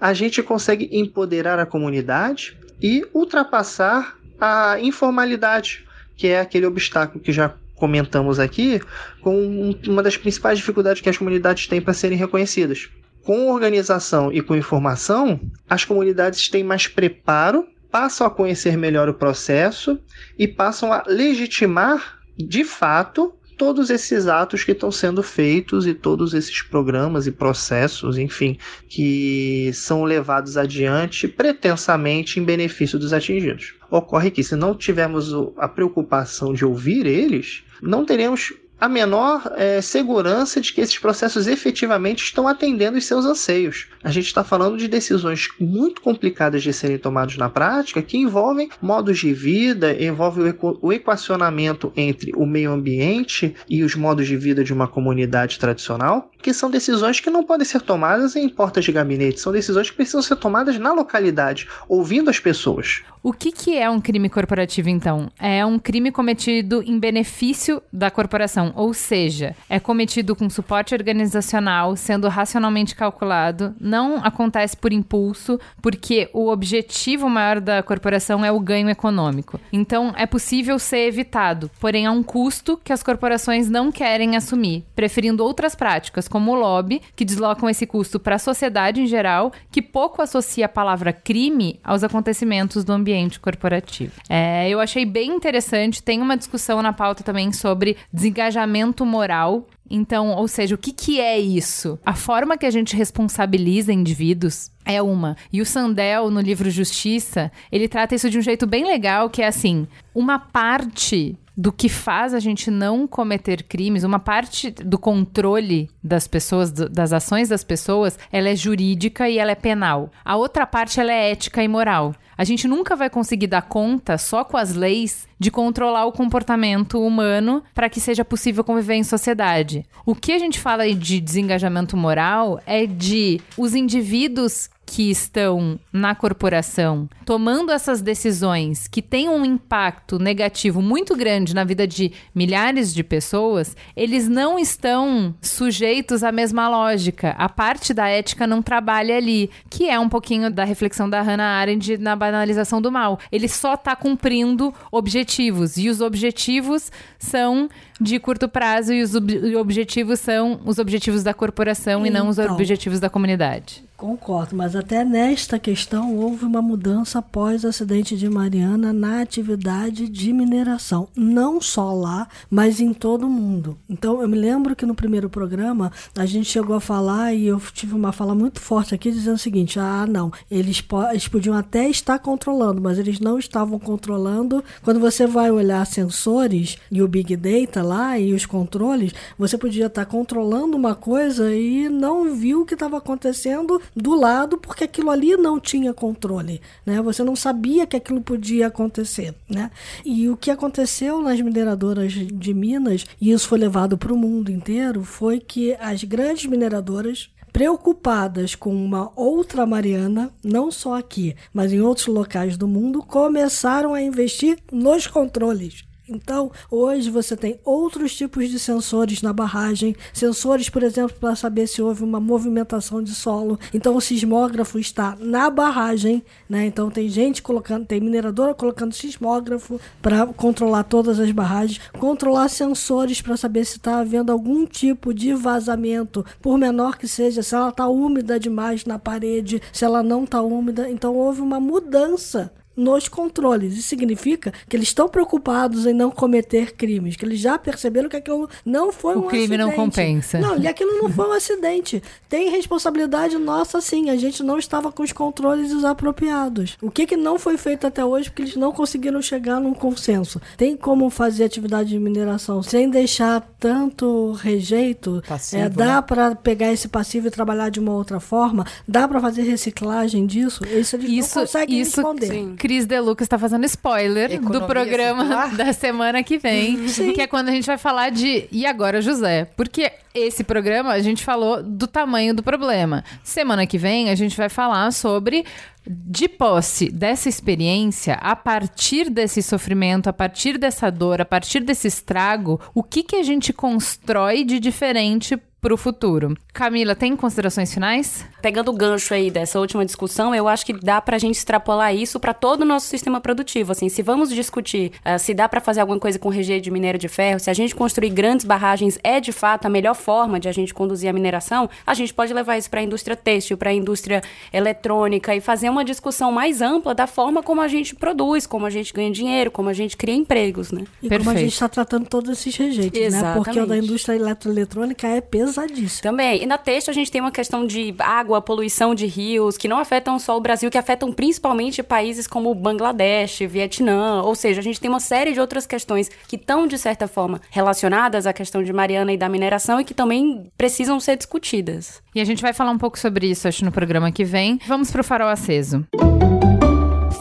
a gente consegue empoderar a comunidade e ultrapassar a informalidade, que é aquele obstáculo que já comentamos aqui, com uma das principais dificuldades que as comunidades têm para serem reconhecidas com organização e com informação, as comunidades têm mais preparo, passam a conhecer melhor o processo e passam a legitimar de fato todos esses atos que estão sendo feitos e todos esses programas e processos, enfim, que são levados adiante pretensamente em benefício dos atingidos. Ocorre que, se não tivermos a preocupação de ouvir eles, não teremos a menor é, segurança de que esses processos efetivamente estão atendendo os seus anseios. A gente está falando de decisões muito complicadas de serem tomadas na prática que envolvem modos de vida, envolvem o equacionamento entre o meio ambiente e os modos de vida de uma comunidade tradicional, que são decisões que não podem ser tomadas em portas de gabinete, são decisões que precisam ser tomadas na localidade, ouvindo as pessoas. O que, que é um crime corporativo, então? É um crime cometido em benefício da corporação, ou seja, é cometido com suporte organizacional, sendo racionalmente calculado, não acontece por impulso, porque o objetivo maior da corporação é o ganho econômico. Então, é possível ser evitado, porém há um custo que as corporações não querem assumir, preferindo outras práticas, como o lobby, que deslocam esse custo para a sociedade em geral, que pouco associa a palavra crime aos acontecimentos do ambiente ambiente corporativo. É, eu achei bem interessante. Tem uma discussão na pauta também sobre desengajamento moral então, ou seja, o que, que é isso? A forma que a gente responsabiliza indivíduos é uma. E o Sandel, no livro Justiça, ele trata isso de um jeito bem legal, que é assim: uma parte do que faz a gente não cometer crimes, uma parte do controle das pessoas, do, das ações das pessoas, ela é jurídica e ela é penal. A outra parte ela é ética e moral. A gente nunca vai conseguir dar conta só com as leis de controlar o comportamento humano para que seja possível conviver em sociedade. O que a gente fala de desengajamento moral é de os indivíduos que estão na corporação tomando essas decisões que têm um impacto negativo muito grande na vida de milhares de pessoas, eles não estão sujeitos à mesma lógica. A parte da ética não trabalha ali, que é um pouquinho da reflexão da Hannah Arendt na banalização do mal. Ele só está cumprindo objetivos e os objetivos são de curto prazo e os ob objetivos são os objetivos da corporação então, e não os então. objetivos da comunidade. Concordo, mas até nesta questão houve uma mudança após o acidente de Mariana na atividade de mineração. Não só lá, mas em todo o mundo. Então, eu me lembro que no primeiro programa a gente chegou a falar e eu tive uma fala muito forte aqui dizendo o seguinte: ah, não, eles, eles podiam até estar controlando, mas eles não estavam controlando. Quando você vai olhar sensores e o Big Data lá e os controles, você podia estar controlando uma coisa e não viu o que estava acontecendo do lado porque aquilo ali não tinha controle, né? Você não sabia que aquilo podia acontecer, né? E o que aconteceu nas mineradoras de Minas, e isso foi levado para o mundo inteiro, foi que as grandes mineradoras preocupadas com uma outra Mariana, não só aqui, mas em outros locais do mundo, começaram a investir nos controles. Então, hoje você tem outros tipos de sensores na barragem, sensores, por exemplo, para saber se houve uma movimentação de solo. Então, o sismógrafo está na barragem, né? Então, tem gente colocando, tem mineradora colocando sismógrafo para controlar todas as barragens, controlar sensores para saber se está havendo algum tipo de vazamento, por menor que seja, se ela está úmida demais na parede, se ela não está úmida. Então, houve uma mudança nos controles. Isso significa que eles estão preocupados em não cometer crimes, que eles já perceberam que aquilo não foi o um crime acidente. não compensa. Não, e aquilo não foi um acidente. Tem responsabilidade nossa sim, a gente não estava com os controles desapropriados. O que, que não foi feito até hoje porque eles não conseguiram chegar num consenso? Tem como fazer atividade de mineração sem deixar tanto rejeito? Passivo, é, dá né? para pegar esse passivo e trabalhar de uma outra forma? Dá para fazer reciclagem disso? Isso eles Isso, não conseguem isso, responder. Cris Deluca está fazendo spoiler Economia do programa circular? [laughs] da semana que vem, Sim. que é quando a gente vai falar de e agora José, porque esse programa a gente falou do tamanho do problema. Semana que vem a gente vai falar sobre de posse dessa experiência, a partir desse sofrimento, a partir dessa dor, a partir desse estrago, o que que a gente constrói de diferente para o futuro. Camila, tem considerações finais? Pegando o gancho aí dessa última discussão, eu acho que dá pra gente extrapolar isso para todo o nosso sistema produtivo. Assim, se vamos discutir ah, se dá para fazer alguma coisa com rejeito de minério de ferro, se a gente construir grandes barragens é de fato a melhor forma de a gente conduzir a mineração, a gente pode levar isso para a indústria têxtil, para a indústria eletrônica e fazer uma discussão mais ampla da forma como a gente produz, como a gente ganha dinheiro, como a gente cria empregos, né? E como a gente está tratando todos esses rejeitos, né? Porque o da Exatamente. indústria eletroeletrônica é pesadíssimo. Também. E na texto a gente tem uma questão de água, poluição de rios, que não afetam só o Brasil, que afetam principalmente países como Bangladesh, Vietnã. Ou seja, a gente tem uma série de outras questões que estão, de certa forma, relacionadas à questão de Mariana e da mineração e que também precisam ser discutidas. E a gente vai falar um pouco sobre isso, acho, no programa que vem. Vamos pro farol aceso.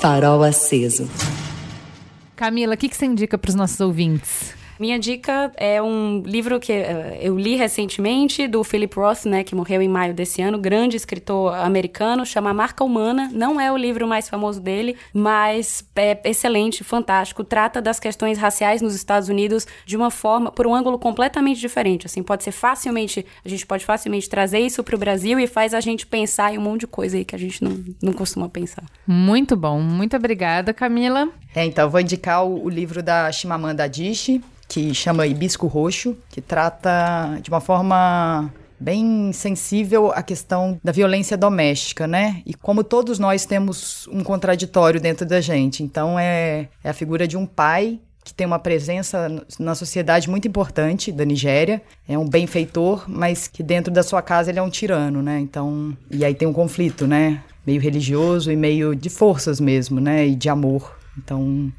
Farol aceso. Camila, o que, que você indica para os nossos ouvintes? Minha dica é um livro que eh, eu li recentemente, do Philip Roth, né, que morreu em maio desse ano, grande escritor americano, chama Marca Humana. Não é o livro mais famoso dele, mas é excelente, fantástico. Trata das questões raciais nos Estados Unidos de uma forma, por um ângulo completamente diferente. Assim, pode ser facilmente, a gente pode facilmente trazer isso para o Brasil e faz a gente pensar em um monte de coisa aí que a gente não, não costuma pensar. Muito bom. Muito obrigada, Camila. É, então, eu vou indicar o, o livro da Chimamanda Adichie, que chama Hibisco Roxo, que trata de uma forma bem sensível a questão da violência doméstica, né? E como todos nós temos um contraditório dentro da gente. Então, é, é a figura de um pai que tem uma presença na sociedade muito importante da Nigéria, é um benfeitor, mas que dentro da sua casa ele é um tirano, né? Então, e aí tem um conflito, né? Meio religioso e meio de forças mesmo, né? E de amor. Então,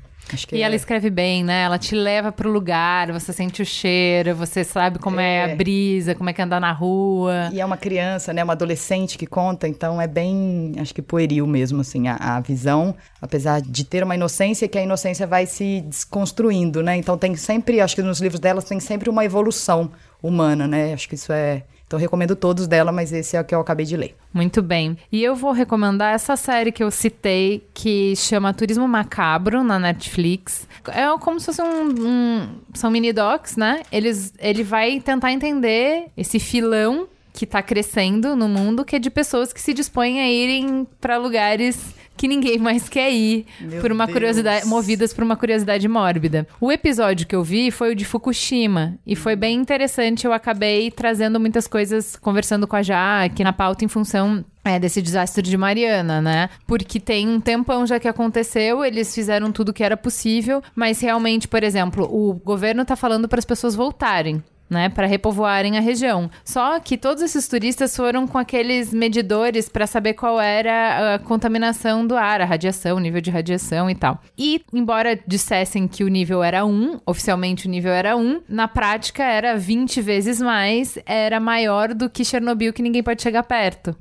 E é... ela escreve bem, né? Ela te leva pro lugar, você sente o cheiro, você sabe como é, a É. brisa, como é que é andar na rua. E é uma criança, né? Uma adolescente que conta, então é bem, acho que pueril mesmo, assim, a, a visão. Apesar de ter uma inocência, que a inocência vai se desconstruindo, né? Então tem sempre, acho que nos livros dela tem sempre uma evolução humana, né? Acho que isso é... Então recomendo todos dela, mas esse é o que eu acabei de ler. Muito bem. E eu vou recomendar essa série que eu citei, que chama Turismo Macabro, na Netflix. É como se fosse um. um- são mini docs, né? Eles, ele vai tentar entender esse filão que tá crescendo no mundo, que é de pessoas que se dispõem a irem para lugares que ninguém mais quer ir, Meu por uma Deus. curiosidade, movidas por uma curiosidade mórbida. O episódio que eu vi foi o de Fukushima e foi bem interessante. Eu acabei trazendo muitas coisas, conversando com a Jaque na pauta em função é, desse desastre de Mariana, né? Porque tem um tempão já que aconteceu, eles fizeram tudo que era possível, mas realmente, por exemplo, o governo tá falando para as pessoas voltarem né, para repovoarem a região. Só que todos esses turistas foram com aqueles medidores para saber qual era a contaminação do ar, a radiação, o nível de radiação e tal. E embora dissessem que o nível era 1, oficialmente o nível era 1, na prática era 20 vezes mais, era maior do que Chernobyl que ninguém pode chegar perto.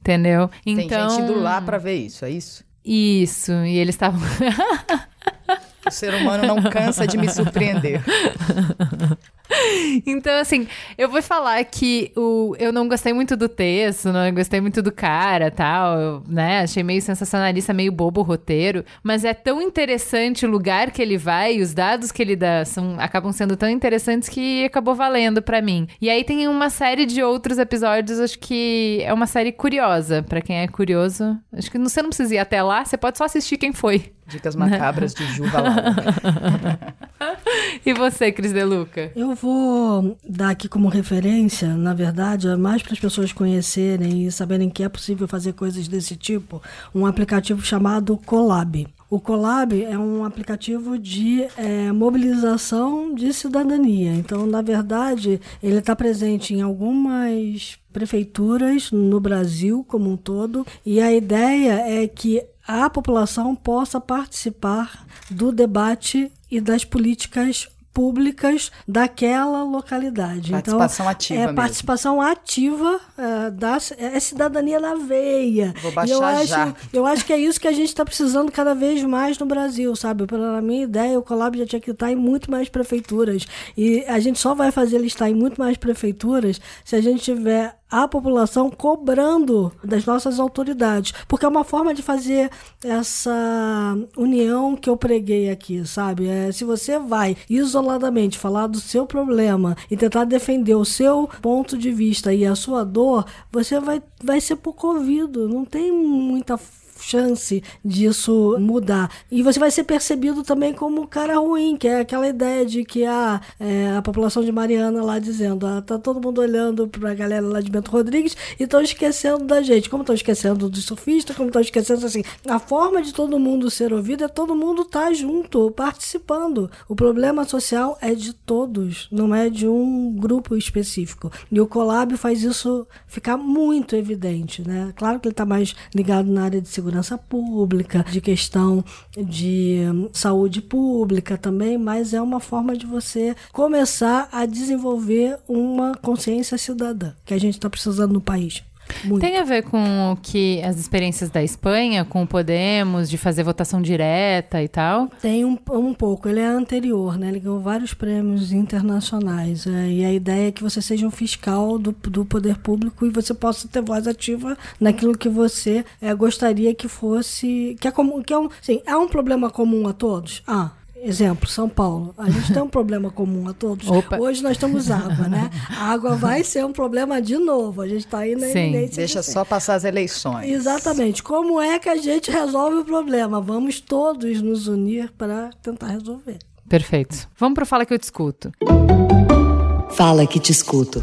Entendeu? Tem Então. gente indo lá pra ver isso, é isso? Isso, e eles estavam. O ser humano não cansa de me surpreender. [laughs] [laughs] Então, assim, eu vou falar que o, eu não gostei muito do texto, não gostei muito do cara tal, eu, né? Achei meio sensacionalista, meio bobo o roteiro, mas é tão interessante o lugar que ele vai, os dados que ele dá são, acabam sendo tão interessantes que acabou valendo pra mim. E aí tem uma série de outros episódios, acho que é uma série curiosa, pra quem é curioso. Acho que você não precisa ir até lá, você pode só assistir quem foi. Dicas macabras de Juva Laura. [laughs] E você, Cris Deluca? Eu vou dar aqui como referência, na verdade, é mais para as pessoas conhecerem e saberem que é possível fazer coisas desse tipo, um aplicativo chamado Colab. O Colab é um aplicativo de é, mobilização de cidadania. Então, na verdade, ele está presente em algumas prefeituras no Brasil como um todo, e a ideia é que a população possa participar do debate e das políticas públicas daquela localidade. Participação então, ativa É mesmo. participação ativa, é, da, é cidadania na veia. Vou baixar eu acho, já. eu acho que é isso que a gente está precisando cada vez mais no Brasil, sabe? Pela minha ideia, o Colab já tinha que estar em muito mais prefeituras. E a gente só vai fazer ele estar em muito mais prefeituras se a gente tiver a população cobrando das nossas autoridades. Porque é uma forma de fazer essa união que eu preguei aqui, sabe? É, se você vai isoladamente falar do seu problema e tentar defender o seu ponto de vista e a sua dor, você vai, vai ser pouco ouvido. Não tem muita chance disso mudar. E você vai ser percebido também como um cara ruim, que é aquela ideia de que a, é, a população de Mariana lá dizendo, ah, tá todo mundo olhando pra galera lá de Bento Rodrigues e estão esquecendo da gente. Como estão esquecendo dos surfistas, como estão esquecendo assim. A forma de todo mundo ser ouvido é todo mundo estar tá junto, participando. O problema social é de todos, não é de um grupo específico. E o Colab faz isso ficar muito evidente, né? Claro que ele está mais ligado na área de segurança pública, de questão de hum, saúde pública também, mas é uma forma de você começar a desenvolver uma consciência cidadã que a gente está precisando no país. Muito. Tem a ver com o que as experiências da Espanha, com o Podemos, de fazer votação direta e tal? Tem um, um pouco. Ele é anterior, né? Ele ganhou vários prêmios internacionais. é, e a ideia é que você seja um fiscal do, do poder público e você possa ter voz ativa naquilo que você é, gostaria que fosse. Que é, comum, que é, um, assim, é um problema comum a todos? Ah. Exemplo, São Paulo. A gente tem um problema comum a todos. Opa. Hoje nós temos água, né? A água vai ser um problema de novo. A gente está aí na Sim. iminência Deixa de só passar as eleições. Exatamente. Como é que a gente resolve o problema? Vamos todos nos unir para tentar resolver. Perfeito. Vamos pro Fala que eu te escuto. Fala que te escuto.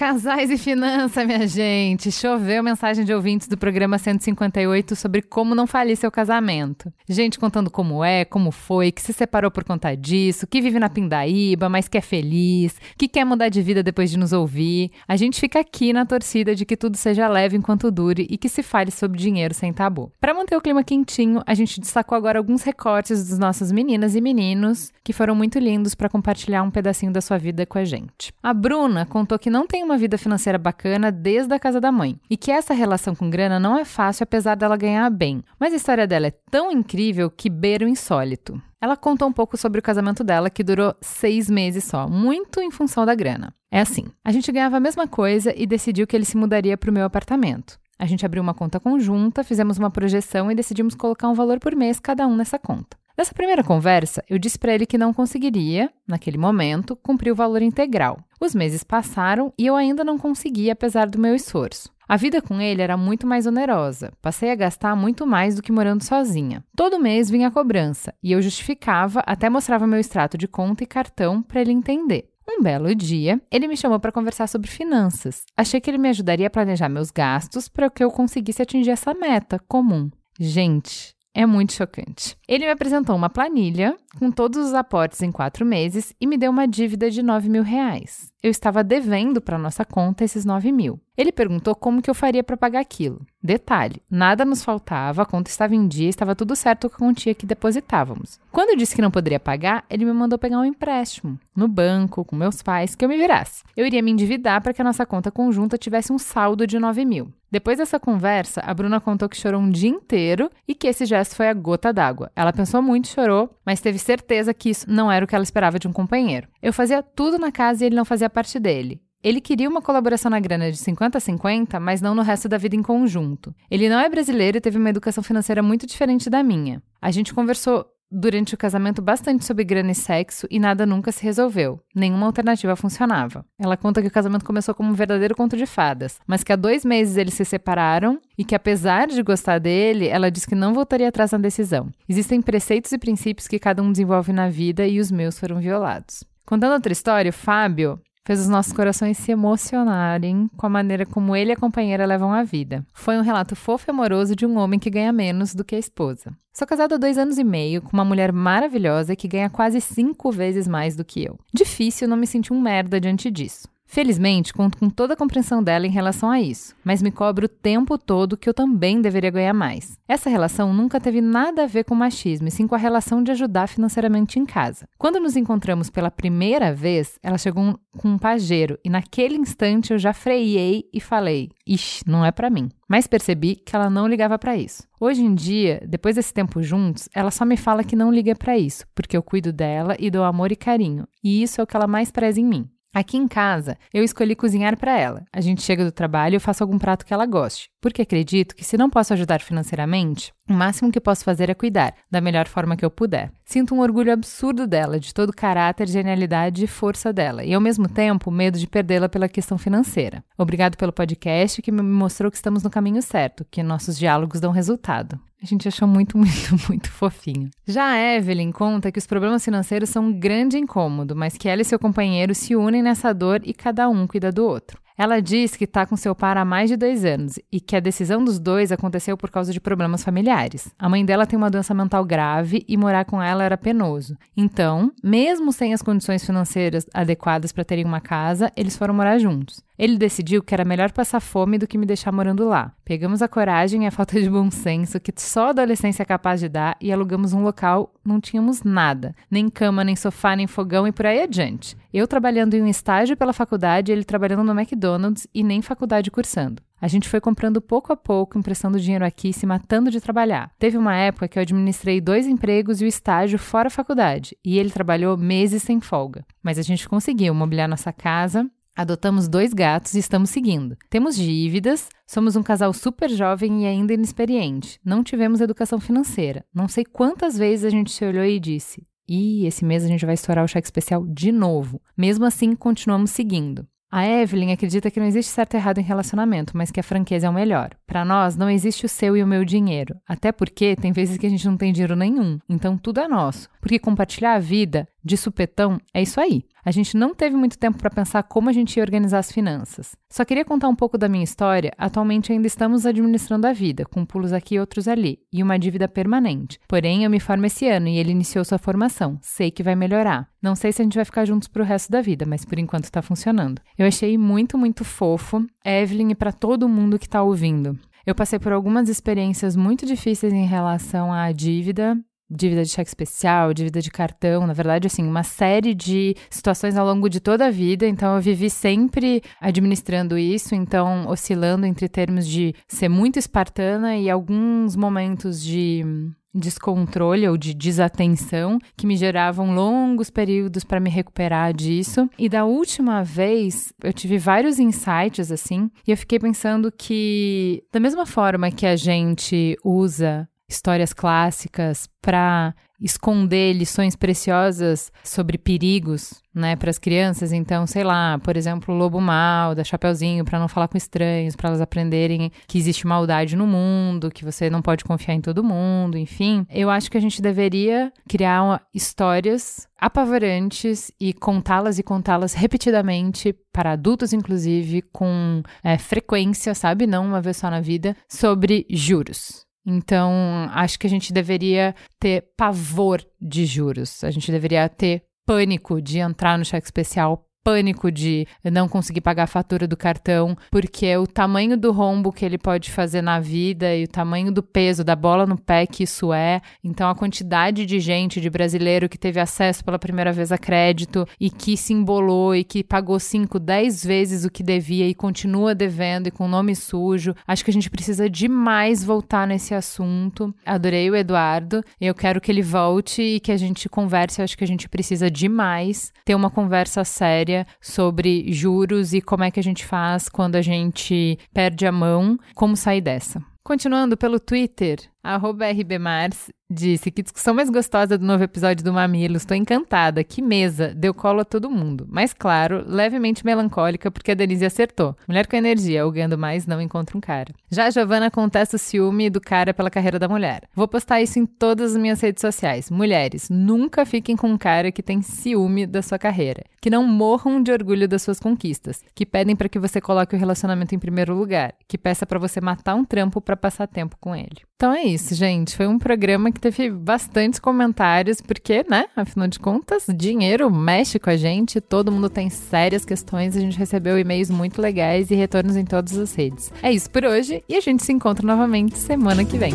Casais e finança, minha gente. Choveu mensagem de ouvintes do programa 158 sobre como não falir seu casamento. Gente contando como é, como foi, que se separou por conta disso, que vive na pindaíba, mas que é feliz, que quer mudar de vida depois de nos ouvir. A gente fica aqui na torcida de que tudo seja leve enquanto dure e que se fale sobre dinheiro sem tabu. Para manter o clima quentinho, a gente destacou agora alguns recortes dos nossos meninas e meninos que foram muito lindos para compartilhar um pedacinho da sua vida com a gente. A Bruna contou que não tem uma vida financeira bacana desde a casa da mãe e que essa relação com grana não é fácil apesar dela ganhar bem. Mas a história dela é tão incrível que beira o insólito. Ela contou um pouco sobre o casamento dela, que durou seis meses só, muito em função da grana. É assim: a gente ganhava a mesma coisa e decidiu que ele se mudaria para o meu apartamento. A gente abriu uma conta conjunta, fizemos uma projeção e decidimos colocar um valor por mês cada um nessa conta. Nessa primeira conversa, eu disse para ele que não conseguiria, naquele momento, cumprir o valor integral. Os meses passaram e eu ainda não conseguia, apesar do meu esforço. A vida com ele era muito mais onerosa. Passei a gastar muito mais do que morando sozinha. Todo mês vinha a cobrança e eu justificava, até mostrava meu extrato de conta e cartão para ele entender. Um belo dia, ele me chamou para conversar sobre finanças. Achei que ele me ajudaria a planejar meus gastos para que eu conseguisse atingir essa meta comum. Gente, é muito chocante. Ele me apresentou uma planilha com todos os aportes em quatro meses e me deu uma dívida de 9 mil reais. Eu estava devendo para nossa conta esses 9 mil. Ele perguntou como que eu faria para pagar aquilo. Detalhe, nada nos faltava, a conta estava em dia, estava tudo certo com a quantia que depositávamos. Quando eu disse que não poderia pagar, ele me mandou pegar um empréstimo no banco, com meus pais, que eu me virasse. Eu iria me endividar para que a nossa conta conjunta tivesse um saldo de 9 mil. Depois dessa conversa, a Bruna contou que chorou um dia inteiro e que esse gesto foi a gota d'água. Ela pensou muito, chorou, mas teve certeza que isso não era o que ela esperava de um companheiro. Eu fazia tudo na casa e ele não fazia parte dele. Ele queria uma colaboração na grana de 50 a 50, mas não no resto da vida em conjunto. Ele não é brasileiro e teve uma educação financeira muito diferente da minha. A gente conversou durante o casamento bastante sobre grana e sexo e nada nunca se resolveu. Nenhuma alternativa funcionava. Ela conta que o casamento começou como um verdadeiro conto de fadas, mas que há dois meses eles se separaram e que, apesar de gostar dele, ela diz que não voltaria atrás na decisão. Existem preceitos e princípios que cada um desenvolve na vida e os meus foram violados. Contando outra história, o Fábio fez os nossos corações se emocionarem com a maneira como ele e a companheira levam a vida. Foi um relato fofo e amoroso de um homem que ganha menos do que a esposa. Sou casado há dois anos e meio com uma mulher maravilhosa que ganha quase cinco vezes mais do que eu. Difícil não me sentir um merda diante disso. Felizmente, conto com toda a compreensão dela em relação a isso, mas me cobro o tempo todo que eu também deveria ganhar mais. Essa relação nunca teve nada a ver com machismo, e sim com a relação de ajudar financeiramente em casa. Quando nos encontramos pela primeira vez, ela chegou com um pajeiro e naquele instante eu já freiei e falei: "Ixi, não é para mim". Mas percebi que ela não ligava para isso. Hoje em dia, depois desse tempo juntos, ela só me fala que não liga para isso, porque eu cuido dela e dou amor e carinho, e isso é o que ela mais preza em mim. Aqui em casa, eu escolhi cozinhar para ela. A gente chega do trabalho e eu faço algum prato que ela goste, porque acredito que se não posso ajudar financeiramente, o máximo que posso fazer é cuidar, da melhor forma que eu puder. Sinto um orgulho absurdo dela, de todo o caráter, genialidade e força dela, e ao mesmo tempo medo de perdê-la pela questão financeira. Obrigado pelo podcast que me mostrou que estamos no caminho certo, que nossos diálogos dão resultado. A gente achou muito, [laughs] muito, muito fofinho. Já a Evelyn conta que os problemas financeiros são um grande incômodo, mas que ela e seu companheiro se unem nessa dor e cada um cuida do outro. Ela diz que está com seu par há mais de dois anos e que a decisão dos dois aconteceu por causa de problemas familiares. A mãe dela tem uma doença mental grave e morar com ela era penoso. Então, mesmo sem as condições financeiras adequadas para terem uma casa, eles foram morar juntos. Ele decidiu que era melhor passar fome do que me deixar morando lá. Pegamos a coragem e a falta de bom senso que só a adolescência é capaz de dar e alugamos um local, não tínhamos nada, nem cama, nem sofá, nem fogão e por aí adiante. Eu trabalhando em um estágio pela faculdade, ele trabalhando no McDonald's e nem faculdade cursando. A gente foi comprando pouco a pouco, emprestando dinheiro aqui, se matando de trabalhar. Teve uma época que eu administrei dois empregos e o estágio fora a faculdade, e ele trabalhou meses sem folga. Mas a gente conseguiu mobiliar nossa casa, Adotamos dois gatos e estamos seguindo. Temos dívidas, somos um casal super jovem e ainda inexperiente. Não tivemos educação financeira. Não sei quantas vezes a gente se olhou e disse: Ih, esse mês a gente vai estourar o cheque especial de novo. Mesmo assim, continuamos seguindo. A Evelyn acredita que não existe certo e errado em relacionamento, mas que a franqueza é o melhor. Para nós, não existe o seu e o meu dinheiro. Até porque tem vezes que a gente não tem dinheiro nenhum, então tudo é nosso. Porque compartilhar a vida de supetão é isso aí. A gente não teve muito tempo para pensar como a gente ia organizar as finanças. Só queria contar um pouco da minha história. Atualmente ainda estamos administrando a vida, com pulos aqui e outros ali, e uma dívida permanente. Porém, eu me formo esse ano e ele iniciou sua formação. Sei que vai melhorar. Não sei se a gente vai ficar juntos pro resto da vida, mas por enquanto está funcionando. Eu achei muito, muito fofo, Evelyn, e para todo mundo que está ouvindo. Eu passei por algumas experiências muito difíceis em relação à dívida, dívida de cheque especial, dívida de cartão, na verdade, assim, uma série de situações ao longo de toda a vida. Então, eu vivi sempre administrando isso, então, oscilando entre termos de ser muito espartana e alguns momentos de descontrole ou de desatenção que me geravam longos períodos para me recuperar disso. E da última vez, eu tive vários insights assim, e eu fiquei pensando que da mesma forma que a gente usa histórias clássicas para esconder lições preciosas sobre perigos, né, para as crianças. Então, sei lá, por exemplo, o lobo mal, da Chapeuzinho, para não falar com estranhos, para elas aprenderem que existe maldade no mundo, que você não pode confiar em todo mundo, enfim. Eu acho que a gente deveria criar uma, histórias apavorantes e contá-las e contá-las repetidamente para adultos, inclusive, com é, frequência, sabe? Não uma vez só na vida, sobre juros. Então, acho que a gente deveria ter pavor de juros. A gente deveria ter pânico de entrar no cheque especial pânico de não conseguir pagar a fatura do cartão, porque o tamanho do rombo que ele pode fazer na vida e o tamanho do peso da bola no pé que isso é. Então, a quantidade de gente, de brasileiro que teve acesso pela primeira vez a crédito e que se embolou e que pagou 5, 10 vezes o que devia e continua devendo e com nome sujo. Acho que a gente precisa demais voltar nesse assunto. Adorei o Eduardo. Eu quero que ele volte e que a gente converse. Acho que a gente precisa demais ter uma conversa séria sobre juros e como é que a gente faz quando a gente perde a mão, como sair dessa. Continuando pelo Twitter, rbmars disse que discussão mais gostosa do novo episódio do Mamilo. Estou encantada. Que mesa. Deu colo a todo mundo. Mas claro, levemente melancólica porque a Denise acertou. Mulher com energia, alugando mais, não encontra um cara. Já a Giovana contesta o ciúme do cara pela carreira da mulher. Vou postar isso em todas as minhas redes sociais. Mulheres, nunca fiquem com um cara que tem ciúme da sua carreira. Que não morram de orgulho das suas conquistas. Que pedem para que você coloque o relacionamento em primeiro lugar. Que peça para você matar um trampo para passar tempo com ele. Então é isso, gente. Foi um programa que teve bastantes comentários, porque, né, afinal de contas, dinheiro mexe com a gente, todo mundo tem sérias questões, a gente recebeu e-mails muito legais e retornos em todas as redes. É isso por hoje e a gente se encontra novamente semana que vem.